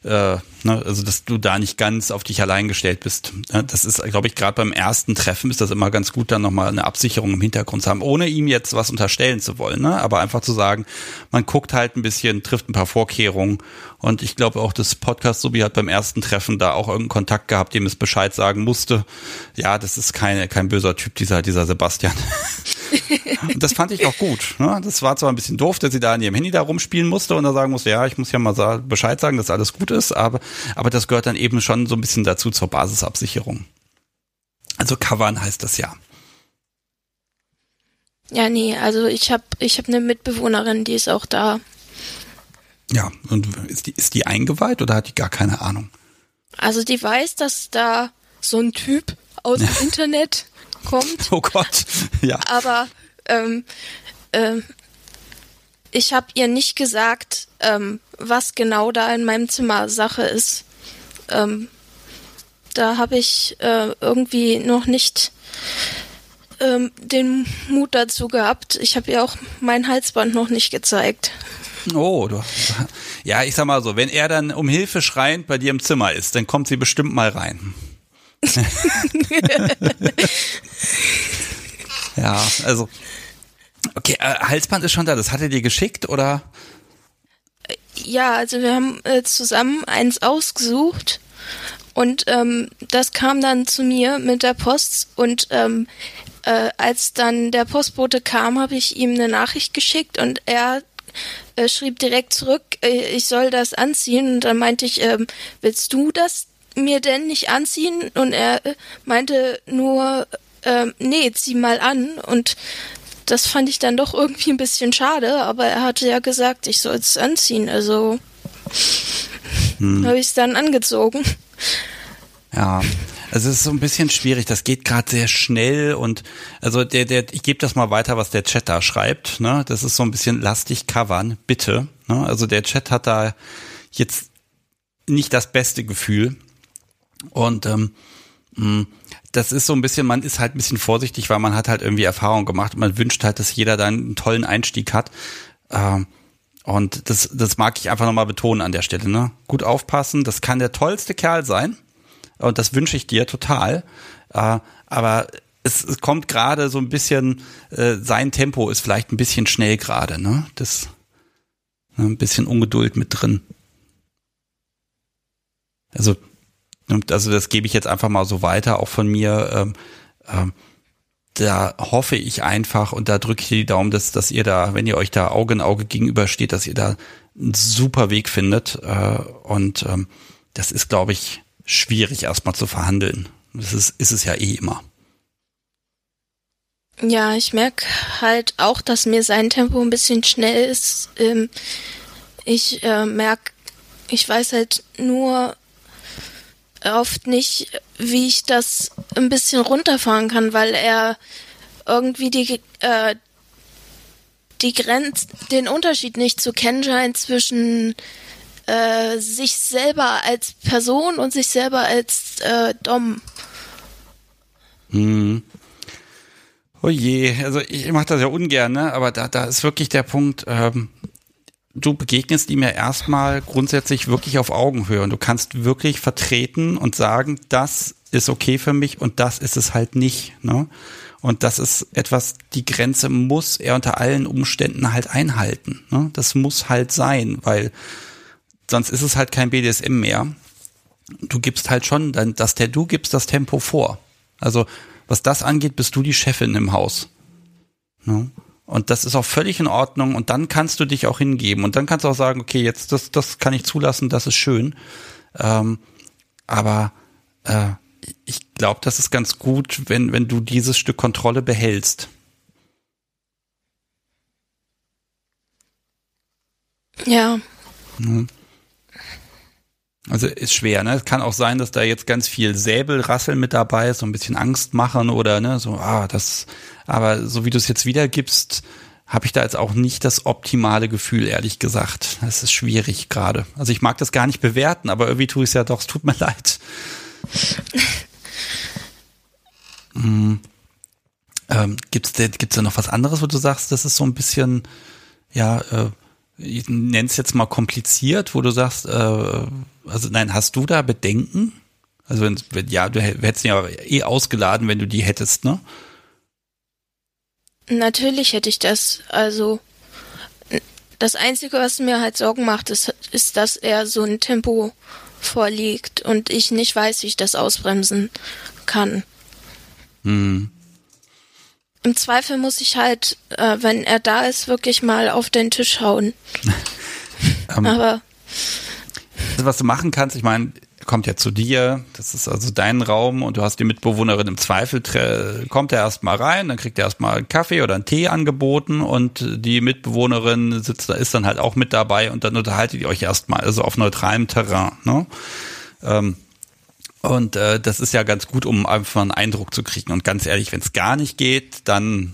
äh, ne, also dass du da nicht ganz auf dich allein gestellt bist. Ne, das ist, glaube ich, gerade beim ersten Treffen ist das immer ganz gut, dann nochmal eine Absicherung im Hintergrund zu haben, ohne ihm jetzt was unterstellen zu wollen. Ne? Aber einfach zu sagen, man guckt halt ein bisschen, trifft ein paar Vorkehrungen. Und ich glaube auch, das Podcast Subi hat beim ersten Treffen da auch irgendeinen Kontakt gehabt, dem es Bescheid sagen musste. Ja, das ist keine, kein böser Typ, dieser, dieser Sebastian. Und das fand ich auch gut. Ne? Das war zwar ein bisschen doof, dass sie da an ihrem Handy da rumspielen musste und da sagen musste, ja, ich muss ja mal Bescheid sagen, dass alles gut ist, aber, aber das gehört dann eben schon so ein bisschen dazu zur Basisabsicherung. Also covern heißt das ja. Ja, nee, also ich habe ich hab eine Mitbewohnerin, die ist auch da. Ja, und ist die, ist die eingeweiht oder hat die gar keine Ahnung? Also die weiß, dass da so ein Typ aus dem Internet kommt. Oh Gott, ja. Aber ähm, ähm, ich habe ihr nicht gesagt, ähm, was genau da in meinem Zimmer Sache ist. Ähm, da habe ich äh, irgendwie noch nicht ähm, den Mut dazu gehabt. Ich habe ihr auch mein Halsband noch nicht gezeigt. Oh, du, ja, ich sag mal so, wenn er dann um Hilfe schreiend bei dir im Zimmer ist, dann kommt sie bestimmt mal rein. ja, also. Okay, äh, Halsband ist schon da. Das hat er dir geschickt oder? Ja, also wir haben äh, zusammen eins ausgesucht und ähm, das kam dann zu mir mit der Post und ähm, äh, als dann der Postbote kam, habe ich ihm eine Nachricht geschickt und er äh, schrieb direkt zurück, äh, ich soll das anziehen und dann meinte ich, ähm, willst du das mir denn nicht anziehen? Und er äh, meinte nur, äh, nee, zieh mal an. Und das fand ich dann doch irgendwie ein bisschen schade, aber er hatte ja gesagt, ich soll es anziehen. Also hm. habe ich es dann angezogen. Ja, also es ist so ein bisschen schwierig. Das geht gerade sehr schnell und also der, der, ich gebe das mal weiter, was der Chat da schreibt. Ne, das ist so ein bisschen lastig covern, bitte. Ne? Also der Chat hat da jetzt nicht das beste Gefühl und ähm, mh, das ist so ein bisschen, man ist halt ein bisschen vorsichtig, weil man hat halt irgendwie Erfahrung gemacht. Man wünscht halt, dass jeder da einen tollen Einstieg hat. Ähm, und das, das mag ich einfach nochmal betonen an der Stelle. Ne? Gut aufpassen, das kann der tollste Kerl sein. Und das wünsche ich dir total. Äh, aber es, es kommt gerade so ein bisschen, äh, sein Tempo ist vielleicht ein bisschen schnell gerade. Ne? Das ne, ein bisschen Ungeduld mit drin. Also also das gebe ich jetzt einfach mal so weiter, auch von mir. Ähm, ähm, da hoffe ich einfach und da drücke ich die Daumen, dass, dass ihr da, wenn ihr euch da Auge in Auge gegenübersteht, dass ihr da einen super Weg findet. Äh, und ähm, das ist, glaube ich, schwierig erstmal zu verhandeln. Das ist, ist es ja eh immer. Ja, ich merke halt auch, dass mir sein Tempo ein bisschen schnell ist. Ähm, ich äh, merke, ich weiß halt nur oft nicht, wie ich das ein bisschen runterfahren kann, weil er irgendwie die, äh, die Grenz, den Unterschied nicht zu kennen scheint zwischen äh, sich selber als Person und sich selber als äh, Dom. Hm. Oh je, also ich mache das ja ungern, ne? aber da, da ist wirklich der Punkt, ähm, du begegnest ihm ja erstmal grundsätzlich wirklich auf Augenhöhe und du kannst wirklich vertreten und sagen, das ist okay für mich und das ist es halt nicht. Ne? Und das ist etwas, die Grenze muss er unter allen Umständen halt einhalten. Ne? Das muss halt sein, weil sonst ist es halt kein BDSM mehr. Du gibst halt schon, dann, dass der du gibst das Tempo vor. Also was das angeht, bist du die Chefin im Haus. Ne? Und das ist auch völlig in Ordnung. Und dann kannst du dich auch hingeben. Und dann kannst du auch sagen, okay, jetzt das, das kann ich zulassen, das ist schön. Ähm, aber äh, ich glaube, das ist ganz gut, wenn, wenn du dieses Stück Kontrolle behältst. Ja. Mhm. Also ist schwer, ne? Es kann auch sein, dass da jetzt ganz viel Säbelrassel mit dabei ist, so ein bisschen Angst machen oder ne, so, ah, das, aber so wie du es jetzt wiedergibst, habe ich da jetzt auch nicht das optimale Gefühl, ehrlich gesagt. Das ist schwierig gerade. Also ich mag das gar nicht bewerten, aber irgendwie tue ich es ja doch, es tut mir leid. hm. ähm, Gibt es gibt's da noch was anderes, wo du sagst, das ist so ein bisschen, ja, äh, ich nenne es jetzt mal kompliziert, wo du sagst, äh, also nein, hast du da Bedenken? Also wenn, wenn ja, du hättest ja eh ausgeladen, wenn du die hättest, ne? Natürlich hätte ich das. Also das Einzige, was mir halt Sorgen macht, ist, ist, dass er so ein Tempo vorliegt und ich nicht weiß, wie ich das ausbremsen kann. Hm. Im Zweifel muss ich halt, äh, wenn er da ist, wirklich mal auf den Tisch hauen. ähm. Aber also was du machen kannst, ich meine, kommt ja zu dir, das ist also dein Raum und du hast die Mitbewohnerin im Zweifel, kommt er erstmal rein, dann kriegt er erstmal einen Kaffee oder einen Tee angeboten und die Mitbewohnerin sitzt da, ist dann halt auch mit dabei und dann unterhaltet ihr euch erstmal, also auf neutralem Terrain, ne? Ähm, und äh, das ist ja ganz gut, um einfach einen Eindruck zu kriegen. Und ganz ehrlich, wenn es gar nicht geht, dann,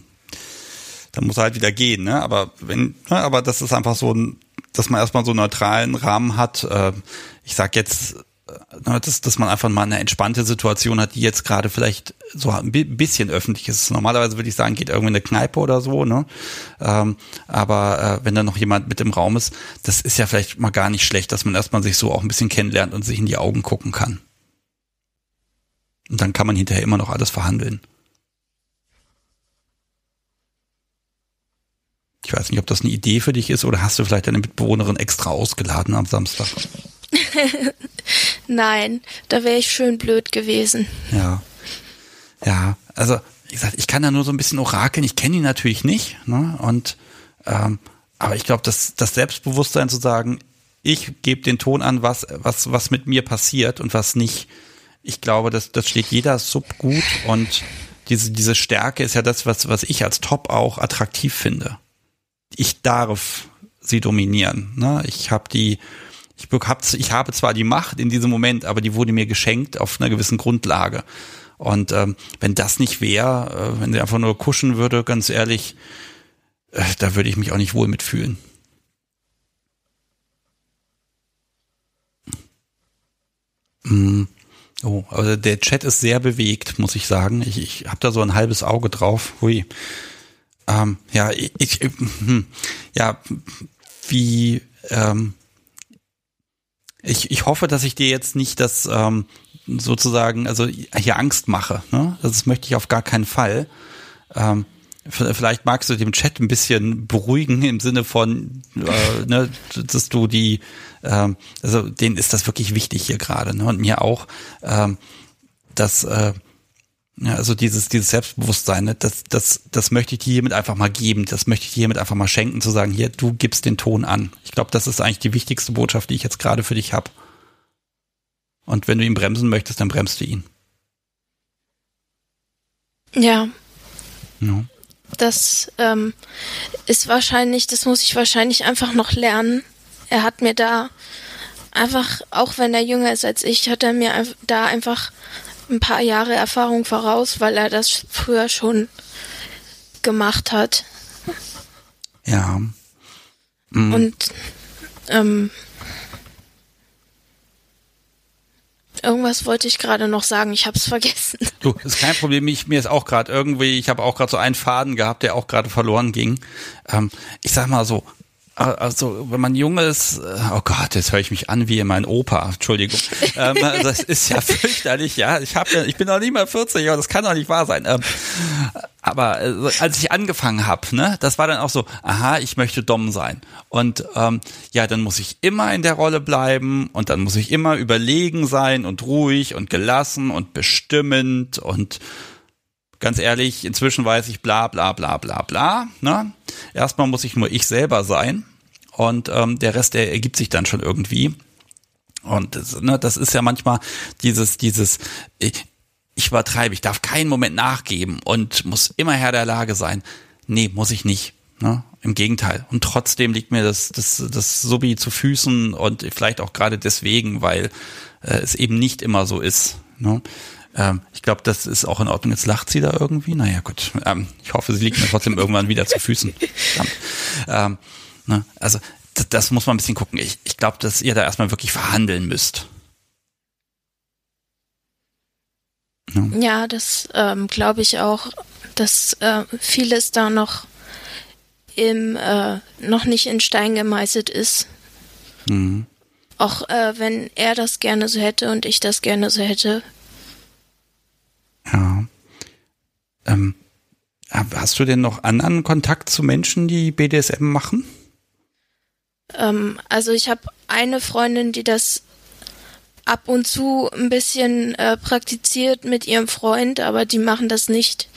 dann muss er halt wieder gehen, ne? Aber wenn, ne, aber das ist einfach so ein, dass man erstmal so einen neutralen Rahmen hat. Äh, ich sag jetzt, Ne, dass, dass man einfach mal eine entspannte Situation hat, die jetzt gerade vielleicht so ein bisschen öffentlich ist. Normalerweise würde ich sagen, geht irgendwie in eine Kneipe oder so, ne? Ähm, aber äh, wenn da noch jemand mit im Raum ist, das ist ja vielleicht mal gar nicht schlecht, dass man erstmal sich so auch ein bisschen kennenlernt und sich in die Augen gucken kann. Und dann kann man hinterher immer noch alles verhandeln. Ich weiß nicht, ob das eine Idee für dich ist oder hast du vielleicht deine Mitbewohnerin extra ausgeladen am Samstag? Nein, da wäre ich schön blöd gewesen. Ja. Ja, also wie gesagt, ich kann da nur so ein bisschen orakeln. Ich kenne ihn natürlich nicht, ne? Und ähm, aber ich glaube, dass das Selbstbewusstsein zu sagen, ich gebe den Ton an, was was was mit mir passiert und was nicht. Ich glaube, das das schlägt jeder Sub gut und diese diese Stärke ist ja das, was was ich als Top auch attraktiv finde. Ich darf sie dominieren. Ne? Ich habe die ich, hab, ich habe zwar die Macht in diesem Moment, aber die wurde mir geschenkt auf einer gewissen Grundlage. Und ähm, wenn das nicht wäre, äh, wenn sie einfach nur kuschen würde, ganz ehrlich, äh, da würde ich mich auch nicht wohl mitfühlen. Mm. Oh, also der Chat ist sehr bewegt, muss ich sagen. Ich, ich habe da so ein halbes Auge drauf. Hui. Ähm, ja, ich, ich hm, ja, wie ähm, ich, ich hoffe, dass ich dir jetzt nicht das ähm, sozusagen, also hier Angst mache. Ne? Das möchte ich auf gar keinen Fall. Ähm, vielleicht magst du dem Chat ein bisschen beruhigen im Sinne von, äh, ne, dass du die, ähm, also denen ist das wirklich wichtig hier gerade, ne? Und mir auch, ähm, dass äh, ja, also dieses, dieses Selbstbewusstsein, ne, das, das, das möchte ich dir hiermit einfach mal geben. Das möchte ich dir hiermit einfach mal schenken, zu sagen, hier, du gibst den Ton an. Ich glaube, das ist eigentlich die wichtigste Botschaft, die ich jetzt gerade für dich habe. Und wenn du ihn bremsen möchtest, dann bremst du ihn. Ja. ja. Das ähm, ist wahrscheinlich, das muss ich wahrscheinlich einfach noch lernen. Er hat mir da einfach, auch wenn er jünger ist als ich, hat er mir da einfach ein paar Jahre Erfahrung voraus, weil er das früher schon gemacht hat. Ja. Mhm. Und ähm, Irgendwas wollte ich gerade noch sagen, ich habe es vergessen. Du, ist kein Problem. Ich, mir ist auch gerade irgendwie, ich habe auch gerade so einen Faden gehabt, der auch gerade verloren ging. Ähm, ich sag mal so, also wenn man jung ist, äh, oh Gott, jetzt höre ich mich an wie mein Opa, Entschuldigung. ähm, das ist ja fürchterlich, ja. Ich habe, ja, ich bin noch nicht mal 40, aber das kann doch nicht wahr sein. Ähm, aber äh, als ich angefangen habe, ne, das war dann auch so, aha, ich möchte Dom sein. Und ähm, ja, dann muss ich immer in der Rolle bleiben und dann muss ich immer überlegen sein und ruhig und gelassen und bestimmend und ganz ehrlich, inzwischen weiß ich bla bla bla bla bla. Ne? Erstmal muss ich nur ich selber sein und ähm, der Rest, der ergibt sich dann schon irgendwie. Und das, ne, das ist ja manchmal dieses, dieses, ich, ich übertreibe, ich darf keinen Moment nachgeben und muss immer Herr der Lage sein. Nee, muss ich nicht. Ne? im Gegenteil. Und trotzdem liegt mir das, das, das Subi zu Füßen und vielleicht auch gerade deswegen, weil äh, es eben nicht immer so ist. Ne? Ähm, ich glaube, das ist auch in Ordnung. Jetzt lacht sie da irgendwie. Naja, gut. Ähm, ich hoffe, sie liegt mir trotzdem irgendwann wieder zu Füßen. Ähm, ne? Also das, das, muss man ein bisschen gucken. Ich, ich glaube, dass ihr da erstmal wirklich verhandeln müsst. Ne? Ja, das ähm, glaube ich auch, dass äh, vieles da noch im äh, noch nicht in Stein gemeißelt ist. Mhm. Auch äh, wenn er das gerne so hätte und ich das gerne so hätte. Ja. Ähm, hast du denn noch anderen Kontakt zu Menschen, die BDSM machen? Ähm, also ich habe eine Freundin, die das ab und zu ein bisschen äh, praktiziert mit ihrem Freund, aber die machen das nicht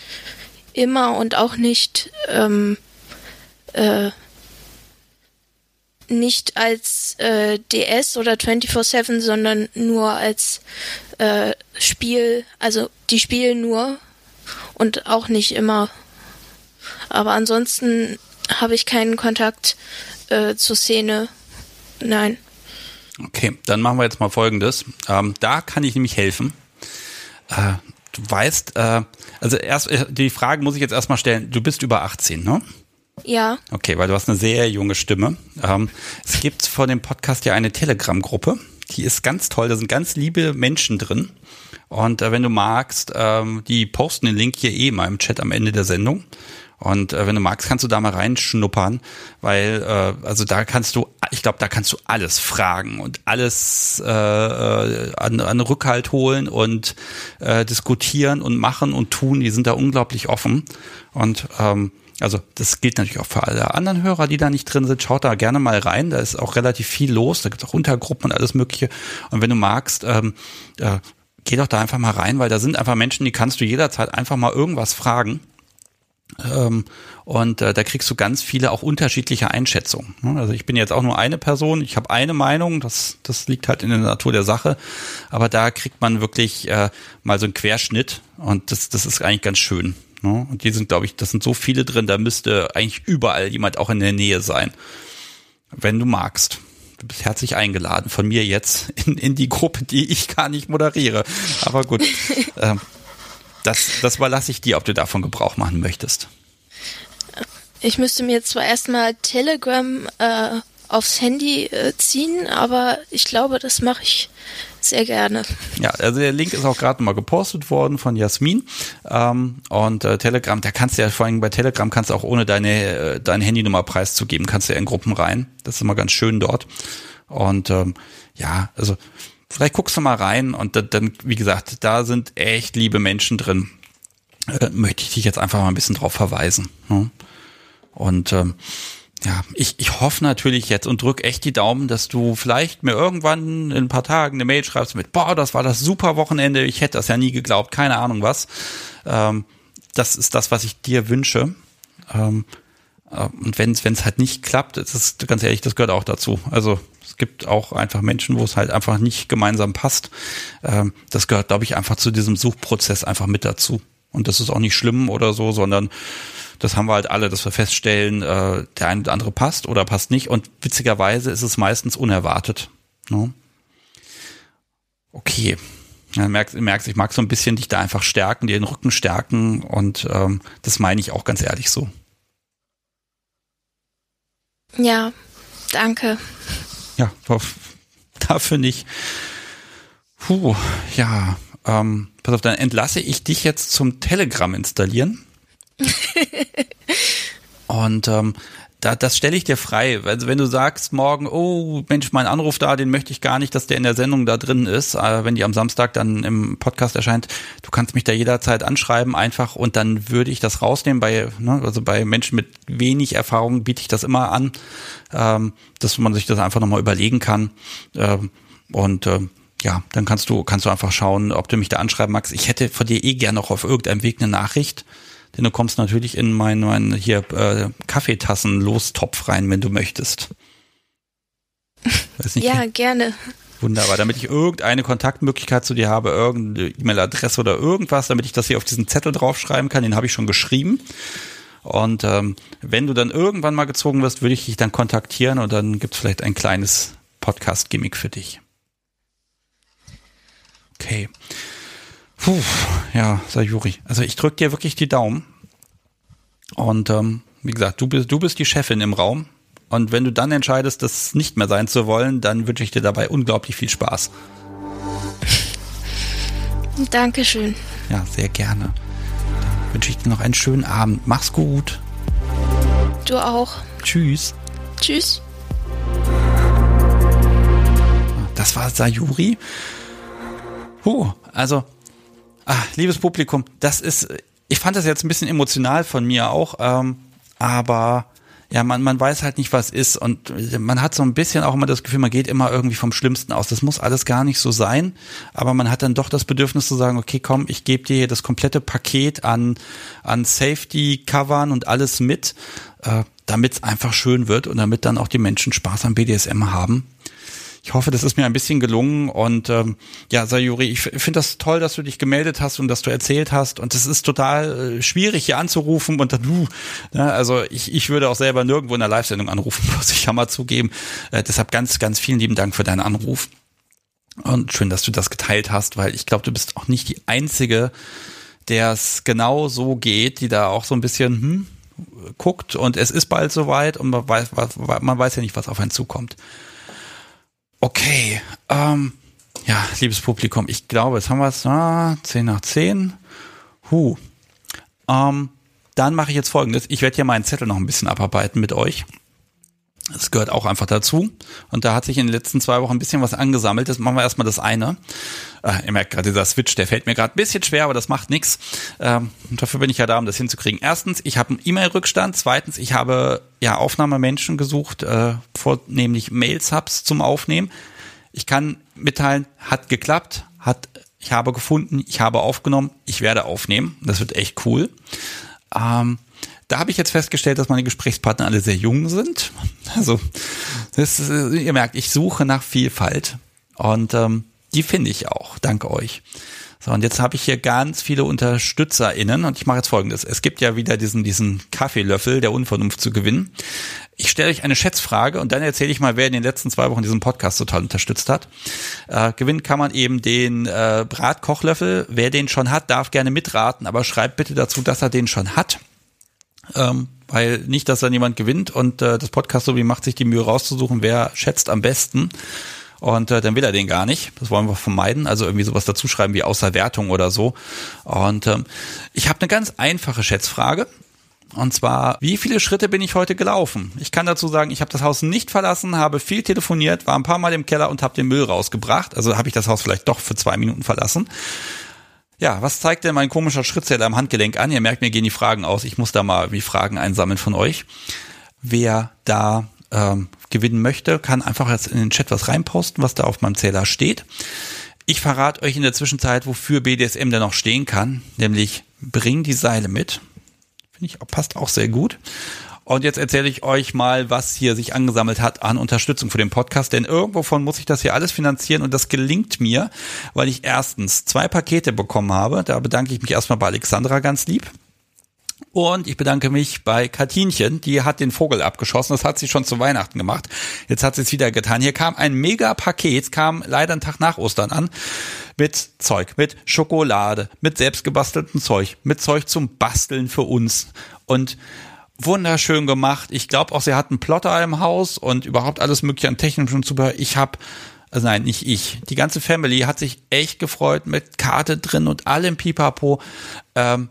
immer und auch nicht ähm, äh, nicht als äh, DS oder 24/7, sondern nur als äh, Spiel. Also die spielen nur und auch nicht immer. Aber ansonsten habe ich keinen Kontakt äh, zur Szene. Nein. Okay, dann machen wir jetzt mal Folgendes. Ähm, da kann ich nämlich helfen. Äh, du weißt, äh, also erst äh, die Frage muss ich jetzt erstmal stellen. Du bist über 18, ne? Ja. Okay, weil du hast eine sehr junge Stimme. Ähm, es gibt vor dem Podcast ja eine Telegram-Gruppe. Die ist ganz toll. Da sind ganz liebe Menschen drin. Und äh, wenn du magst, ähm, die posten den Link hier eh mal im Chat am Ende der Sendung. Und äh, wenn du magst, kannst du da mal reinschnuppern, weil äh, also da kannst du, ich glaube, da kannst du alles fragen und alles äh, äh, an, an Rückhalt holen und äh, diskutieren und machen und tun. Die sind da unglaublich offen und ähm, also das gilt natürlich auch für alle anderen Hörer, die da nicht drin sind. Schaut da gerne mal rein. Da ist auch relativ viel los. Da gibt es auch Untergruppen und alles Mögliche. Und wenn du magst, ähm, äh, geh doch da einfach mal rein, weil da sind einfach Menschen, die kannst du jederzeit einfach mal irgendwas fragen. Ähm, und äh, da kriegst du ganz viele auch unterschiedliche Einschätzungen. Ne? Also ich bin jetzt auch nur eine Person, ich habe eine Meinung, das, das liegt halt in der Natur der Sache, aber da kriegt man wirklich äh, mal so einen Querschnitt und das, das ist eigentlich ganz schön. Ne? Und die sind, glaube ich, das sind so viele drin, da müsste eigentlich überall jemand auch in der Nähe sein, wenn du magst. Du bist herzlich eingeladen von mir jetzt in, in die Gruppe, die ich gar nicht moderiere. Aber gut. ähm, das, das überlasse ich dir, ob du davon Gebrauch machen möchtest. Ich müsste mir zwar erstmal Telegram äh, aufs Handy äh, ziehen, aber ich glaube, das mache ich sehr gerne. Ja, also der Link ist auch gerade mal gepostet worden von Jasmin. Ähm, und äh, Telegram, da kannst du ja vor allem bei Telegram kannst du auch ohne deine, äh, deine Handynummer preiszugeben, kannst du ja in Gruppen rein. Das ist immer ganz schön dort. Und ähm, ja, also vielleicht guckst du mal rein und dann, dann wie gesagt, da sind echt liebe Menschen drin. Äh, möchte ich dich jetzt einfach mal ein bisschen drauf verweisen. Ne? Und ähm, ja, ich, ich hoffe natürlich jetzt und drück echt die Daumen, dass du vielleicht mir irgendwann in ein paar Tagen eine Mail schreibst mit, boah, das war das super Wochenende, ich hätte das ja nie geglaubt, keine Ahnung was. Ähm, das ist das, was ich dir wünsche. Ähm, äh, und wenn es halt nicht klappt, das ist ganz ehrlich, das gehört auch dazu. Also es gibt auch einfach Menschen, wo es halt einfach nicht gemeinsam passt. Ähm, das gehört, glaube ich, einfach zu diesem Suchprozess einfach mit dazu. Und das ist auch nicht schlimm oder so, sondern das haben wir halt alle, dass wir feststellen, äh, der eine oder andere passt oder passt nicht. Und witzigerweise ist es meistens unerwartet. Ne? Okay. Ja, merkst, merkst, ich mag so ein bisschen dich da einfach stärken, dir den Rücken stärken und ähm, das meine ich auch ganz ehrlich so. Ja, danke. Ja, dafür nicht. Puh, ja. Ähm, pass auf, dann entlasse ich dich jetzt zum Telegram installieren. Und ähm, da, das stelle ich dir frei. Also wenn du sagst morgen, oh Mensch, mein Anruf da, den möchte ich gar nicht, dass der in der Sendung da drin ist, äh, wenn die am Samstag dann im Podcast erscheint, du kannst mich da jederzeit anschreiben einfach und dann würde ich das rausnehmen. Bei, ne, also bei Menschen mit wenig Erfahrung biete ich das immer an, ähm, dass man sich das einfach nochmal überlegen kann. Ähm, und äh, ja, dann kannst du, kannst du einfach schauen, ob du mich da anschreiben magst. Ich hätte von dir eh gerne noch auf irgendeinem Weg eine Nachricht denn du kommst natürlich in meinen mein hier äh, Kaffeetassen Lostopf rein, wenn du möchtest. Nicht, ja, gerne. Wunderbar, damit ich irgendeine Kontaktmöglichkeit zu dir habe, irgendeine E-Mail-Adresse oder irgendwas, damit ich das hier auf diesen Zettel draufschreiben kann, den habe ich schon geschrieben. Und ähm, wenn du dann irgendwann mal gezogen wirst, würde ich dich dann kontaktieren und dann gibt es vielleicht ein kleines Podcast-Gimmick für dich. Okay. Puh, ja, Sayuri. Also ich drücke dir wirklich die Daumen. Und ähm, wie gesagt, du bist, du bist die Chefin im Raum. Und wenn du dann entscheidest, das nicht mehr sein zu wollen, dann wünsche ich dir dabei unglaublich viel Spaß. Dankeschön. Ja, sehr gerne. Dann wünsche ich dir noch einen schönen Abend. Mach's gut. Du auch. Tschüss. Tschüss. Das war Sayuri. Huh, also, ah, liebes Publikum, das ist, ich fand das jetzt ein bisschen emotional von mir auch, ähm, aber ja, man, man weiß halt nicht, was ist und man hat so ein bisschen auch immer das Gefühl, man geht immer irgendwie vom Schlimmsten aus. Das muss alles gar nicht so sein, aber man hat dann doch das Bedürfnis zu sagen, okay, komm, ich gebe dir das komplette Paket an, an Safety-Covern und alles mit, äh, damit es einfach schön wird und damit dann auch die Menschen Spaß am BDSM haben. Ich hoffe, das ist mir ein bisschen gelungen und ähm, ja, Sayuri, ich finde das toll, dass du dich gemeldet hast und dass du erzählt hast und es ist total äh, schwierig hier anzurufen und dann, uh, ne, also ich, ich würde auch selber nirgendwo in der Live-Sendung anrufen, muss ich ja mal zugeben. Äh, deshalb ganz, ganz vielen lieben Dank für deinen Anruf und schön, dass du das geteilt hast, weil ich glaube, du bist auch nicht die Einzige, der es genau so geht, die da auch so ein bisschen hm, guckt und es ist bald soweit und man weiß, man weiß ja nicht, was auf einen zukommt. Okay, ähm, ja, liebes Publikum, ich glaube, jetzt haben wir es, ah, 10 nach 10. Huh. Ähm, dann mache ich jetzt folgendes. Ich werde hier meinen Zettel noch ein bisschen abarbeiten mit euch. Das gehört auch einfach dazu. Und da hat sich in den letzten zwei Wochen ein bisschen was angesammelt. Das machen wir erstmal das eine. Äh, ihr merkt gerade, dieser Switch, der fällt mir gerade ein bisschen schwer, aber das macht nichts. Ähm, dafür bin ich ja da, um das hinzukriegen. Erstens, ich habe einen E-Mail-Rückstand. Zweitens, ich habe ja Aufnahmemenschen gesucht, äh, vornehmlich Mail-Subs zum Aufnehmen. Ich kann mitteilen, hat geklappt, hat, ich habe gefunden, ich habe aufgenommen, ich werde aufnehmen. Das wird echt cool. Ähm, da habe ich jetzt festgestellt, dass meine Gesprächspartner alle sehr jung sind. Also, das ihr merkt, ich suche nach Vielfalt und ähm, die finde ich auch, dank euch. So, und jetzt habe ich hier ganz viele UnterstützerInnen und ich mache jetzt folgendes. Es gibt ja wieder diesen, diesen Kaffeelöffel der Unvernunft zu gewinnen. Ich stelle euch eine Schätzfrage und dann erzähle ich mal, wer in den letzten zwei Wochen diesen Podcast total unterstützt hat. Äh, gewinnen kann man eben den äh, Bratkochlöffel. Wer den schon hat, darf gerne mitraten, aber schreibt bitte dazu, dass er den schon hat. Ähm, weil nicht, dass dann jemand gewinnt und äh, das Podcast so wie macht sich die Mühe rauszusuchen, wer schätzt am besten. Und äh, dann will er den gar nicht. Das wollen wir vermeiden. Also irgendwie sowas dazuschreiben wie außer Wertung oder so. Und ähm, ich habe eine ganz einfache Schätzfrage. Und zwar, wie viele Schritte bin ich heute gelaufen? Ich kann dazu sagen, ich habe das Haus nicht verlassen, habe viel telefoniert, war ein paar Mal im Keller und habe den Müll rausgebracht. Also habe ich das Haus vielleicht doch für zwei Minuten verlassen. Ja, was zeigt denn mein komischer Schrittzähler am Handgelenk an? Ihr merkt, mir gehen die Fragen aus. Ich muss da mal wie Fragen einsammeln von euch. Wer da ähm, gewinnen möchte, kann einfach jetzt in den Chat was reinposten, was da auf meinem Zähler steht. Ich verrate euch in der Zwischenzeit, wofür BDSM denn noch stehen kann, nämlich bring die Seile mit. Finde ich, passt auch sehr gut. Und jetzt erzähle ich euch mal, was hier sich angesammelt hat an Unterstützung für den Podcast. Denn irgendwovon muss ich das hier alles finanzieren und das gelingt mir, weil ich erstens zwei Pakete bekommen habe. Da bedanke ich mich erstmal bei Alexandra ganz lieb. Und ich bedanke mich bei Katinchen, die hat den Vogel abgeschossen. Das hat sie schon zu Weihnachten gemacht. Jetzt hat sie es wieder getan. Hier kam ein Mega-Paket, kam leider einen Tag nach Ostern an, mit Zeug, mit Schokolade, mit selbstgebasteltem Zeug, mit Zeug zum Basteln für uns. Und wunderschön gemacht. Ich glaube auch, sie hat einen Plotter im Haus und überhaupt alles mögliche an technischem Zubehör. Ich habe, also nein, nicht ich. Die ganze Family hat sich echt gefreut mit Karte drin und allem Pipapo. Ähm,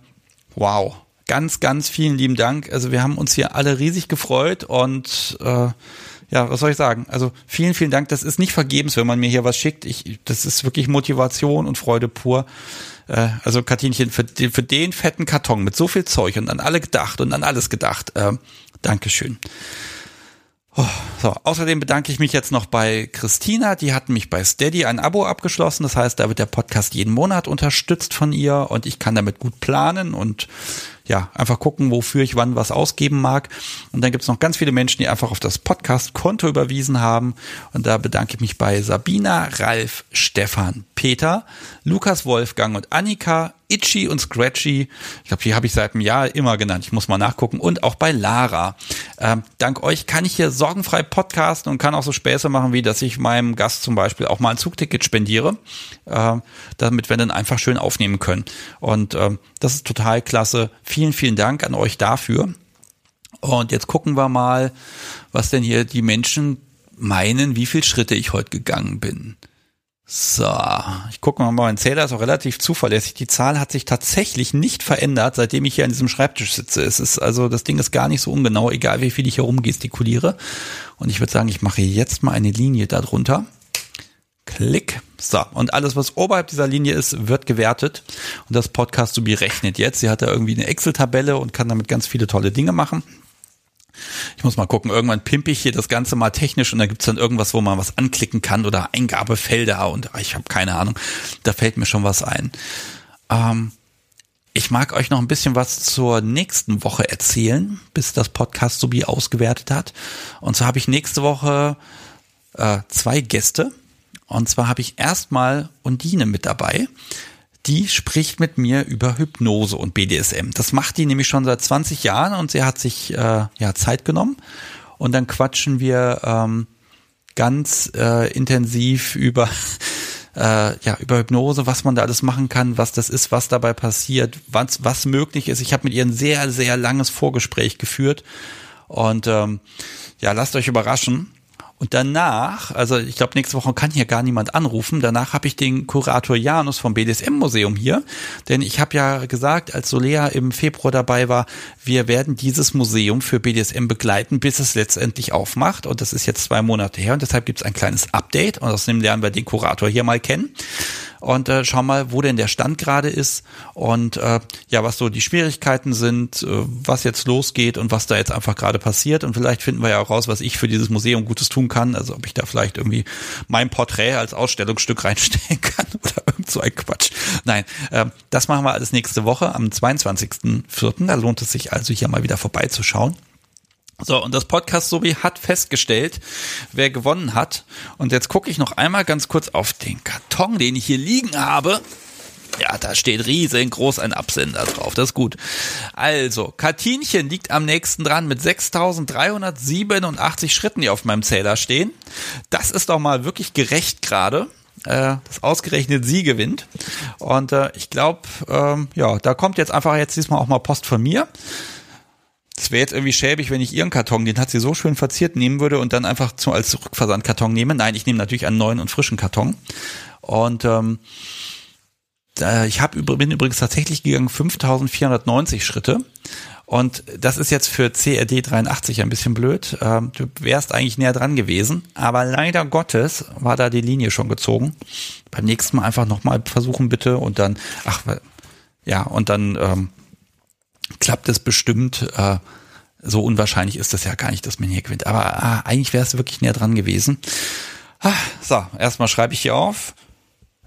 wow. Ganz, ganz vielen lieben Dank. Also wir haben uns hier alle riesig gefreut und äh, ja, was soll ich sagen? Also vielen, vielen Dank. Das ist nicht vergebens, wenn man mir hier was schickt. Ich, das ist wirklich Motivation und Freude pur. Äh, also Katinchen, für, für den fetten Karton mit so viel Zeug und an alle gedacht und an alles gedacht. Äh, Dankeschön. Oh, so, außerdem bedanke ich mich jetzt noch bei Christina, die hat mich bei Steady ein Abo abgeschlossen. Das heißt, da wird der Podcast jeden Monat unterstützt von ihr und ich kann damit gut planen und ja, einfach gucken, wofür ich wann was ausgeben mag. Und dann gibt's noch ganz viele Menschen, die einfach auf das Podcast-Konto überwiesen haben. Und da bedanke ich mich bei Sabina, Ralf, Stefan, Peter, Lukas Wolfgang und Annika, Itchy und Scratchy. Ich glaube, die habe ich seit einem Jahr immer genannt. Ich muss mal nachgucken. Und auch bei Lara. Ähm, dank euch kann ich hier sorgenfrei podcasten und kann auch so Späße machen, wie dass ich meinem Gast zum Beispiel auch mal ein Zugticket spendiere, äh, damit wir dann einfach schön aufnehmen können. Und ähm, das ist total klasse. Vielen, vielen Dank an euch dafür. Und jetzt gucken wir mal, was denn hier die Menschen meinen, wie viele Schritte ich heute gegangen bin. So, ich gucke mal, mein Zähler ist auch relativ zuverlässig. Die Zahl hat sich tatsächlich nicht verändert, seitdem ich hier an diesem Schreibtisch sitze. Es ist also, das Ding ist gar nicht so ungenau, egal wie viel ich hier rumgestikuliere. Und ich würde sagen, ich mache jetzt mal eine Linie darunter. Klick. So, und alles, was oberhalb dieser Linie ist, wird gewertet. Und das Podcast Subi rechnet jetzt. Sie hat da irgendwie eine Excel-Tabelle und kann damit ganz viele tolle Dinge machen. Ich muss mal gucken, irgendwann pimpe ich hier das Ganze mal technisch und da gibt's dann irgendwas, wo man was anklicken kann oder Eingabefelder und ich habe keine Ahnung. Da fällt mir schon was ein. Ähm, ich mag euch noch ein bisschen was zur nächsten Woche erzählen, bis das Podcast Subi ausgewertet hat. Und zwar habe ich nächste Woche äh, zwei Gäste. Und zwar habe ich erstmal Undine mit dabei die spricht mit mir über Hypnose und BDSM. Das macht die nämlich schon seit 20 Jahren und sie hat sich äh, ja Zeit genommen. Und dann quatschen wir ähm, ganz äh, intensiv über äh, ja über Hypnose, was man da alles machen kann, was das ist, was dabei passiert, was was möglich ist. Ich habe mit ihr ein sehr sehr langes Vorgespräch geführt und ähm, ja, lasst euch überraschen. Und danach, also ich glaube, nächste Woche kann hier gar niemand anrufen. Danach habe ich den Kurator Janus vom BDSM-Museum hier. Denn ich habe ja gesagt, als Solea im Februar dabei war, wir werden dieses Museum für BDSM begleiten, bis es letztendlich aufmacht. Und das ist jetzt zwei Monate her und deshalb gibt es ein kleines Update. Und außerdem lernen wir den Kurator hier mal kennen und äh, schau mal, wo denn der Stand gerade ist und äh, ja, was so die Schwierigkeiten sind, äh, was jetzt losgeht und was da jetzt einfach gerade passiert. Und vielleicht finden wir ja auch raus, was ich für dieses Museum Gutes tun kann. Also ob ich da vielleicht irgendwie mein Porträt als Ausstellungsstück reinstellen kann oder irgend so ein Quatsch. Nein, äh, das machen wir alles nächste Woche am 22.04. Da lohnt es sich also hier mal wieder vorbeizuschauen. So, und das Podcast Sobi hat festgestellt, wer gewonnen hat. Und jetzt gucke ich noch einmal ganz kurz auf den Karton, den ich hier liegen habe. Ja, da steht riesengroß ein Absender drauf. Das ist gut. Also, Katinchen liegt am nächsten dran mit 6387 Schritten, die auf meinem Zähler stehen. Das ist doch mal wirklich gerecht gerade äh, dass ausgerechnet sie gewinnt. Und äh, ich glaube, ähm, ja, da kommt jetzt einfach jetzt diesmal auch mal Post von mir. Es wäre jetzt irgendwie schäbig, wenn ich ihren Karton, den hat sie so schön verziert, nehmen würde und dann einfach zu, als Rückversandkarton nehme. Nein, ich nehme natürlich einen neuen und frischen Karton. Und ähm, ich hab, bin übrigens tatsächlich gegangen 5490 Schritte. Und das ist jetzt für CRD 83 ein bisschen blöd. Ähm, du wärst eigentlich näher dran gewesen. Aber leider Gottes war da die Linie schon gezogen. Beim nächsten Mal einfach nochmal versuchen bitte und dann, ach, ja, und dann ähm, klappt es bestimmt. Äh, so unwahrscheinlich ist das ja gar nicht, dass man hier gewinnt. Aber äh, eigentlich wäre es wirklich näher dran gewesen. Ah, so, erstmal schreibe ich hier auf.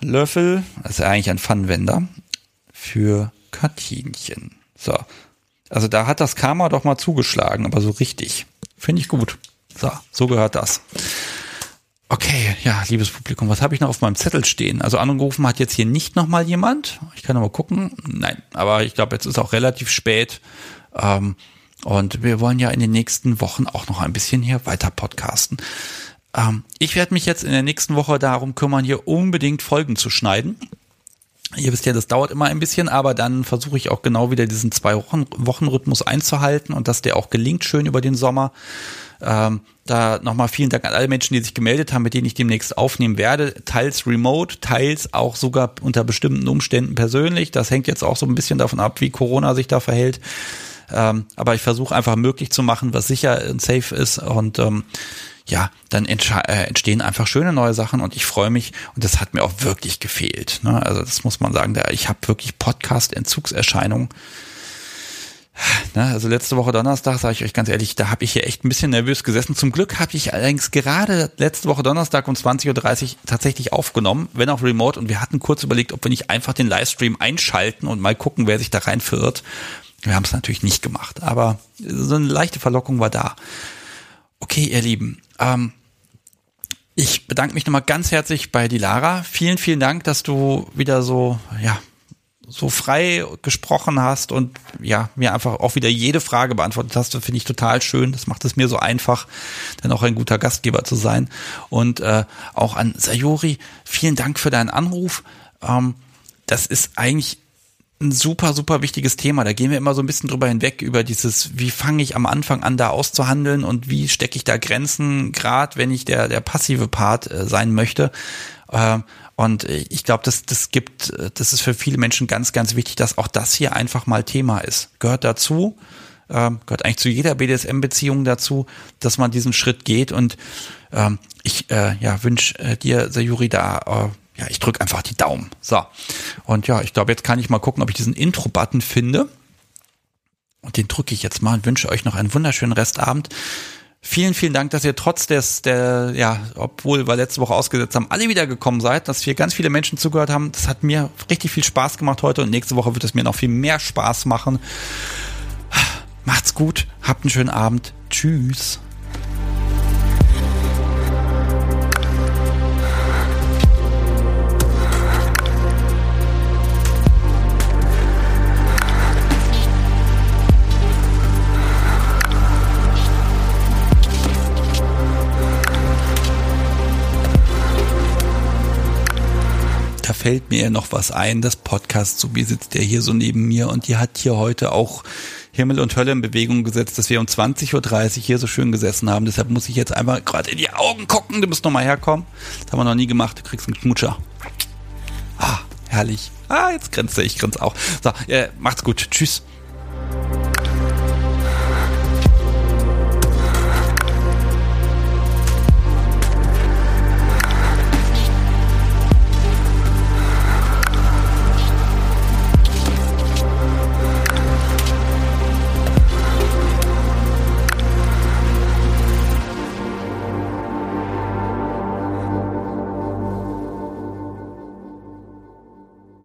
Löffel, das ist ja eigentlich ein Pfannenwender für Katinchen. So. Also da hat das Karma doch mal zugeschlagen, aber so richtig. Finde ich gut. So, so gehört das. Okay, ja, liebes Publikum, was habe ich noch auf meinem Zettel stehen? Also angerufen hat jetzt hier nicht nochmal jemand. Ich kann noch mal gucken. Nein, aber ich glaube, jetzt ist auch relativ spät. Ähm, und wir wollen ja in den nächsten Wochen auch noch ein bisschen hier weiter podcasten. Ähm, ich werde mich jetzt in der nächsten Woche darum kümmern, hier unbedingt Folgen zu schneiden. Ihr wisst ja, das dauert immer ein bisschen, aber dann versuche ich auch genau wieder diesen zwei Wochen, Wochen Rhythmus einzuhalten und dass der auch gelingt schön über den Sommer. Ähm, da nochmal vielen Dank an alle Menschen, die sich gemeldet haben, mit denen ich demnächst aufnehmen werde. Teils remote, teils auch sogar unter bestimmten Umständen persönlich. Das hängt jetzt auch so ein bisschen davon ab, wie Corona sich da verhält. Ähm, aber ich versuche einfach möglich zu machen, was sicher und safe ist. Und ähm, ja, dann äh, entstehen einfach schöne neue Sachen und ich freue mich und das hat mir auch wirklich gefehlt. Ne? Also das muss man sagen, ich habe wirklich Podcast-Entzugserscheinungen Ne, also letzte Woche Donnerstag, sage ich euch ganz ehrlich, da habe ich hier echt ein bisschen nervös gesessen. Zum Glück habe ich allerdings gerade letzte Woche Donnerstag um 20.30 Uhr tatsächlich aufgenommen, wenn auch remote. Und wir hatten kurz überlegt, ob wir nicht einfach den Livestream einschalten und mal gucken, wer sich da rein verirrt. Wir haben es natürlich nicht gemacht, aber so eine leichte Verlockung war da. Okay, ihr Lieben, ähm, ich bedanke mich nochmal ganz herzlich bei die Lara. Vielen, vielen Dank, dass du wieder so, ja, so frei gesprochen hast und ja, mir einfach auch wieder jede Frage beantwortet hast. Finde ich total schön. Das macht es mir so einfach, dann auch ein guter Gastgeber zu sein. Und äh, auch an Sayori, vielen Dank für deinen Anruf. Ähm, das ist eigentlich ein super, super wichtiges Thema. Da gehen wir immer so ein bisschen drüber hinweg, über dieses, wie fange ich am Anfang an, da auszuhandeln und wie stecke ich da Grenzen, gerade wenn ich der, der passive Part äh, sein möchte. Äh, und ich glaube, das, das gibt, das ist für viele Menschen ganz, ganz wichtig, dass auch das hier einfach mal Thema ist. Gehört dazu, ähm, gehört eigentlich zu jeder BDSM-Beziehung dazu, dass man diesen Schritt geht. Und ähm, ich äh, ja, wünsche äh, dir, Sayuri, da äh, ja, ich drücke einfach die Daumen. So. Und ja, ich glaube, jetzt kann ich mal gucken, ob ich diesen Intro-Button finde. Und den drücke ich jetzt mal und wünsche euch noch einen wunderschönen Restabend. Vielen, vielen Dank, dass ihr trotz des, der, ja, obwohl wir letzte Woche ausgesetzt haben, alle wiedergekommen seid, dass wir ganz viele Menschen zugehört haben. Das hat mir richtig viel Spaß gemacht heute und nächste Woche wird es mir noch viel mehr Spaß machen. Macht's gut, habt einen schönen Abend. Tschüss. Fällt mir noch was ein, das Podcast, so wie sitzt der hier so neben mir und die hat hier heute auch Himmel und Hölle in Bewegung gesetzt, dass wir um 20.30 Uhr hier so schön gesessen haben. Deshalb muss ich jetzt einfach gerade in die Augen gucken. Du musst nochmal herkommen. Das haben wir noch nie gemacht. Du kriegst einen Knutscher. Ah, herrlich. Ah, jetzt grinst er. Ich grinse auch. So, äh, macht's gut. Tschüss.